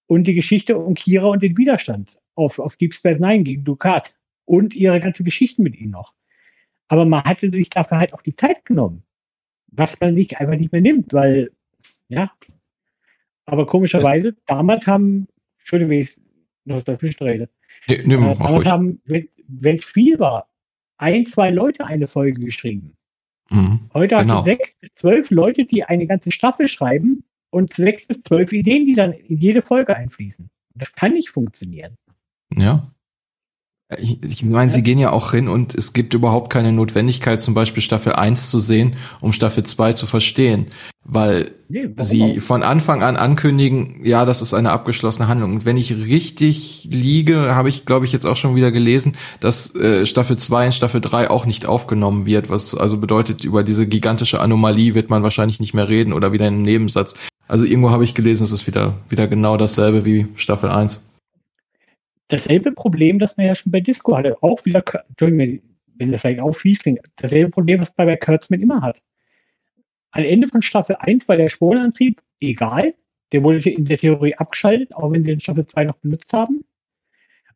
Speaker 10: und die Geschichte um Kira und den Widerstand auf, auf Deep Space Nine gegen Ducat und ihre ganze Geschichten mit ihnen noch. Aber man hatte sich dafür halt auch die Zeit genommen, was man sich einfach nicht mehr nimmt, weil, ja. Aber komischerweise, damals haben, Entschuldigung, wenn ich noch dazwischen rede,
Speaker 4: Nee, nee,
Speaker 10: äh, damals haben, wenn es viel war, ein, zwei Leute eine Folge geschrieben.
Speaker 4: Mhm.
Speaker 10: Heute
Speaker 4: Genau.
Speaker 10: hast du sechs bis zwölf Leute, die eine ganze Staffel schreiben und sechs bis zwölf Ideen, die dann in jede Folge einfließen. Das kann nicht funktionieren.
Speaker 4: Ja. Ich, meine, sie gehen ja auch hin und es gibt überhaupt keine Notwendigkeit, zum Beispiel Staffel 1 zu sehen, um Staffel 2 zu verstehen. Weil
Speaker 10: Nee,
Speaker 4: sie von Anfang an ankündigen, ja, das ist eine abgeschlossene Handlung. Und wenn ich richtig liege, habe ich, glaube ich, jetzt auch schon wieder gelesen, dass äh, Staffel 2 in Staffel 3 auch nicht aufgenommen wird, was also bedeutet, über diese gigantische Anomalie wird man wahrscheinlich nicht mehr reden oder wieder in einem Nebensatz. Also irgendwo habe ich gelesen, es ist wieder, wieder genau dasselbe wie Staffel 1.
Speaker 10: dasselbe Problem, das man ja schon bei Disco hatte. Auch wieder, Entschuldigung, wenn das vielleicht auch fies klingt, dasselbe Problem, was man bei Kurtzman immer hat. Am Ende von Staffel 1 war der Sporenantrieb egal. Der wurde in der Theorie abgeschaltet, auch wenn sie in Staffel 2 noch benutzt haben.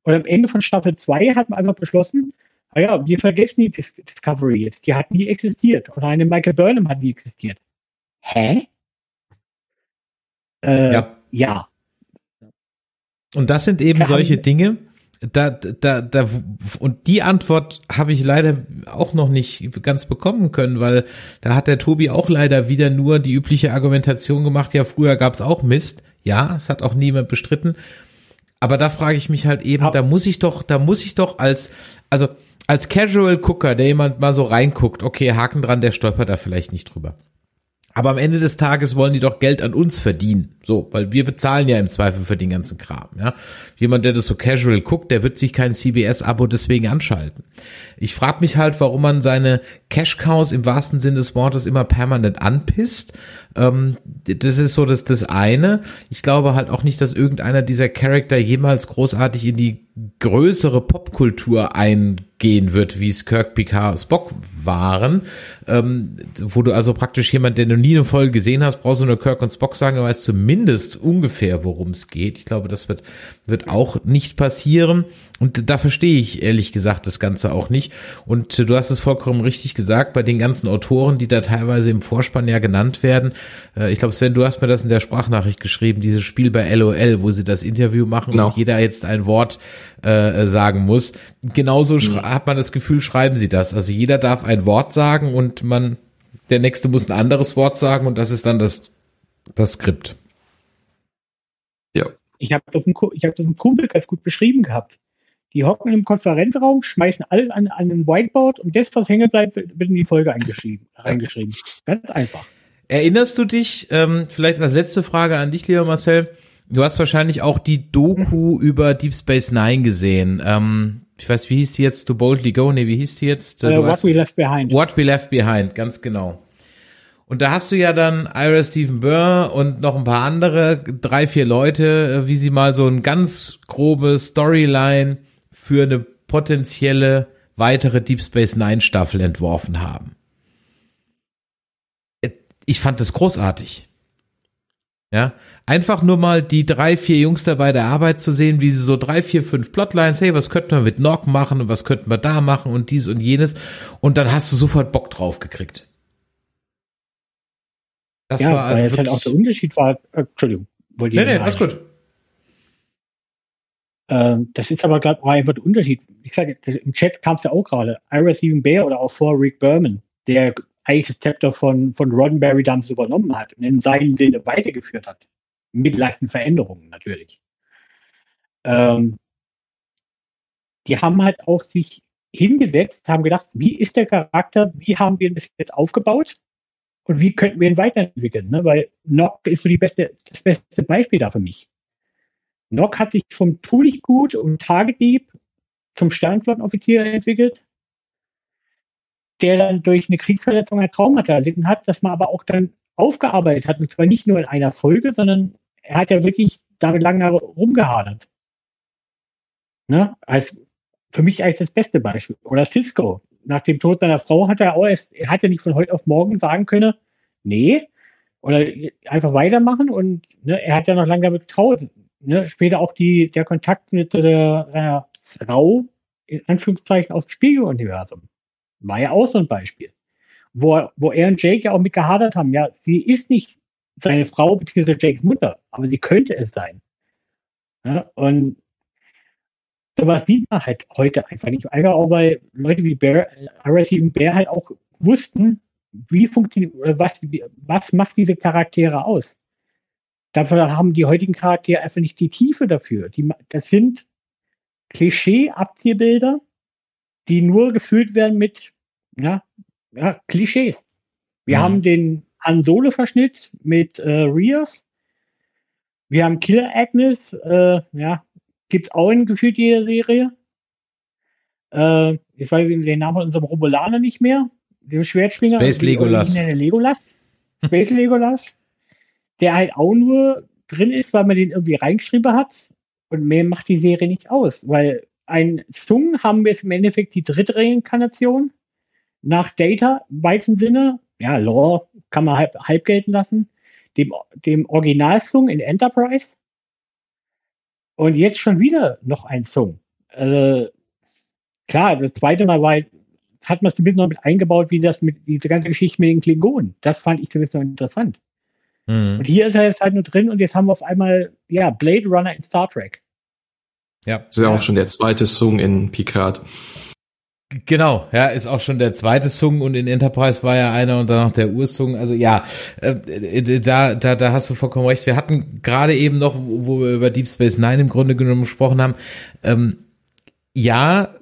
Speaker 10: Und am Ende von Staffel 2 hat man einfach beschlossen, naja, wir vergessen die Dis Discovery jetzt. Die hat nie existiert. Oder eine Michael Burnham hat nie existiert. Hä? Äh,
Speaker 3: Ja.
Speaker 10: ja.
Speaker 3: Und das sind eben solche Dinge, da, da, da, und die Antwort habe ich leider auch noch nicht ganz bekommen können, weil da hat der Tobi auch leider wieder nur die übliche Argumentation gemacht, ja, früher gab's auch Mist. Ja, es hat auch niemand bestritten. Aber da frage ich mich halt eben,
Speaker 10: Ab-
Speaker 3: da muss ich doch, da muss ich doch als, also als Casual Gucker, der jemand mal so reinguckt, okay, Haken dran, der stolpert da vielleicht nicht drüber. Aber am Ende des Tages wollen die doch Geld an uns verdienen. So, weil wir bezahlen ja im Zweifel für den ganzen Kram, ja. Jemand, der das so casual guckt, der wird sich kein CBS-Abo deswegen anschalten. Ich frage mich halt, warum man seine Cash-Cows im wahrsten Sinne des Wortes immer permanent anpisst. Ähm, das ist so das, das eine. Ich glaube halt auch nicht, dass irgendeiner dieser Charakter jemals großartig in die größere Popkultur eingehen wird, wie es Kirk, Picard, Spock waren. Ähm, wo du also praktisch jemand, der noch nie eine Folge gesehen hast, brauchst du nur Kirk und Spock sagen, er weiß zumindest ungefähr, worum es geht. Ich glaube, das wird, wird auch nicht passieren. Und da verstehe ich ehrlich gesagt das Ganze auch nicht. Und du hast es vollkommen richtig gesagt, bei den ganzen Autoren, die da teilweise im Vorspann ja genannt werden. Äh, ich glaube, Sven, du hast mir das in der Sprachnachricht geschrieben, dieses Spiel bei LOL, wo sie das Interview machen
Speaker 4: Genau.
Speaker 3: und jeder jetzt ein Wort äh, sagen muss. Genauso schra- hat man das Gefühl, schreiben sie das. Also jeder darf ein Wort sagen und man, der nächste muss ein anderes Wort sagen und das ist dann das, das Skript.
Speaker 10: Ich habe das, ein Ku- ich hab das ein Kumpel ganz gut beschrieben gehabt. Die hocken im Konferenzraum, schmeißen alles an, an ein Whiteboard und das, was hängen bleibt, wird in die Folge eingeschrieben, reingeschrieben. Ganz einfach.
Speaker 3: Erinnerst du dich, ähm, vielleicht als letzte Frage an dich, lieber Marcel, du hast wahrscheinlich auch die Doku über Deep Space Nine gesehen. Ähm, ich weiß, wie hieß die jetzt? To Boldly Go? Nee, wie hieß die jetzt? Du
Speaker 10: what
Speaker 3: hast-
Speaker 10: we left behind.
Speaker 3: What We Left Behind, ganz genau. Und da hast du ja dann Ira Stephen Burr und noch ein paar andere, drei, vier Leute, äh, wie sie mal so ein ganz grobe Storyline für eine potenzielle weitere Deep Space Nine Staffel entworfen haben. Äh, Ich fand das großartig. Ja, einfach nur mal die drei, vier Jungs da bei der Arbeit zu sehen, wie sie so drei, vier, fünf Plotlines, hey, was könnten wir mit Nock machen und was könnten wir da machen und dies und jenes. Und dann hast du sofort Bock drauf gekriegt. Das
Speaker 10: ja,
Speaker 3: war also
Speaker 10: weil jetzt halt auch der Unterschied war, äh, Entschuldigung, wollte ich
Speaker 3: Nee, nee, alles gut.
Speaker 10: Ähm, das ist aber, glaube ich, einfach der Unterschied. Ich sage, im Chat kam es ja auch gerade. Ira Steven Bear oder auch vor Rick Berman, der eigentlich das Chapter von, von Roddenberry damals übernommen hat und in seinem Sinne weitergeführt hat. Mit leichten Veränderungen natürlich. Ähm, die haben halt auch sich hingesetzt, haben gedacht, wie ist der Charakter, wie haben wir ihn bis jetzt aufgebaut und wie könnten wir ihn weiterentwickeln? Ne? Weil Nock ist so die beste, das beste Beispiel da für mich. Nock hat sich vom Tulichgut und Tagedieb zum Sternflottenoffizier entwickelt. der dann durch eine Kriegsverletzung ein Traumata erlitten hat, das man aber auch dann aufgearbeitet hat. Und zwar nicht nur in einer Folge, sondern er hat ja wirklich damit lange rumgehadert. Ne? Als für mich eigentlich das beste Beispiel. Oder Cisco. Nach dem Tod seiner Frau hat er auch erst, er hat ja nicht von heute auf morgen sagen können, nee, oder einfach weitermachen und ne, er hat ja noch lange damit getraut. Ne? Später auch die, der Kontakt mit der, seiner Frau, in Anführungszeichen, aus dem Spiegeluniversum. War ja auch so ein Beispiel. Wo, wo er und Jake ja auch mit gehadert haben. Ja, sie ist nicht seine Frau bzw. Jakes Mutter, aber sie könnte es sein. Ja, und sowas sieht man halt heute einfach nicht. Einfach auch, weil Leute wie Bear, R. Bear halt auch wussten, wie funktioniert, was, was macht diese Charaktere aus? Dafür haben die heutigen Charaktere einfach nicht die Tiefe dafür. Die, das sind Klischee-Abziehbilder, die nur gefüllt werden mit ja, ja, Klischees. Wir mhm. haben den Han Solo-Verschnitt mit äh, Rios. Wir haben Killer Agnes, äh, ja, gibt's auch in gefühlt jeder Serie. Äh, jetzt weiß ich den Namen von unserem Robolaner nicht mehr. Dem Schwertschwinger.
Speaker 3: Space Legolas.
Speaker 10: Legolas. Space Legolas. Der halt auch nur drin ist, weil man den irgendwie reingeschrieben hat. Und mehr macht die Serie nicht aus, weil ein Sung haben wir jetzt im Endeffekt die dritte Reinkarnation nach Data im weiten Sinne. Ja, Lore kann man halb, halb gelten lassen. Dem, dem Original-Sung in Enterprise. Und jetzt schon wieder noch ein Sung. Also, klar, das zweite Mal war, hat man es zumindest noch mit eingebaut, wie das mit, diese ganze Geschichte mit den Klingonen. Das fand ich zumindest noch interessant. Mhm. Und hier ist er jetzt halt nur drin und jetzt haben wir auf einmal, ja, Blade Runner in Star Trek.
Speaker 4: Ja. Das ist ja auch schon der zweite Song in Picard.
Speaker 3: Genau, ja, ist auch schon der zweite Song und in Enterprise war ja einer und dann noch der Ursung. Also ja, äh, da, da, da hast du vollkommen recht. Wir hatten gerade eben noch, wo wir über Deep Space Nine im Grunde genommen gesprochen haben, ähm, ja,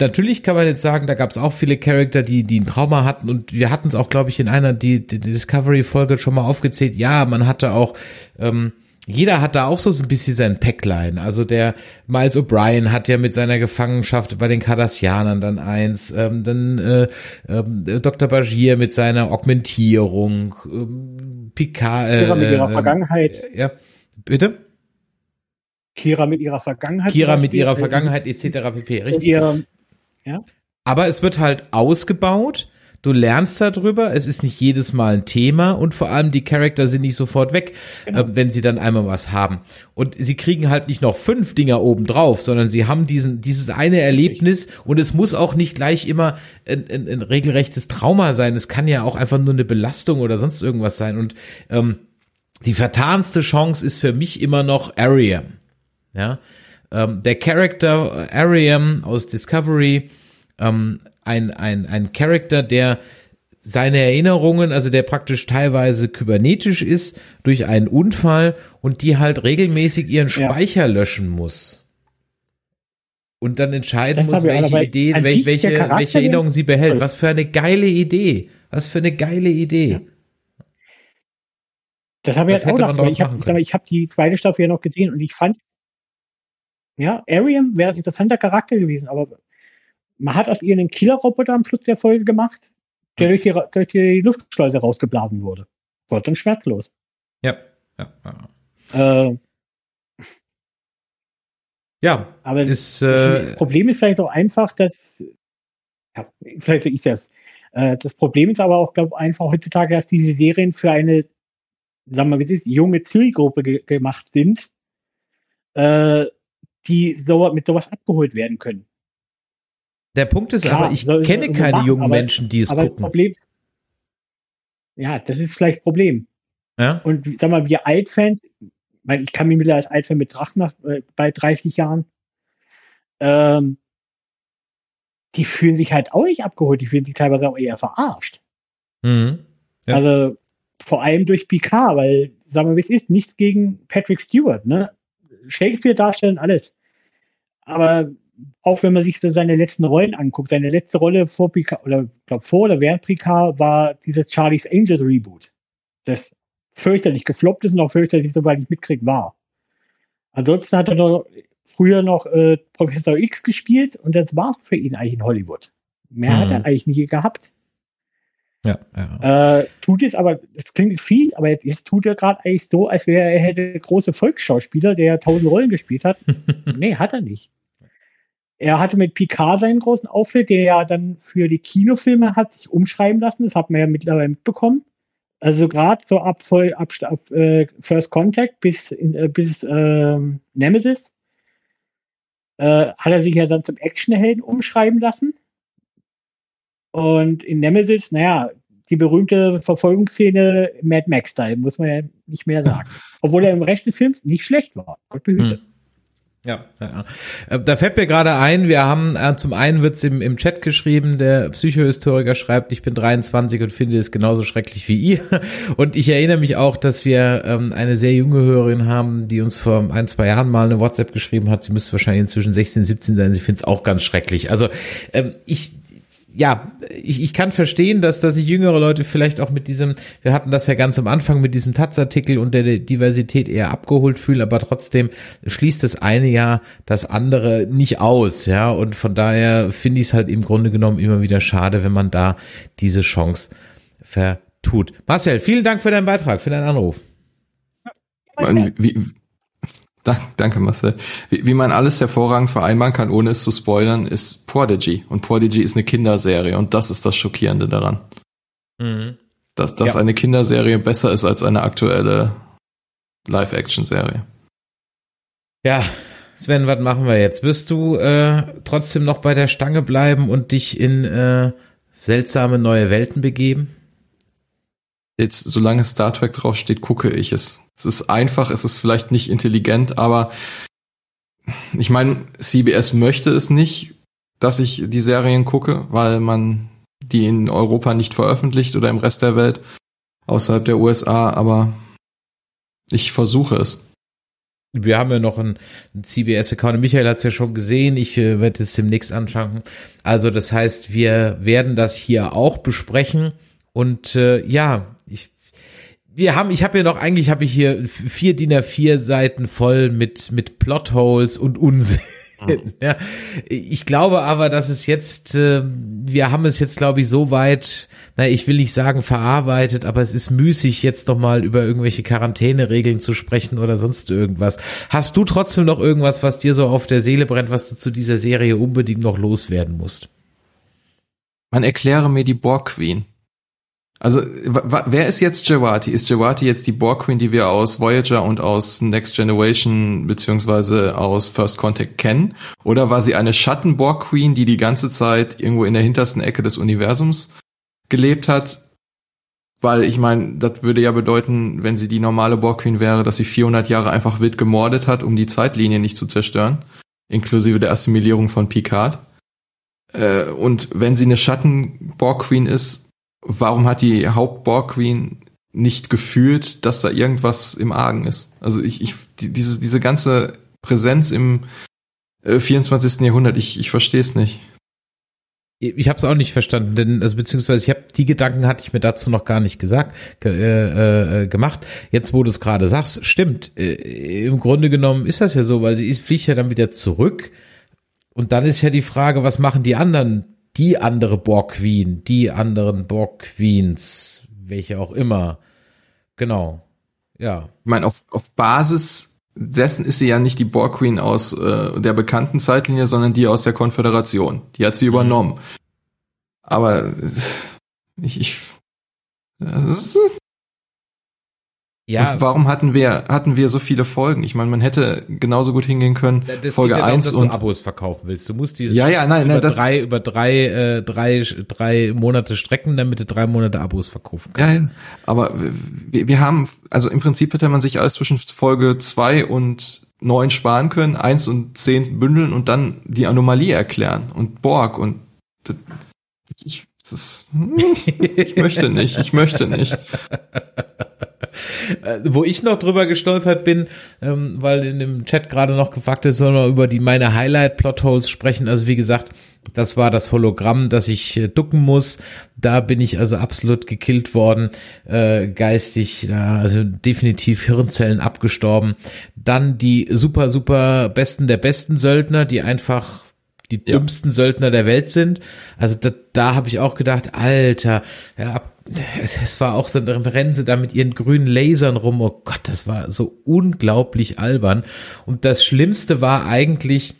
Speaker 3: natürlich kann man jetzt sagen, da gab es auch viele Charakter, die, die ein Trauma hatten und wir hatten es auch, glaube ich, in einer die, die Discovery-Folge schon mal aufgezählt. Ja, man hatte auch ähm, jeder hat da auch so ein bisschen sein Päcklein. Also der Miles O'Brien hat ja mit seiner Gefangenschaft bei den Cardassianern dann eins, ähm, dann äh, äh, Dr. Bajir mit seiner Augmentierung, ähm, Picard. Äh,
Speaker 10: Kira mit ihrer äh, Vergangenheit.
Speaker 3: Ja, bitte?
Speaker 10: Kira mit ihrer Vergangenheit.
Speaker 3: Kira mit ihrer Vergangenheit etc. pp. Richtig. Ihre, ja. Aber es wird halt ausgebaut Du lernst darüber, es ist nicht jedes Mal ein Thema und vor allem die Charakter sind nicht sofort weg, genau. äh, wenn sie dann einmal was haben. Und sie kriegen halt nicht noch fünf Dinger oben drauf, sondern sie haben diesen, dieses eine Erlebnis und es muss auch nicht gleich immer ein, ein, ein regelrechtes Trauma sein. Es kann ja auch einfach nur eine Belastung oder sonst irgendwas sein. Und ähm, die vertanste Chance ist für mich immer noch Ariam. Ja, ähm, der Charakter Ariam aus Discovery ähm, ein, ein, ein Charakter, der seine Erinnerungen, also der praktisch teilweise kybernetisch ist durch einen Unfall und die halt regelmäßig ihren Speicher ja. löschen muss. Und dann entscheiden das muss, welche Ideen, welche, welche, welche Erinnerungen sie behält. Was für eine geile Idee. Was für eine geile Idee. Ja.
Speaker 10: Das habe ich jetzt auch gedacht. Ich habe hab die zweite Staffel ja noch gesehen und ich fand, ja, Ariam wäre ein interessanter Charakter gewesen, aber man hat aus ihr einen Killerroboter am Schluss der Folge gemacht, der durch die, durch die Luftschleuse rausgeblasen wurde. Kurz und schmerzlos.
Speaker 3: Ja. Ja. ja. Äh, ja,
Speaker 10: aber ist, äh, das Problem ist vielleicht auch einfach, dass, ja, vielleicht ist das. Äh, das Problem ist aber auch, glaube ich, einfach heutzutage, dass diese Serien für eine, sagen wir mal, wie es ist, junge Zielgruppe ge gemacht sind, äh, die so, mit sowas abgeholt werden können.
Speaker 3: Der Punkt ist Klar, aber, ich kenne keine machen, jungen aber, Menschen, die es aber gucken. Das Problem,
Speaker 10: ja, das ist vielleicht das Problem.
Speaker 3: Ja?
Speaker 10: Und sag mal, wir Altfans, weil ich kann mich mittlerweile als Altfan betrachten nach, äh, bei 30 Jahren, ähm, die fühlen sich halt auch nicht abgeholt, die fühlen sich teilweise auch eher verarscht.
Speaker 3: Mhm. Ja.
Speaker 10: Also vor allem durch Picard, weil, sagen wir, wie es ist, nichts gegen Patrick Stewart, ne? Shakespeare darstellen, alles. Aber auch wenn man sich so seine letzten Rollen anguckt, seine letzte Rolle vor Picard, oder glaube vor oder während Picard war dieses Charlie's Angels Reboot. Das fürchterlich gefloppt ist und auch fürchterlich, soweit ich mitkriege, war. Ansonsten hat er noch früher noch äh, Professor X gespielt und das war's für ihn eigentlich in Hollywood. Mehr
Speaker 3: Mhm.
Speaker 10: hat er eigentlich nie gehabt.
Speaker 3: Ja, ja.
Speaker 10: Äh, tut es aber, das klingt fies, aber jetzt, jetzt tut er gerade eigentlich so, als wäre er hätte große Volksschauspieler, der tausend Rollen gespielt hat. nee, hat er nicht. Er hatte mit Picard seinen großen Auftritt, der ja dann für die Kinofilme hat sich umschreiben lassen. Das hat man ja mittlerweile mitbekommen. Also gerade so ab, voll, ab, ab äh, First Contact bis, in, äh, bis ähm, Nemesis äh, hat er sich ja dann zum Actionhelden umschreiben lassen. Und in Nemesis, naja, die berühmte Verfolgungsszene Mad Max-Style, muss man ja nicht mehr sagen. Obwohl er im Rest des Films nicht schlecht war. Gott behüte.
Speaker 3: Hm. Ja, ja. Äh, Da fällt mir gerade ein, wir haben äh, zum einen wird's im, im Chat geschrieben, der Psychohistoriker schreibt, ich bin 23 und finde es genauso schrecklich wie ihr. Und ich erinnere mich auch, dass wir ähm, eine sehr junge Hörerin haben, die uns vor ein, zwei Jahren mal eine WhatsApp geschrieben hat. Sie müsste wahrscheinlich inzwischen 16, 17 sein. Sie findet es auch ganz schrecklich. Also ähm, ich ja, ich, ich kann verstehen, dass, dass sich jüngere Leute vielleicht auch mit diesem, wir hatten das ja ganz am Anfang mit diesem Taz-Artikel und der Diversität eher abgeholt fühlen, aber trotzdem schließt das eine ja das andere nicht aus, ja, und von daher finde ich es halt im Grunde genommen immer wieder schade, wenn man da diese Chance vertut. Marcel, vielen Dank für deinen Beitrag, für deinen Anruf.
Speaker 4: Man, wie, danke Marcel. Wie, wie man alles hervorragend vereinbaren kann, ohne es zu spoilern, ist Prodigy. Und Prodigy ist eine Kinderserie und das ist das Schockierende daran.
Speaker 3: Mhm.
Speaker 4: Dass, dass
Speaker 3: Ja.
Speaker 4: eine Kinderserie besser ist als eine aktuelle Live-Action-Serie.
Speaker 3: Ja, Sven, was machen wir jetzt? Wirst du äh, trotzdem noch bei der Stange bleiben und dich in äh, seltsame neue Welten begeben?
Speaker 4: Jetzt, solange Star Trek draufsteht, gucke ich es. Es ist einfach, es ist vielleicht nicht intelligent, aber ich meine, CBS möchte es nicht, dass ich die Serien gucke, weil man die in Europa nicht veröffentlicht oder im Rest der Welt, außerhalb der USA, aber ich versuche es.
Speaker 3: Wir haben ja noch einen, CBS-Account. Michael hat es ja schon gesehen. Ich äh, werde es demnächst anschauen. Also das heißt, wir werden das hier auch besprechen. Und äh, ja, wir haben, ich habe ja noch, eigentlich habe ich hier vier DIN A4 Seiten voll mit, mit Plotholes und Unsinn. Ja, ich glaube aber, dass es jetzt, äh, wir haben es jetzt, glaube ich, so weit, na, ich will nicht sagen verarbeitet, aber es ist müßig, jetzt noch mal über irgendwelche Quarantäneregeln zu sprechen oder sonst irgendwas. Hast du trotzdem noch irgendwas, was dir so auf der Seele brennt, was du zu dieser Serie unbedingt noch loswerden musst?
Speaker 4: Man erkläre mir die Borg Queen. Also, wer ist jetzt Jawati? Ist Jawati jetzt die Borg Queen, die wir aus Voyager und aus Next Generation beziehungsweise aus First Contact kennen? Oder war sie eine Schatten-Borg Queen, die die ganze Zeit irgendwo in der hintersten Ecke des Universums gelebt hat? Weil ich meine, das würde ja bedeuten, wenn sie die normale Borg Queen wäre, dass sie 400 Jahre einfach wild gemordet hat, um die Zeitlinie nicht zu zerstören, inklusive der Assimilierung von Picard. Äh, und wenn sie eine Schatten-Borg Queen ist, warum hat die Haupt-Borg Queen nicht gefühlt, dass da irgendwas im Argen ist? Also ich, ich die, diese, diese ganze Präsenz im äh, 24. Jahrhundert, ich, ich verstehe es nicht.
Speaker 3: Ich habe es auch nicht verstanden, denn also beziehungsweise ich habe die Gedanken hatte ich mir dazu noch gar nicht gesagt ge, äh, äh, gemacht. Jetzt, wo du es gerade sagst, stimmt. Äh, Im Grunde genommen ist das ja so, weil sie ist, fliegt ja dann wieder zurück und dann ist ja die Frage, was machen die anderen, die andere Borg Queen, die anderen Borg Queens, welche auch immer. Genau. Ja.
Speaker 4: Ich meine, auf, auf Basis dessen ist sie ja nicht die Borg Queen aus äh, der bekannten Zeitlinie, sondern die aus der Konföderation. Die hat sie übernommen. Aber äh, ich, ich das ist,
Speaker 3: Ja.
Speaker 4: Und warum hatten wir hatten wir so viele Folgen? Ich meine, man hätte genauso gut hingehen können.
Speaker 3: Das
Speaker 4: Folge
Speaker 3: ja darum,
Speaker 4: 1
Speaker 3: dass
Speaker 4: und
Speaker 3: du Abos verkaufen willst. Du musst dieses
Speaker 4: Ja, ja, nein,
Speaker 3: über
Speaker 4: nein, das-
Speaker 3: drei über drei äh, drei drei Monate strecken, damit du drei Monate Abos verkaufen kannst.
Speaker 4: ja. aber wir, wir haben, also im Prinzip hätte man sich alles zwischen Folge zwei und neun sparen können, eins und zehn bündeln und dann die Anomalie erklären und Borg und das, ich, das, ich möchte nicht, ich möchte nicht.
Speaker 3: Äh, wo ich noch drüber gestolpert bin, ähm, weil in dem Chat gerade noch gefragt ist, sollen wir über die meine Highlight Plotholes sprechen. Also wie gesagt, das war das Hologramm, das ich äh, ducken muss. Da bin ich also absolut gekillt worden, äh, geistig, ja, also definitiv Hirnzellen abgestorben. Dann die super, super besten der besten Söldner, die einfach die
Speaker 4: Ja.
Speaker 3: dümmsten Söldner der Welt sind. Also da, da habe ich auch gedacht, Alter, ja, es, war auch so, rennen sie da mit ihren grünen Lasern rum. Oh Gott, das war so unglaublich albern. Und das Schlimmste war eigentlich,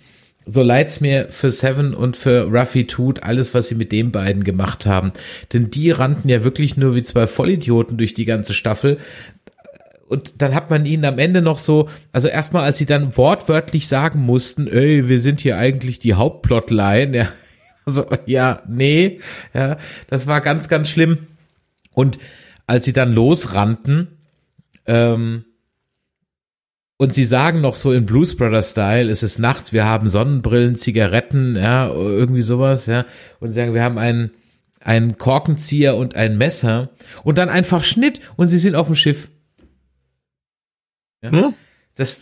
Speaker 3: so leid's mir für Seven und für Ruffy tut, alles, was sie mit den beiden gemacht haben. Denn die rannten ja wirklich nur wie zwei Vollidioten durch die ganze Staffel. Und dann hat man ihnen am Ende noch so, also erstmal, als sie dann wortwörtlich sagen mussten, ey, wir sind hier eigentlich die Hauptplotline, ja, also, ja, nee, ja, das war ganz, ganz schlimm. Und als sie dann losrannten, ähm, und sie sagen noch so in Blues Brothers Style, es ist nachts, wir haben Sonnenbrillen, Zigaretten, ja, irgendwie sowas, ja, und sagen, wir haben einen, einen Korkenzieher und ein Messer und dann einfach Schnitt und sie sind auf dem Schiff. Ja?
Speaker 4: Hm?
Speaker 3: Das,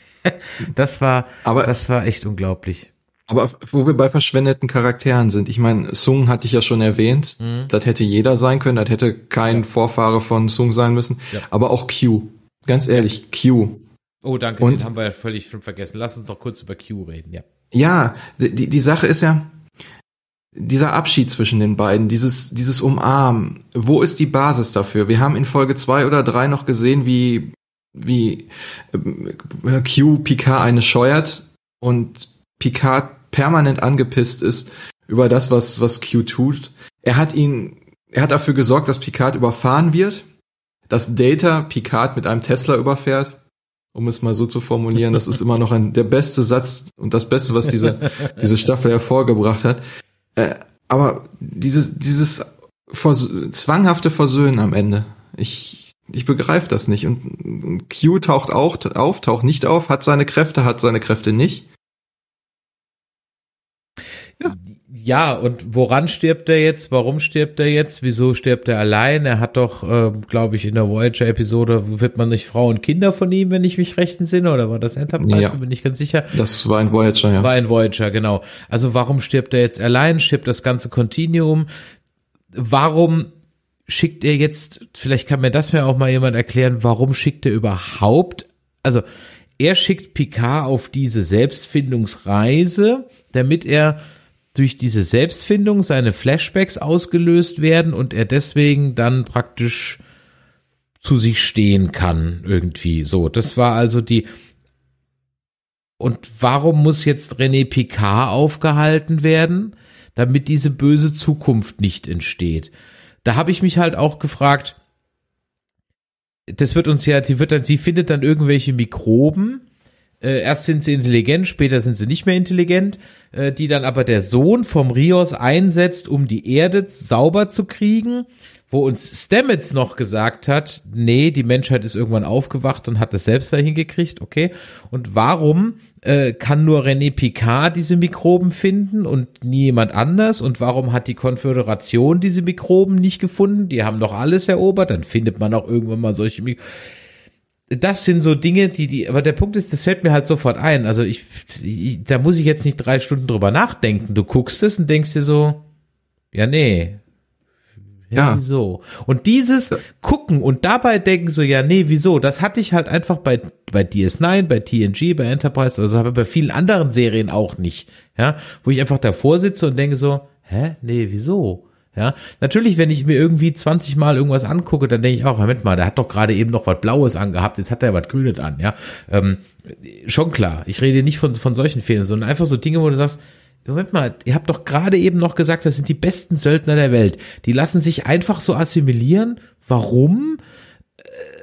Speaker 3: das war,
Speaker 4: Aber-
Speaker 3: das war echt unglaublich.
Speaker 4: Aber wo wir bei verschwendeten Charakteren sind, ich meine, Sung hatte ich ja schon erwähnt,
Speaker 3: Mhm.
Speaker 4: das hätte jeder sein können, das hätte kein Vorfahre von Sung sein müssen,
Speaker 3: Ja.
Speaker 4: aber auch Q. Ganz ehrlich, Q.
Speaker 3: Oh, danke,
Speaker 4: Und-
Speaker 3: den haben wir ja völlig schon vergessen. Lass uns doch kurz über Q reden, ja.
Speaker 4: Ja, die, die Sache ist ja, dieser Abschied zwischen den beiden, dieses, dieses Umarmen, wo ist die Basis dafür? Wir haben in Folge zwei oder drei noch gesehen, wie, wie ähm, Q Picard eine scheuert und Picard permanent angepisst ist über das, was, was Q tut. Er hat ihn, er hat dafür gesorgt, dass Picard überfahren wird, dass Data Picard mit einem Tesla überfährt um es mal so zu formulieren. Das ist immer noch ein, der beste Satz und das Beste, was diese, diese Staffel hervorgebracht hat. Äh, aber dieses, dieses vers zwanghafte Versöhnen am Ende, ich, ich begreife das nicht. Und, und Q taucht auch auf, taucht nicht auf, hat seine Kräfte, hat seine Kräfte nicht.
Speaker 3: Ja, und woran stirbt er jetzt? Warum stirbt er jetzt? Wieso stirbt er allein? Er hat doch, äh, glaube ich, in der Voyager-Episode wird man nicht Frau und Kinder von ihm, wenn ich mich recht entsinne, oder war das Enterprise?
Speaker 4: Ja.
Speaker 3: Bin ich ganz sicher.
Speaker 4: Das war ein Voyager, ja.
Speaker 3: War ein Voyager, genau. Also warum stirbt er jetzt allein? Stirbt das ganze Continuum? Warum schickt er jetzt, vielleicht kann mir das mir auch mal jemand erklären, warum schickt er überhaupt, also er schickt Picard auf diese Selbstfindungsreise, damit er durch diese Selbstfindung seine Flashbacks ausgelöst werden und er deswegen dann praktisch zu sich stehen kann, irgendwie. So, das war also die, und warum muss jetzt René Picard aufgehalten werden, damit diese böse Zukunft nicht entsteht? Da habe ich mich halt auch gefragt, das wird uns ja, sie wird dann, sie findet dann irgendwelche Mikroben. Äh, erst sind sie intelligent, später sind sie nicht mehr intelligent, äh, die dann aber der Sohn vom Rios einsetzt, um die Erde sauber zu kriegen, wo uns Stamets noch gesagt hat, nee, die Menschheit ist irgendwann aufgewacht und hat das selbst dahin gekriegt, okay. Und warum äh, kann nur René Picard diese Mikroben finden und nie jemand anders? Und warum hat die Konföderation diese Mikroben nicht gefunden? Die haben doch alles erobert, dann findet man auch irgendwann mal solche Mikroben das sind so Dinge, die, die, aber der Punkt ist, das fällt mir halt sofort ein. Also ich, ich, da muss ich jetzt nicht drei Stunden drüber nachdenken. Du guckst es und denkst dir so, ja, nee.
Speaker 4: Ja.
Speaker 3: Wieso? Und dieses Gucken und dabei denken so, ja, nee, wieso? Das hatte ich halt einfach bei, bei DS9, bei TNG, bei Enterprise, also aber bei vielen anderen Serien auch nicht. Ja, wo ich einfach davor sitze und denke so, hä? Nee, wieso? Ja, natürlich, wenn ich mir irgendwie 20 Mal irgendwas angucke, dann denke ich auch, Moment mal, der hat doch gerade eben noch was Blaues angehabt, jetzt hat er was Grünes an, ja. Ähm, schon klar, ich rede nicht von, von solchen Fehlern, sondern einfach so Dinge, wo du sagst, Moment mal, ihr habt doch gerade eben noch gesagt, das sind die besten Söldner der Welt. Die lassen sich einfach so assimilieren. Warum?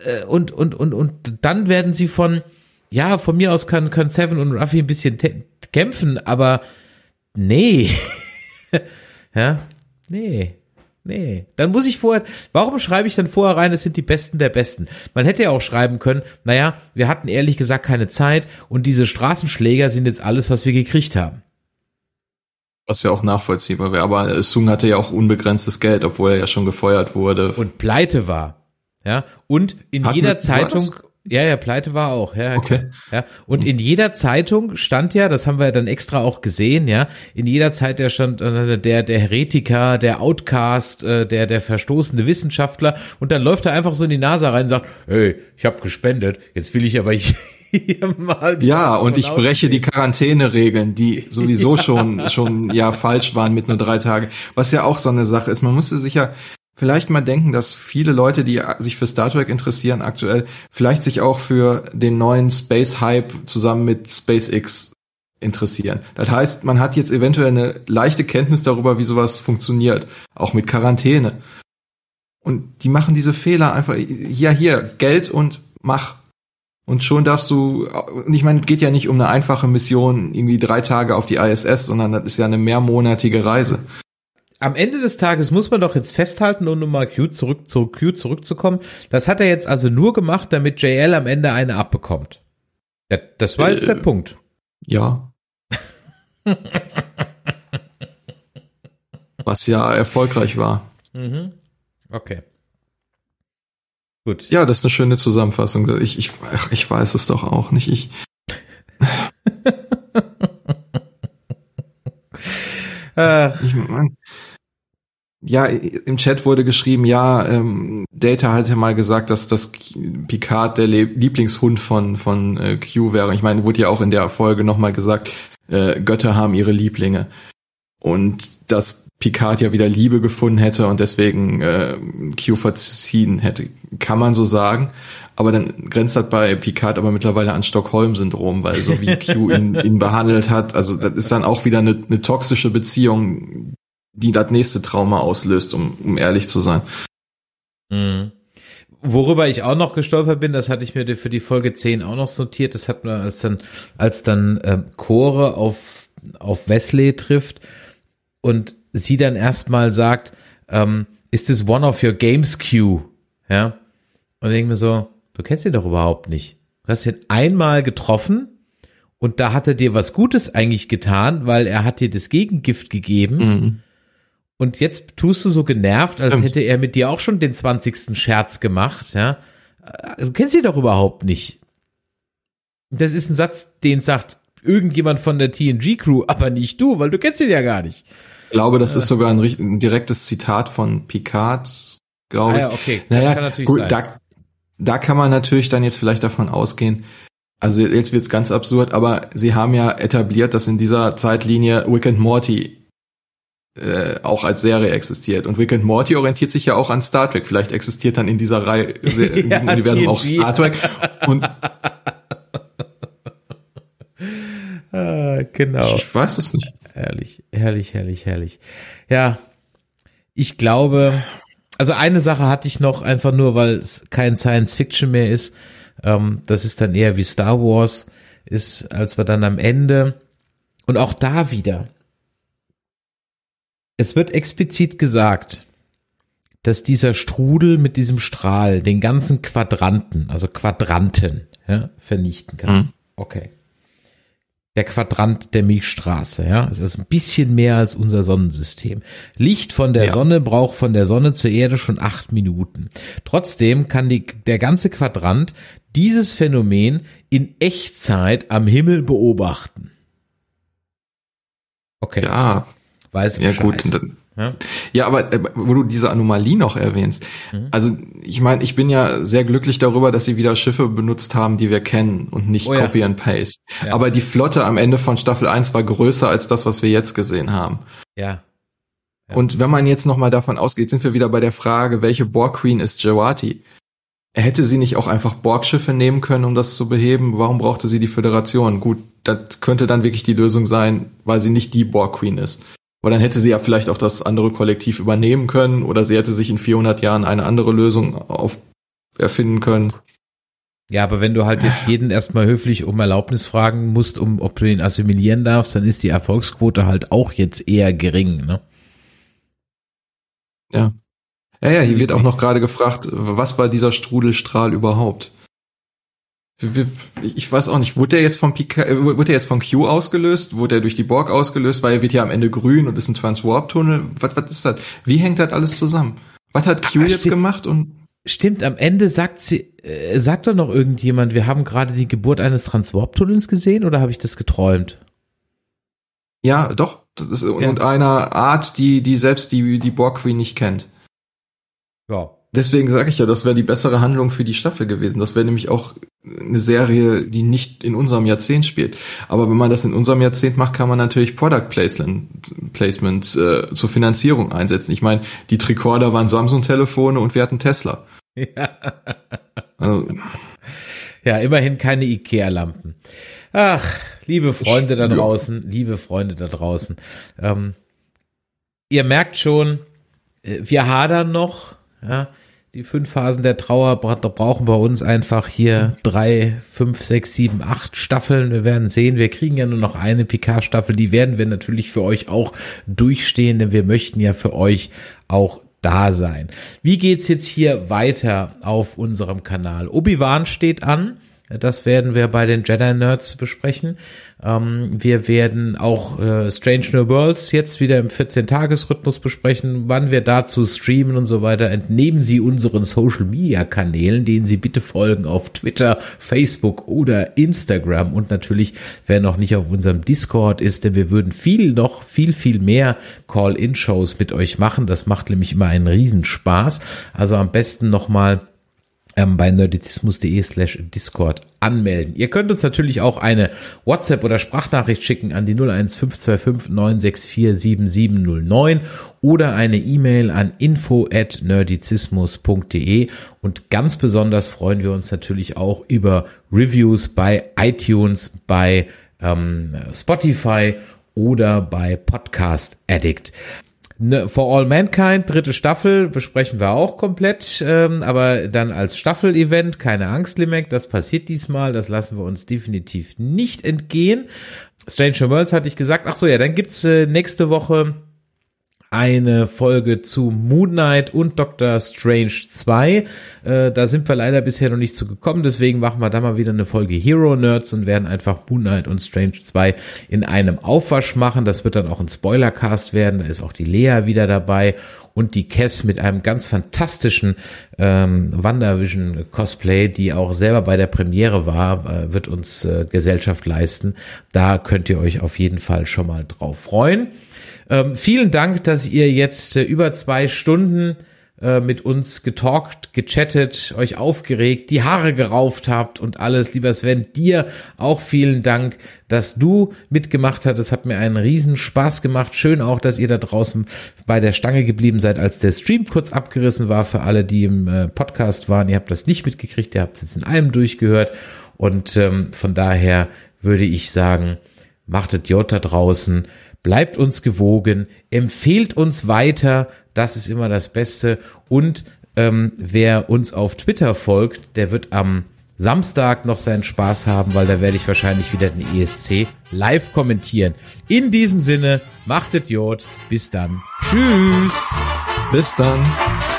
Speaker 3: Äh, Und, und, und, und dann werden sie von, ja, von mir aus kann, kann Seven und Ruffy ein bisschen kämpfen, aber nee. ja, nee. Nee, dann muss ich vorher, warum schreibe ich dann vorher rein, es sind die Besten der Besten? Man hätte ja auch schreiben können, naja, wir hatten ehrlich gesagt keine Zeit und diese Straßenschläger sind jetzt alles, was wir gekriegt haben.
Speaker 4: Was ja auch nachvollziehbar wäre. Aber Sung hatte ja auch unbegrenztes Geld, obwohl er ja schon gefeuert wurde.
Speaker 3: Und pleite war. Ja, und in
Speaker 4: Hatten
Speaker 3: jeder
Speaker 4: war
Speaker 3: Zeitung, ja, ja, pleite war auch, ja,
Speaker 4: Okay.
Speaker 3: ja. Und in jeder Zeitung stand ja, das haben wir ja dann extra auch gesehen, ja, in jeder Zeit der stand äh, der, der Heretiker, der Outcast, äh, der, der verstoßene Wissenschaftler und dann läuft er einfach so in die Nase rein und sagt, hey, ich habe gespendet, jetzt will ich aber, ich,
Speaker 4: ja, und ich breche die Quarantäneregeln, die sowieso schon, schon ja falsch waren mit nur drei Tagen. Was ja auch so eine Sache ist. Man musste sich ja vielleicht mal denken, dass viele Leute, die sich für Star Trek interessieren aktuell, vielleicht sich auch für den neuen Space Hype zusammen mit SpaceX interessieren. Das heißt, man hat jetzt eventuell eine leichte Kenntnis darüber, wie sowas funktioniert, auch mit Quarantäne. Und die machen diese Fehler einfach, ja, hier, Geld und mach. Und schon darfst du, und ich meine, es geht ja nicht um eine einfache Mission, irgendwie drei Tage auf die ISS, sondern das ist ja eine mehrmonatige Reise.
Speaker 3: Am Ende des Tages muss man doch jetzt festhalten, um nochmal Q zurück zu Q zurückzukommen. Das hat er jetzt also nur gemacht, damit JL am Ende eine abbekommt. Ja, das war jetzt äh, der Punkt.
Speaker 4: Ja. Was ja erfolgreich war.
Speaker 3: Mhm. Okay. Gut.
Speaker 4: Ja, das ist eine schöne Zusammenfassung. Ich, ich, ich weiß es doch auch nicht. Ich. ich mein, ja, im Chat wurde geschrieben, ja, ähm, Data hatte mal gesagt, dass das Picard der Lieblingshund von von äh, Q wäre. Ich meine, wurde ja auch in der Folge nochmal gesagt, äh, Götter haben ihre Lieblinge. Und dass Picard ja wieder Liebe gefunden hätte und deswegen äh, Q verziehen hätte. Kann man so sagen. Aber dann grenzt das bei Picard aber mittlerweile an Stockholm-Syndrom, weil so wie Q ihn, ihn behandelt hat, also das ist dann auch wieder eine, eine toxische Beziehung, die das nächste Trauma auslöst, um, um ehrlich zu sein.
Speaker 3: Mhm. Worüber ich auch noch gestolpert bin, das hatte ich mir für die Folge 10 auch noch notiert, das hat man, als dann, als dann ähm, Chore auf, auf Wesley trifft und sie dann erstmal sagt, ähm, ist this one of your games, Q? Ja. Und ich denke mir so, du kennst ihn doch überhaupt nicht. Du hast ihn einmal getroffen und da hat er dir was Gutes eigentlich getan, weil er hat dir das Gegengift gegeben. Mhm. Und jetzt tust du so genervt, als hätte er mit dir auch schon den 20. Scherz gemacht, ja. Äh, du kennst ihn doch überhaupt nicht. Das ist ein Satz, den sagt irgendjemand von der TNG-Crew, aber nicht du, weil du kennst ihn ja gar nicht.
Speaker 4: Ich glaube, das ist sogar ein, ein direktes Zitat von Picard, glaube ich. Ah, ja,
Speaker 3: okay.
Speaker 4: Naja, gut, sein. Da, da kann man natürlich dann jetzt vielleicht davon ausgehen, also jetzt wird's ganz absurd, aber sie haben ja etabliert, dass in dieser Zeitlinie Wick and Morty äh, auch als Serie existiert. Und Wick and Morty orientiert sich ja auch an Star Trek. Vielleicht existiert dann in dieser Reihe, in diesem ja, Universum auch Star Trek. Und
Speaker 3: ah, genau.
Speaker 4: Ich weiß es nicht.
Speaker 3: Herrlich, herrlich, herrlich, herrlich. Ja, ich glaube, also eine Sache hatte ich noch, einfach nur, weil es kein Science Fiction mehr ist. Ähm, das ist dann eher wie Star Wars ist, als wir dann am Ende und auch da wieder. Es wird explizit gesagt, dass dieser Strudel mit diesem Strahl den ganzen Quadranten, also Quadranten, ja, vernichten kann. Mhm. Okay der Quadrant der Milchstraße. Ja, es ist ein bisschen mehr als unser Sonnensystem. Licht von der ja. Sonne braucht von der Sonne zur Erde schon acht Minuten. Trotzdem kann die, der ganze Quadrant dieses Phänomen in Echtzeit am Himmel beobachten.
Speaker 4: Okay. Ja.
Speaker 3: Weiß
Speaker 4: ja gut, dann, ja, ja aber äh, wo du diese Anomalie noch erwähnst, mhm. also ich meine, ich bin ja sehr glücklich darüber, dass sie wieder Schiffe benutzt haben, die wir kennen und nicht oh, Copy ja. and Paste. Ja. Aber die Flotte am Ende von Staffel 1 war größer als das, was wir jetzt gesehen haben.
Speaker 3: Ja.
Speaker 4: ja. Und wenn man jetzt nochmal davon ausgeht, sind wir wieder bei der Frage, welche Borg Queen ist Jawati? Hätte sie nicht auch einfach Borg-Schiffe nehmen können, um das zu beheben? Warum brauchte sie die Föderation? Gut, das könnte dann wirklich die Lösung sein, weil sie nicht die Borg Queen ist. Weil dann hätte sie ja vielleicht auch das andere Kollektiv übernehmen können oder sie hätte sich in 400 Jahren eine andere Lösung auf erfinden können.
Speaker 3: Ja, aber wenn du halt jetzt jeden erstmal höflich um Erlaubnis fragen musst, um ob du ihn assimilieren darfst, dann ist die Erfolgsquote halt auch jetzt eher gering, ne?
Speaker 4: Ja. Ja, ja, hier wird auch noch gerade gefragt, was war dieser Strudelstrahl überhaupt? Ich weiß auch nicht, wurde der jetzt vom Pika, äh, wurde der jetzt von Q ausgelöst? Wurde er durch die Borg ausgelöst? Weil er wird ja am Ende grün und ist ein Transwarp-Tunnel. Was, was ist das? Wie hängt das alles zusammen? Was hat Q Ach, jetzt stimmt, gemacht und?
Speaker 3: Stimmt, am Ende sagt sie, äh, sagt doch noch irgendjemand, wir haben gerade die Geburt eines Transwarp-Tunnels gesehen oder habe ich das geträumt?
Speaker 4: Ja, doch. Das ist, ja. Und einer Art, die, die selbst die, die Borg Queen nicht kennt.
Speaker 3: Ja.
Speaker 4: Deswegen sage ich ja, das wäre die bessere Handlung für die Staffel gewesen. Das wäre nämlich auch eine Serie, die nicht in unserem Jahrzehnt spielt. Aber wenn man das in unserem Jahrzehnt macht, kann man natürlich Product Placement, Placement äh, zur Finanzierung einsetzen. Ich meine, die Tricorder waren Samsung-Telefone und wir hatten Tesla.
Speaker 3: Ja. Also, ja, immerhin keine Ikea-Lampen. Ach, liebe Freunde da draußen, liebe Freunde da draußen. Ähm, ihr merkt schon, äh, wir hadern noch. Ja, die fünf Phasen der Trauer brauchen bei uns einfach hier drei, fünf, sechs, sieben, acht Staffeln. Wir werden sehen, wir kriegen ja nur noch eine PK-Staffel. Die werden wir natürlich für euch auch durchstehen, denn wir möchten ja für euch auch da sein. Wie geht's jetzt hier weiter auf unserem Kanal? Obi-Wan steht an. Das werden wir bei den Jedi Nerds besprechen. Ähm, wir werden auch äh, Strange New Worlds jetzt wieder im 14-Tages-Rhythmus besprechen. Wann wir dazu streamen und so weiter, entnehmen Sie unseren Social-Media-Kanälen, denen Sie bitte folgen auf Twitter, Facebook oder Instagram. Und natürlich, wer noch nicht auf unserem Discord ist, denn wir würden viel noch, viel, viel mehr Call-In-Shows mit euch machen. Das macht nämlich immer einen Riesenspaß. Also am besten nochmal ähm, bei nerdizismus.de slash Discord anmelden. Ihr könnt uns natürlich auch eine WhatsApp oder Sprachnachricht schicken an die 01525 964 7709 oder eine E-Mail an info at nerdizismus.de und ganz besonders freuen wir uns natürlich auch über Reviews bei iTunes, bei ähm, Spotify oder bei Podcast Addict. Ne, For All Mankind, dritte Staffel, besprechen wir auch komplett, ähm, aber dann als Staffel-Event, keine Angst, Limek, das passiert diesmal, das lassen wir uns definitiv nicht entgehen. Stranger Worlds hatte ich gesagt, ach so, ja, dann gibt's äh, nächste Woche eine Folge zu Moon Knight und Doctor Strange 2. Äh, da sind wir leider bisher noch nicht zu gekommen, deswegen machen wir da mal wieder eine Folge Hero Nerds und werden einfach Moon Knight und Strange 2 in einem Aufwasch machen. Das wird dann auch ein Spoilercast werden. Da ist auch die Lea wieder dabei und die Cass mit einem ganz fantastischen ähm, WandaVision Cosplay, die auch selber bei der Premiere war, äh, wird uns äh, Gesellschaft leisten. Da könnt ihr euch auf jeden Fall schon mal drauf freuen. Ähm, vielen Dank, dass ihr jetzt äh, über zwei Stunden äh, mit uns getalkt, gechattet, euch aufgeregt, die Haare gerauft habt und alles. Lieber Sven, dir auch vielen Dank, dass du mitgemacht hast. Es hat mir einen riesen Spaß gemacht. Schön auch, dass ihr da draußen bei der Stange geblieben seid, als der Stream kurz abgerissen war für alle, die im äh, Podcast waren. Ihr habt das nicht mitgekriegt, ihr habt es jetzt in einem durchgehört. Und ähm, von daher würde ich sagen, machtet J da draußen bleibt uns gewogen, empfehlt uns weiter, das ist immer das Beste. Und ähm, wer uns auf Twitter folgt, der wird am Samstag noch seinen Spaß haben, weil da werde ich wahrscheinlich wieder den ESC live kommentieren. In diesem Sinne, macht Idiot, bis dann. Tschüss.
Speaker 4: Bis dann.